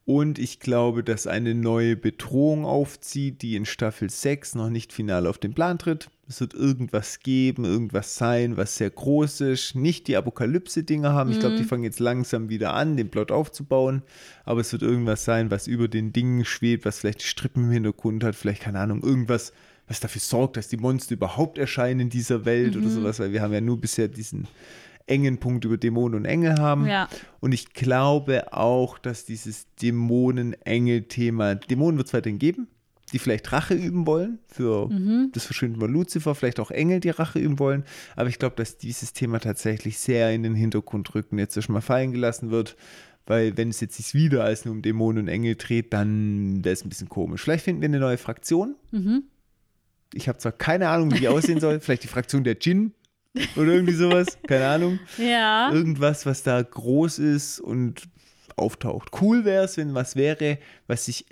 Und ich glaube, dass eine neue Bedrohung aufzieht, die in Staffel 6 noch nicht final auf den Plan tritt. Es wird irgendwas geben, irgendwas sein, was sehr groß ist. Nicht die Apokalypse-Dinger haben. Ich glaube, die fangen jetzt langsam wieder an, den Plot aufzubauen. Aber es wird irgendwas sein, was über den Dingen schwebt, was vielleicht die Strippen im Hintergrund hat. Vielleicht, keine Ahnung, irgendwas was dafür sorgt, dass die Monster überhaupt erscheinen in dieser Welt Mhm. oder sowas, weil wir haben ja nur bisher diesen engen Punkt über Dämonen und Engel haben. Ja. Und ich glaube auch, dass dieses Dämonen-Engel-Thema, Dämonen wird es weiterhin geben, die vielleicht Rache üben wollen für Mhm. das Verschwinden von Lucifer, vielleicht auch Engel, die Rache üben wollen. Aber ich glaube, dass dieses Thema tatsächlich sehr in den Hintergrund rückt und jetzt schon mal fallen gelassen wird. Weil wenn es jetzt sich wieder als nur um Dämonen und Engel dreht, dann wäre es ein bisschen komisch. Vielleicht finden wir eine neue Fraktion. Mhm. Ich habe zwar keine Ahnung, wie die aussehen soll. Vielleicht die Fraktion der Djinn oder irgendwie sowas. Keine Ahnung. Ja. Irgendwas, was da groß ist und auftaucht. Cool wäre es, wenn was wäre, was sich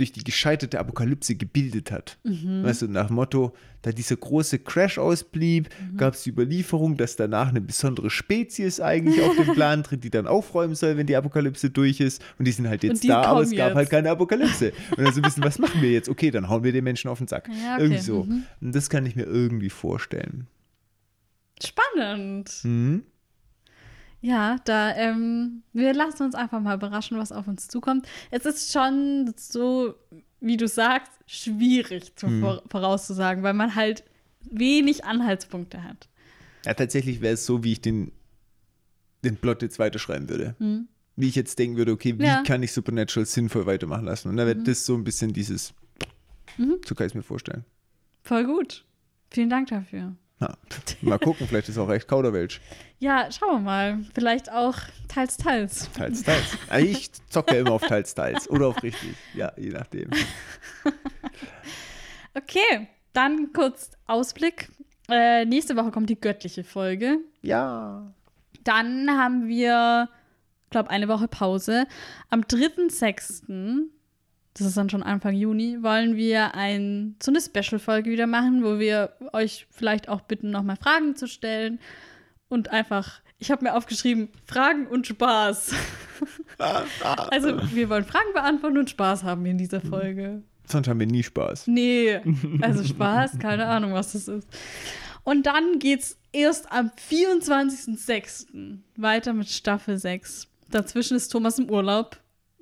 durch die gescheiterte Apokalypse gebildet hat. Weißt du, nach dem Motto, da dieser große Crash ausblieb, gab es die Überlieferung, dass danach eine besondere Spezies eigentlich auf den Plan tritt, die dann aufräumen soll, wenn die Apokalypse durch ist. Und die sind halt jetzt da, aber es gab jetzt. halt keine Apokalypse. Und dann so ein bisschen, was machen wir jetzt? Okay, dann hauen wir den Menschen auf den Sack. Ja, okay. Irgendwie so. Mhm. Und das kann ich mir irgendwie vorstellen. Spannend. Mhm. Ja, da, ähm, wir lassen uns einfach mal überraschen, was auf uns zukommt. Es ist schon so, wie du sagst, schwierig zu Hm. vor vorauszusagen, weil man halt wenig Anhaltspunkte hat. Ja, tatsächlich wäre es so, wie ich den, den Plot jetzt weiterschreiben würde. Wie ich jetzt denken würde, okay, wie Ja. kann ich Supernatural sinnvoll weitermachen lassen? Und da wäre das so ein bisschen dieses, so kann ich es mir vorstellen. Voll gut. Vielen Dank dafür. Na, mal gucken, vielleicht ist auch echt Kauderwelsch. Ja, schauen wir mal. Vielleicht auch teils, teils. Teils, teils. Ah, Ich zocke immer auf teils, teils. Oder auf richtig. Ja, je nachdem. Okay, dann kurz Ausblick. Äh, nächste Woche kommt die göttliche Folge. Ja. Dann haben wir, glaube eine Woche Pause. Am 3.6., das ist dann schon Anfang Juni, wollen wir ein, so eine Special-Folge wieder machen, wo wir euch vielleicht auch bitten, nochmal Fragen zu stellen. Und einfach, ich habe mir aufgeschrieben, Fragen und Spaß. also wir wollen Fragen beantworten und Spaß haben wir in dieser Folge. Sonst haben wir nie Spaß. Nee, also Spaß, keine Ahnung, was das ist. Und dann geht's erst am 24.06. weiter mit Staffel 6. Dazwischen ist Thomas im Urlaub.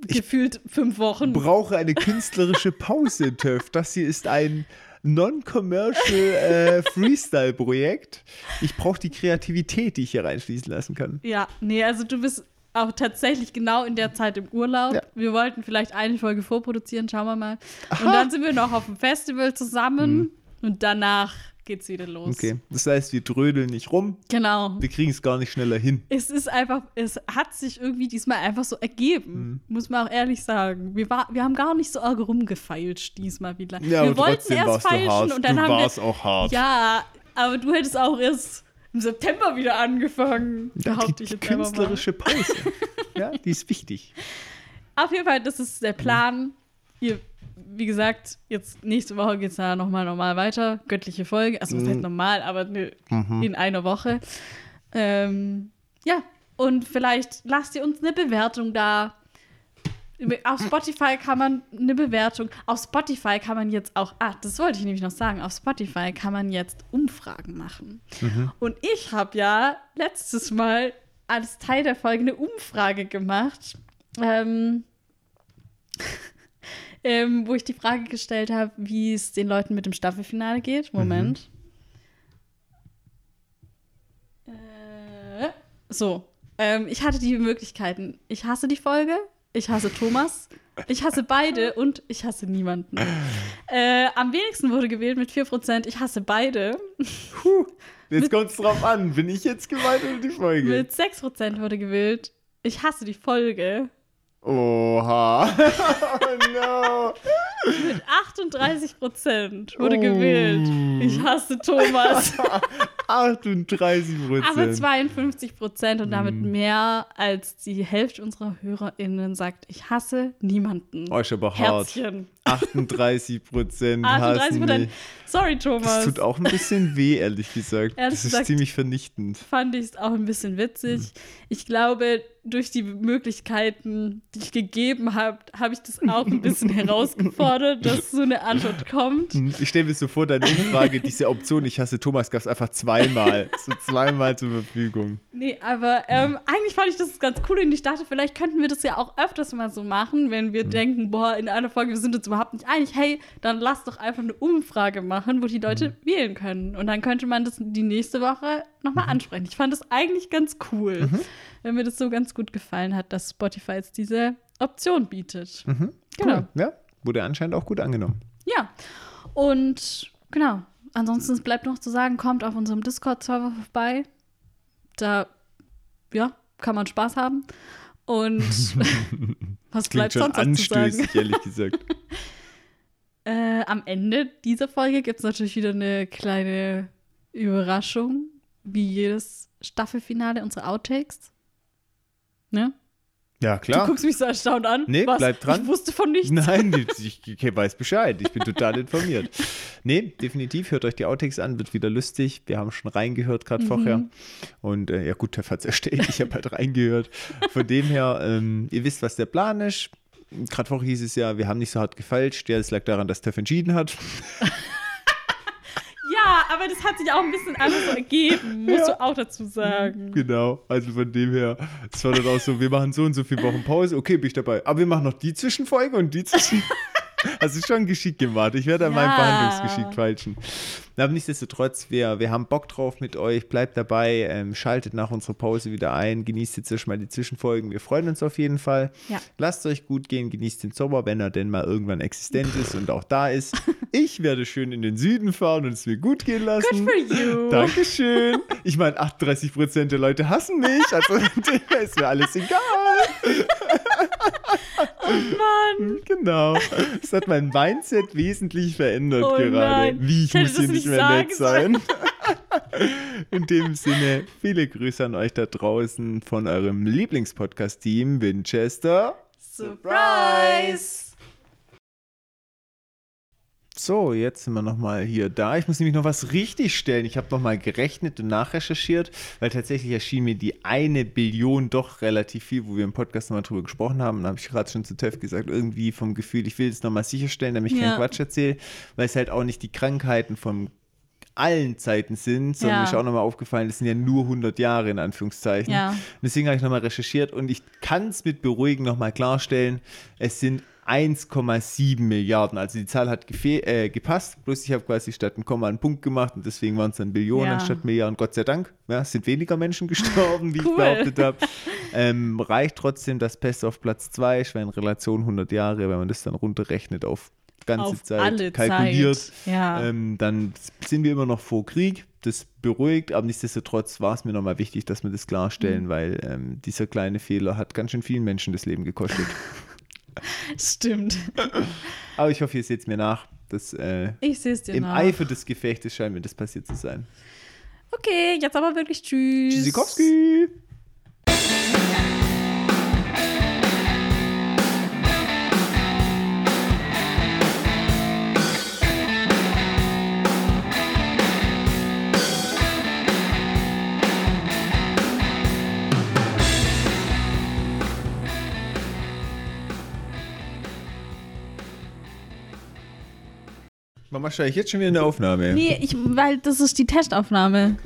Gefühlt fünf Wochen. brauche eine künstlerische Pause, Töff. Das hier ist ein non-commercial äh, Freestyle-Projekt. Ich brauche die Kreativität, die ich hier reinfließen lassen kann. Ja, nee, also du bist auch tatsächlich genau in der Zeit im Urlaub. Ja. Wir wollten vielleicht eine Folge vorproduzieren, schauen wir mal. Und dann sind wir noch auf dem Festival zusammen und danach geht's wieder los. Okay, das heißt, wir drödeln nicht rum, Genau. wir kriegen es gar nicht schneller hin. Es ist einfach, es hat sich irgendwie diesmal einfach so ergeben, Mhm. muss man auch ehrlich sagen. Wir, war, wir haben gar nicht so arg rumgefeilscht diesmal wieder. Ja, wir wollten erst feilschen und dann du haben warst wir. auch hart. Ja, aber du hättest auch erst im September wieder angefangen. Ja, behaupte die, ich die künstlerische Pause. ja, die ist wichtig. Auf jeden Fall, das ist der Plan. Ihr, wie gesagt, jetzt nächste Woche geht es da nochmal normal weiter. Göttliche Folge. Also, was Mhm. heißt normal, aber ne, in einer Woche. Ähm, ja, und vielleicht lasst ihr uns eine Bewertung da. Auf Spotify kann man eine Bewertung. Auf Spotify kann man jetzt auch. Ah, das wollte ich nämlich noch sagen. Auf Spotify kann man jetzt Umfragen machen. Und ich habe ja letztes Mal als Teil der Folge eine Umfrage gemacht. Ähm, ähm, wo ich die Frage gestellt habe, wie es den Leuten mit dem Staffelfinale geht. Moment. Äh, so. Ähm, ich hatte die Möglichkeiten. Ich hasse die Folge. Ich hasse Thomas. Ich hasse beide und ich hasse niemanden. Äh, am wenigsten wurde gewählt mit 4%. Ich hasse beide. Jetzt kommt es drauf an. Bin ich jetzt gemeint oder die Folge? Mit 6% wurde gewählt. Ich hasse die Folge. Oha. oh no. Mit 38% wurde Oh. gewählt. Ich hasse Thomas. 38% Aber Prozent. 52 Prozent und damit mehr als die Hälfte unserer HörerInnen sagt, ich hasse niemanden. Oh, ist aber hart. Herzchen. 38 Prozent 38 hassen Prozent. Sorry, Das Thomas. tut auch ein bisschen weh, ehrlich gesagt. Ehrlich das ist gesagt- ziemlich vernichtend. Fand ich es auch ein bisschen witzig. Mhm. Ich glaube, durch die Möglichkeiten, die ich gegeben habe, habe ich das auch ein bisschen herausgefordert, dass so eine Antwort kommt. Ich stelle mir so vor, deine Umfrage, diese Option, ich hasse Thomas, gab es einfach zweimal. so zweimal zur Verfügung. Nee, aber ähm, eigentlich fand ich das ganz cool und ich dachte, vielleicht könnten wir das ja auch öfters mal so machen, wenn Mhm. wir denken, boah, in einer Folge, wir sind uns überhaupt überhaupt nicht einig. Hey, dann lass doch einfach eine Umfrage machen, wo die Leute Mhm. wählen können. Und dann könnte man das die nächste Woche nochmal Mhm. ansprechen. Ich fand das eigentlich ganz cool, wenn mir das so ganz gut gefallen hat, dass Spotify jetzt diese Option bietet. Mhm. Genau. Cool. Ja, wurde anscheinend auch gut angenommen. Ja. Und genau. Ansonsten bleibt noch zu sagen, kommt auf unserem Discord-Server vorbei. Da, ja, kann man Spaß haben. Und was bleibt schon sonst noch zu sagen? anstößig, ehrlich gesagt. Äh, am Ende dieser Folge gibt es natürlich wieder eine kleine Überraschung, wie jedes Staffelfinale unsere Outtakes. Ne? Ja, Du klar. guckst mich so erstaunt an. Nee, Was? bleib dran. Ich wusste von nichts. Nein, ich, ich weiß Bescheid. Ich bin total informiert. Nee, definitiv. Hört euch die Outtakes an, wird wieder lustig. Wir haben schon reingehört gerade Mhm. vorher. Und äh, ja, gut, Teff hat es erstellt. Ich habe halt reingehört. Von dem her, ähm, ihr wisst, was der Plan ist. Gerade vorher hieß es ja, wir haben nicht so hart gefalscht. Ja, das lag daran, dass Teff entschieden hat. Ja, aber das hat sich auch ein bisschen einfach so ergeben, musst du auch dazu sagen. Genau, also von dem her, es war dann auch so, wir machen so und so viele Wochen Pause, okay, bin ich dabei. Aber wir machen noch die Zwischenfolge und die Zwischen... Also schon geschickt gemacht. Ich werde an meinem Ja. Verhandlungsgeschick feilschen. Aber nichtsdestotrotz, wir, wir haben Bock drauf mit euch. Bleibt dabei, ähm, schaltet nach unserer Pause wieder ein. Genießt jetzt erstmal die Zwischenfolgen. Wir freuen uns auf jeden Fall. Ja. Lasst euch gut gehen, genießt den Sommer, wenn er denn mal irgendwann existent ist und auch da ist. Ich werde schön in den Süden fahren und es mir gut gehen lassen. Good for you. Dankeschön. Ich meine, 38% der Leute hassen mich, also ist mir alles egal. Mann. Genau. Das hat mein Mindset wesentlich verändert Oh gerade. nein. Wie, ich Ich muss hier nicht mehr nett sein. In dem Sinne, viele Grüße an euch da draußen von eurem Lieblingspodcast-Team Winchester. Surprise! So, jetzt sind wir nochmal hier da. Ich muss nämlich noch was richtig stellen. Ich habe nochmal gerechnet und nachrecherchiert, weil tatsächlich erschien mir die eine Billion doch relativ viel, wo wir im Podcast nochmal drüber gesprochen haben. Da habe ich gerade schon zu Tev gesagt, irgendwie vom Gefühl, ich will es nochmal sicherstellen, damit ich Ja. keinen Quatsch erzähle, weil es halt auch nicht die Krankheiten von allen Zeiten sind, sondern Ja. mir ist auch nochmal aufgefallen, das sind ja nur 100 Jahre in Anführungszeichen. Ja. Deswegen habe ich nochmal recherchiert und ich kann es mit Beruhigen nochmal klarstellen. Es sind 1,7 Milliarden. Also die Zahl hat äh, gepasst. Bloß ich habe quasi statt ein Komma einen Punkt gemacht und deswegen waren es dann Billionen Ja. anstatt Milliarden. Gott sei Dank. Ja, es sind weniger Menschen gestorben, wie Cool. ich behauptet habe. Ähm, reicht trotzdem das Pest auf Platz 2. Ich war in Relation 100 Jahre, wenn man das dann runterrechnet auf ganze Auf Zeit alle kalkuliert. Zeit. Ja. Ähm, dann sind wir immer noch vor Krieg. Das beruhigt, aber nichtsdestotrotz war es mir nochmal wichtig, dass wir das klarstellen, Mhm. weil ähm, dieser kleine Fehler hat ganz schön vielen Menschen das Leben gekostet. Stimmt. aber ich hoffe, ihr seht es mir nach. dass äh, Ich sehe es dir Im nach. Eifer des Gefechtes scheint mir das passiert zu sein. Okay, jetzt aber wirklich tschüss. Tschüssikowski! Mama, stelle ich jetzt schon wieder eine Aufnahme? Nee, ich, weil das ist die Testaufnahme.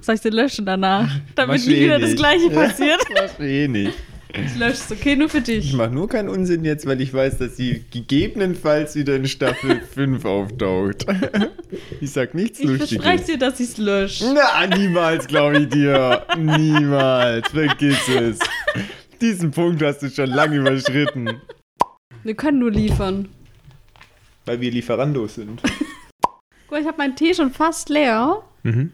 Soll ich sie löschen danach? Damit Mach nie eh wieder das nicht. gleiche passiert. Mach eh nicht. Ich lösche es, okay, nur für Ich dich. mache nur keinen Unsinn jetzt, weil ich weiß, dass sie gegebenenfalls wieder in Staffel 5 auftaucht. Ich sag nichts Ich Lustiges. verspreche dir, dass ich es lösche. Na, niemals, glaube ich dir. niemals. Vergiss es. Diesen Punkt hast du schon lange überschritten. Wir können nur liefern. Weil wir Lieferandos sind. Guck mal, ich habe meinen Tee schon fast leer Mhm.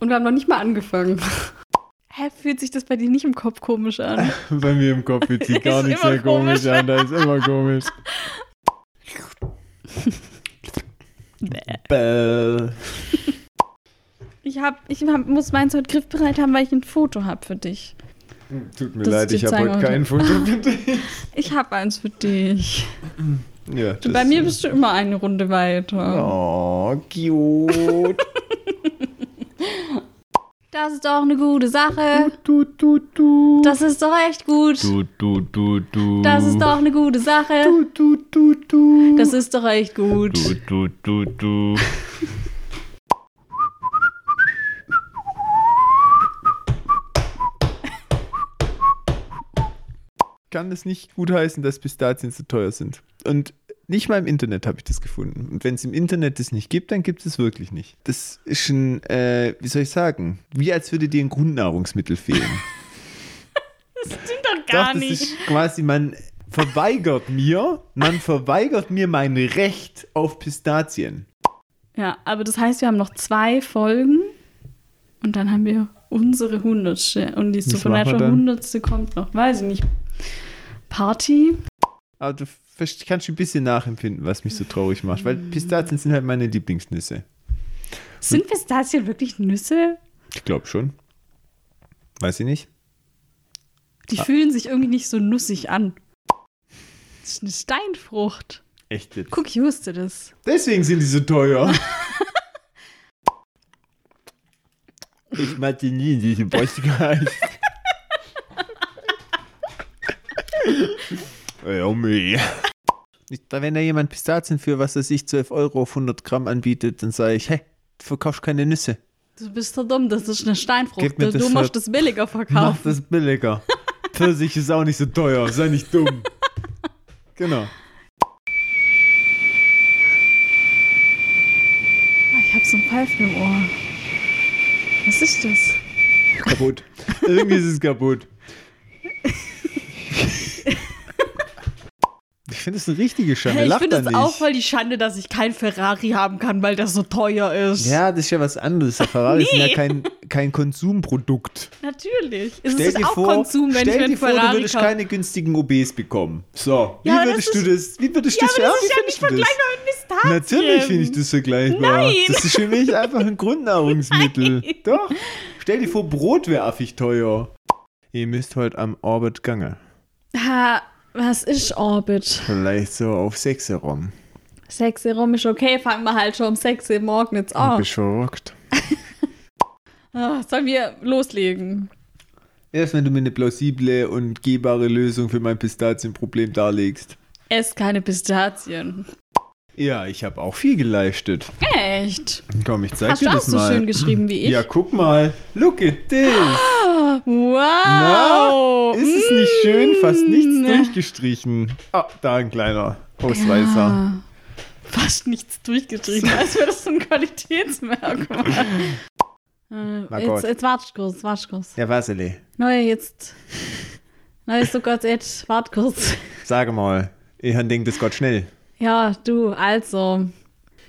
und wir haben noch nicht mal angefangen. Hä, fühlt sich das bei dir nicht im Kopf komisch an? Bei mir im Kopf fühlt sich gar nicht sehr komisch komisch. an. Da ist immer komisch. Bäh. Ich, hab, ich hab, muss meins heute griffbereit haben, weil ich ein Foto habe für dich. Tut mir Das leid, ich habe heute kein Foto für dich. Ich habe eins für dich. Ja, bei mir bist du immer eine Runde weiter. Oh, cute. Das ist doch eine gute Sache. du, du, du. Das ist doch echt gut. Du, du, du, du. Das ist doch eine gute Sache. Du, du, du, du. Das ist doch echt gut. Du, du, du, du. Kann es nicht gutheißen, dass Pistazien zu teuer sind. Und Nicht mal im Internet habe ich das gefunden. Und wenn es im Internet das nicht gibt, dann gibt es wirklich nicht. Das ist ein, äh, wie soll ich sagen, wie als würde dir ein Grundnahrungsmittel fehlen. Das stimmt doch gar Doch, das nicht. ist quasi, man verweigert mir, man verweigert mir mein Recht auf Pistazien. Ja, aber das heißt, wir haben noch zwei Folgen und dann haben wir unsere hundertste. Und die Supernatural hundertste kommt noch, weiß ich nicht. Party? Aber du verst- kannst ein bisschen nachempfinden, was mich so traurig macht, weil Pistazien sind halt meine Lieblingsnüsse. Sind Pistazien wirklich Nüsse? Ich glaube schon. Weiß ich nicht. Die Ah. fühlen sich irgendwie nicht so nussig an. Das ist eine Steinfrucht. Echt jetzt. Guck, ich wusste das. Deswegen sind die so teuer. ich meinte nie diese ja, meh. Ich- Da, wenn da jemand Pistazien für, was weiß ich, 12 Euro auf 100 Gramm anbietet, dann sage ich, hey, du verkaufst keine Nüsse. Du bist so dumm, das ist eine Steinfrucht. Du das musst das billiger Mach verkaufen. das billiger. Pfirsich ist auch nicht so teuer, sei nicht dumm. Genau. Ah, Ich hab so ein Pfeifen im Ohr. Was ist das? Kaputt. Irgendwie ist es kaputt. Ich finde es eine richtige Schande. Hey, ich finde es auch voll die Schande, dass ich kein Ferrari haben kann, weil das so teuer ist. ja, das ist ja was anderes. Der Ferrari ist Nee. ja kein, kein Konsumprodukt. Natürlich. Es Stell ist dir auch vor, Konsum, wenn stell ich mir dir vor, du Ferrari würdest kaufe. keine günstigen OBs bekommen. So, wie Ja, würdest du das, wie würdest Ja, du das, das ist ja nicht du das? vergleichbar mit Pistazien. Natürlich finde ich das vergleichbar. Nein. Das ist für mich einfach ein Grundnahrungsmittel. Nein. Doch. Stell dir vor, Brot wäre affig teuer. Ihr müsst heute am Orbit gange. Ha, was ist Orbit? Vielleicht so auf 6 rum. Sechs Uhr rum ist okay, fangen wir halt schon um sechs Uhr morgen jetzt Du an. bist verrückt. Ah, sollen wir loslegen? Erst wenn du mir eine plausible und gehbare Lösung für mein Pistazienproblem darlegst. Ess keine Pistazien. Ja, ich habe auch viel geleistet. Echt? Komm, ich zeig Hast dir du auch das so mal. schön geschrieben wie ich? Ja, guck mal. Look at this. Wow! Ist es nicht schön? Fast nichts Mm. durchgestrichen. Ah, da ein kleiner Ausreißer. Ja. Fast nichts durchgestrichen, als wäre das so ein Qualitätsmerkmal. Na äh, Gott. jetzt, jetzt wart kurz, wart kurz. Ja, Vasile, Neue jetzt. Neues so Gott, jetzt wart kurz. sage mal. Ich denke, das geht schnell. Ja, du, also.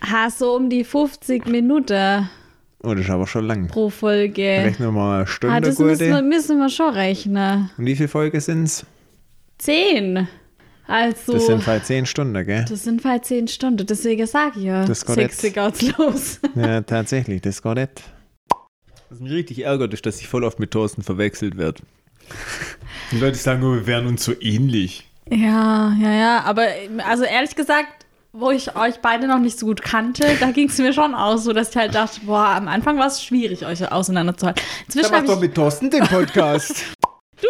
Hast so um die 50 Minuten Oh, das ist aber schon lang. pro Folge. Rechnen wir mal eine Ah, Stunde, das müssen wir, müssen wir schon rechnen. Und wie viele Folgen sind's? Zehn. Also. Das sind halt 10 Stunden, gell? das sind halt zehn Stunden, deswegen sag ich ja. Das geht Sechs jetzt. geht's los. Ja, tatsächlich, das geht nicht. Was mich richtig ärgert, ist, dass ich voll oft mit Thorsten verwechselt werde. Die Leute sagen, oh, wir wären uns so ähnlich. Ja, ja, ja, aber also ehrlich gesagt, wo ich euch beide noch nicht so gut kannte, da ging es mir schon aus, so dass ich halt dachte, boah, am Anfang war es schwierig, euch auseinanderzuhalten. Da Inzwischen mach habe doch ich, mit Thorsten den Podcast. du,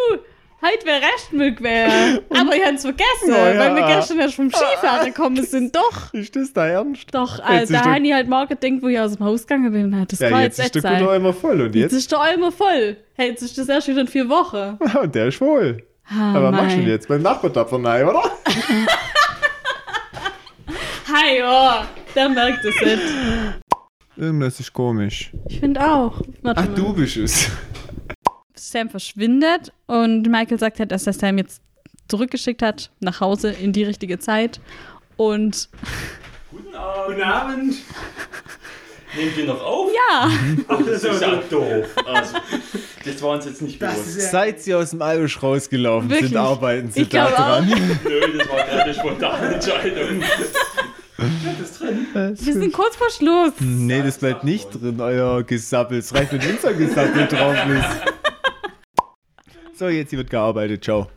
heute wäre recht mög wär. Aber ich hab's vergessen, Ja, weil wir gestern erst vom Skifahren gekommen sind. Doch, ist das da ernst? doch, Jetzt ist da habe ich halt morgen gedacht, wo ich aus dem Haus gegangen bin, hat das Ja, Kreuz jetzt ist der. Kunde immer voll. Und Jetzt jetzt? ist der Eimer voll. Hey, jetzt ist das erst wieder in vier Wochen. Und der ist voll. Ah, Aber was machst du mei. denn jetzt? Beim Nachbartopfer nein, oder? Hi, oh, der merkt es nicht. Irgendwas ist komisch. Ich finde auch. Warte Ach, mal. du bist es. Sam verschwindet und Michael sagt halt, dass er Sam jetzt zurückgeschickt hat nach Hause in die richtige Zeit. Und Guten Abend. Nehmt ihr noch auf? ja, Ach, das ist ja doof. Also, das war uns jetzt nicht bewusst. Seit sie aus dem Albisch rausgelaufen Wirklich? sind, arbeiten sie Ich da dran. Nö, das war gerade eine spontane Entscheidung. Bleibt das drin? wir sind kurz vor Schluss. Nee, das bleibt nicht drin, euer Gesappel. Es reicht, wenn unser Gesappel drauf ist. So, jetzt hier wird gearbeitet. Ciao.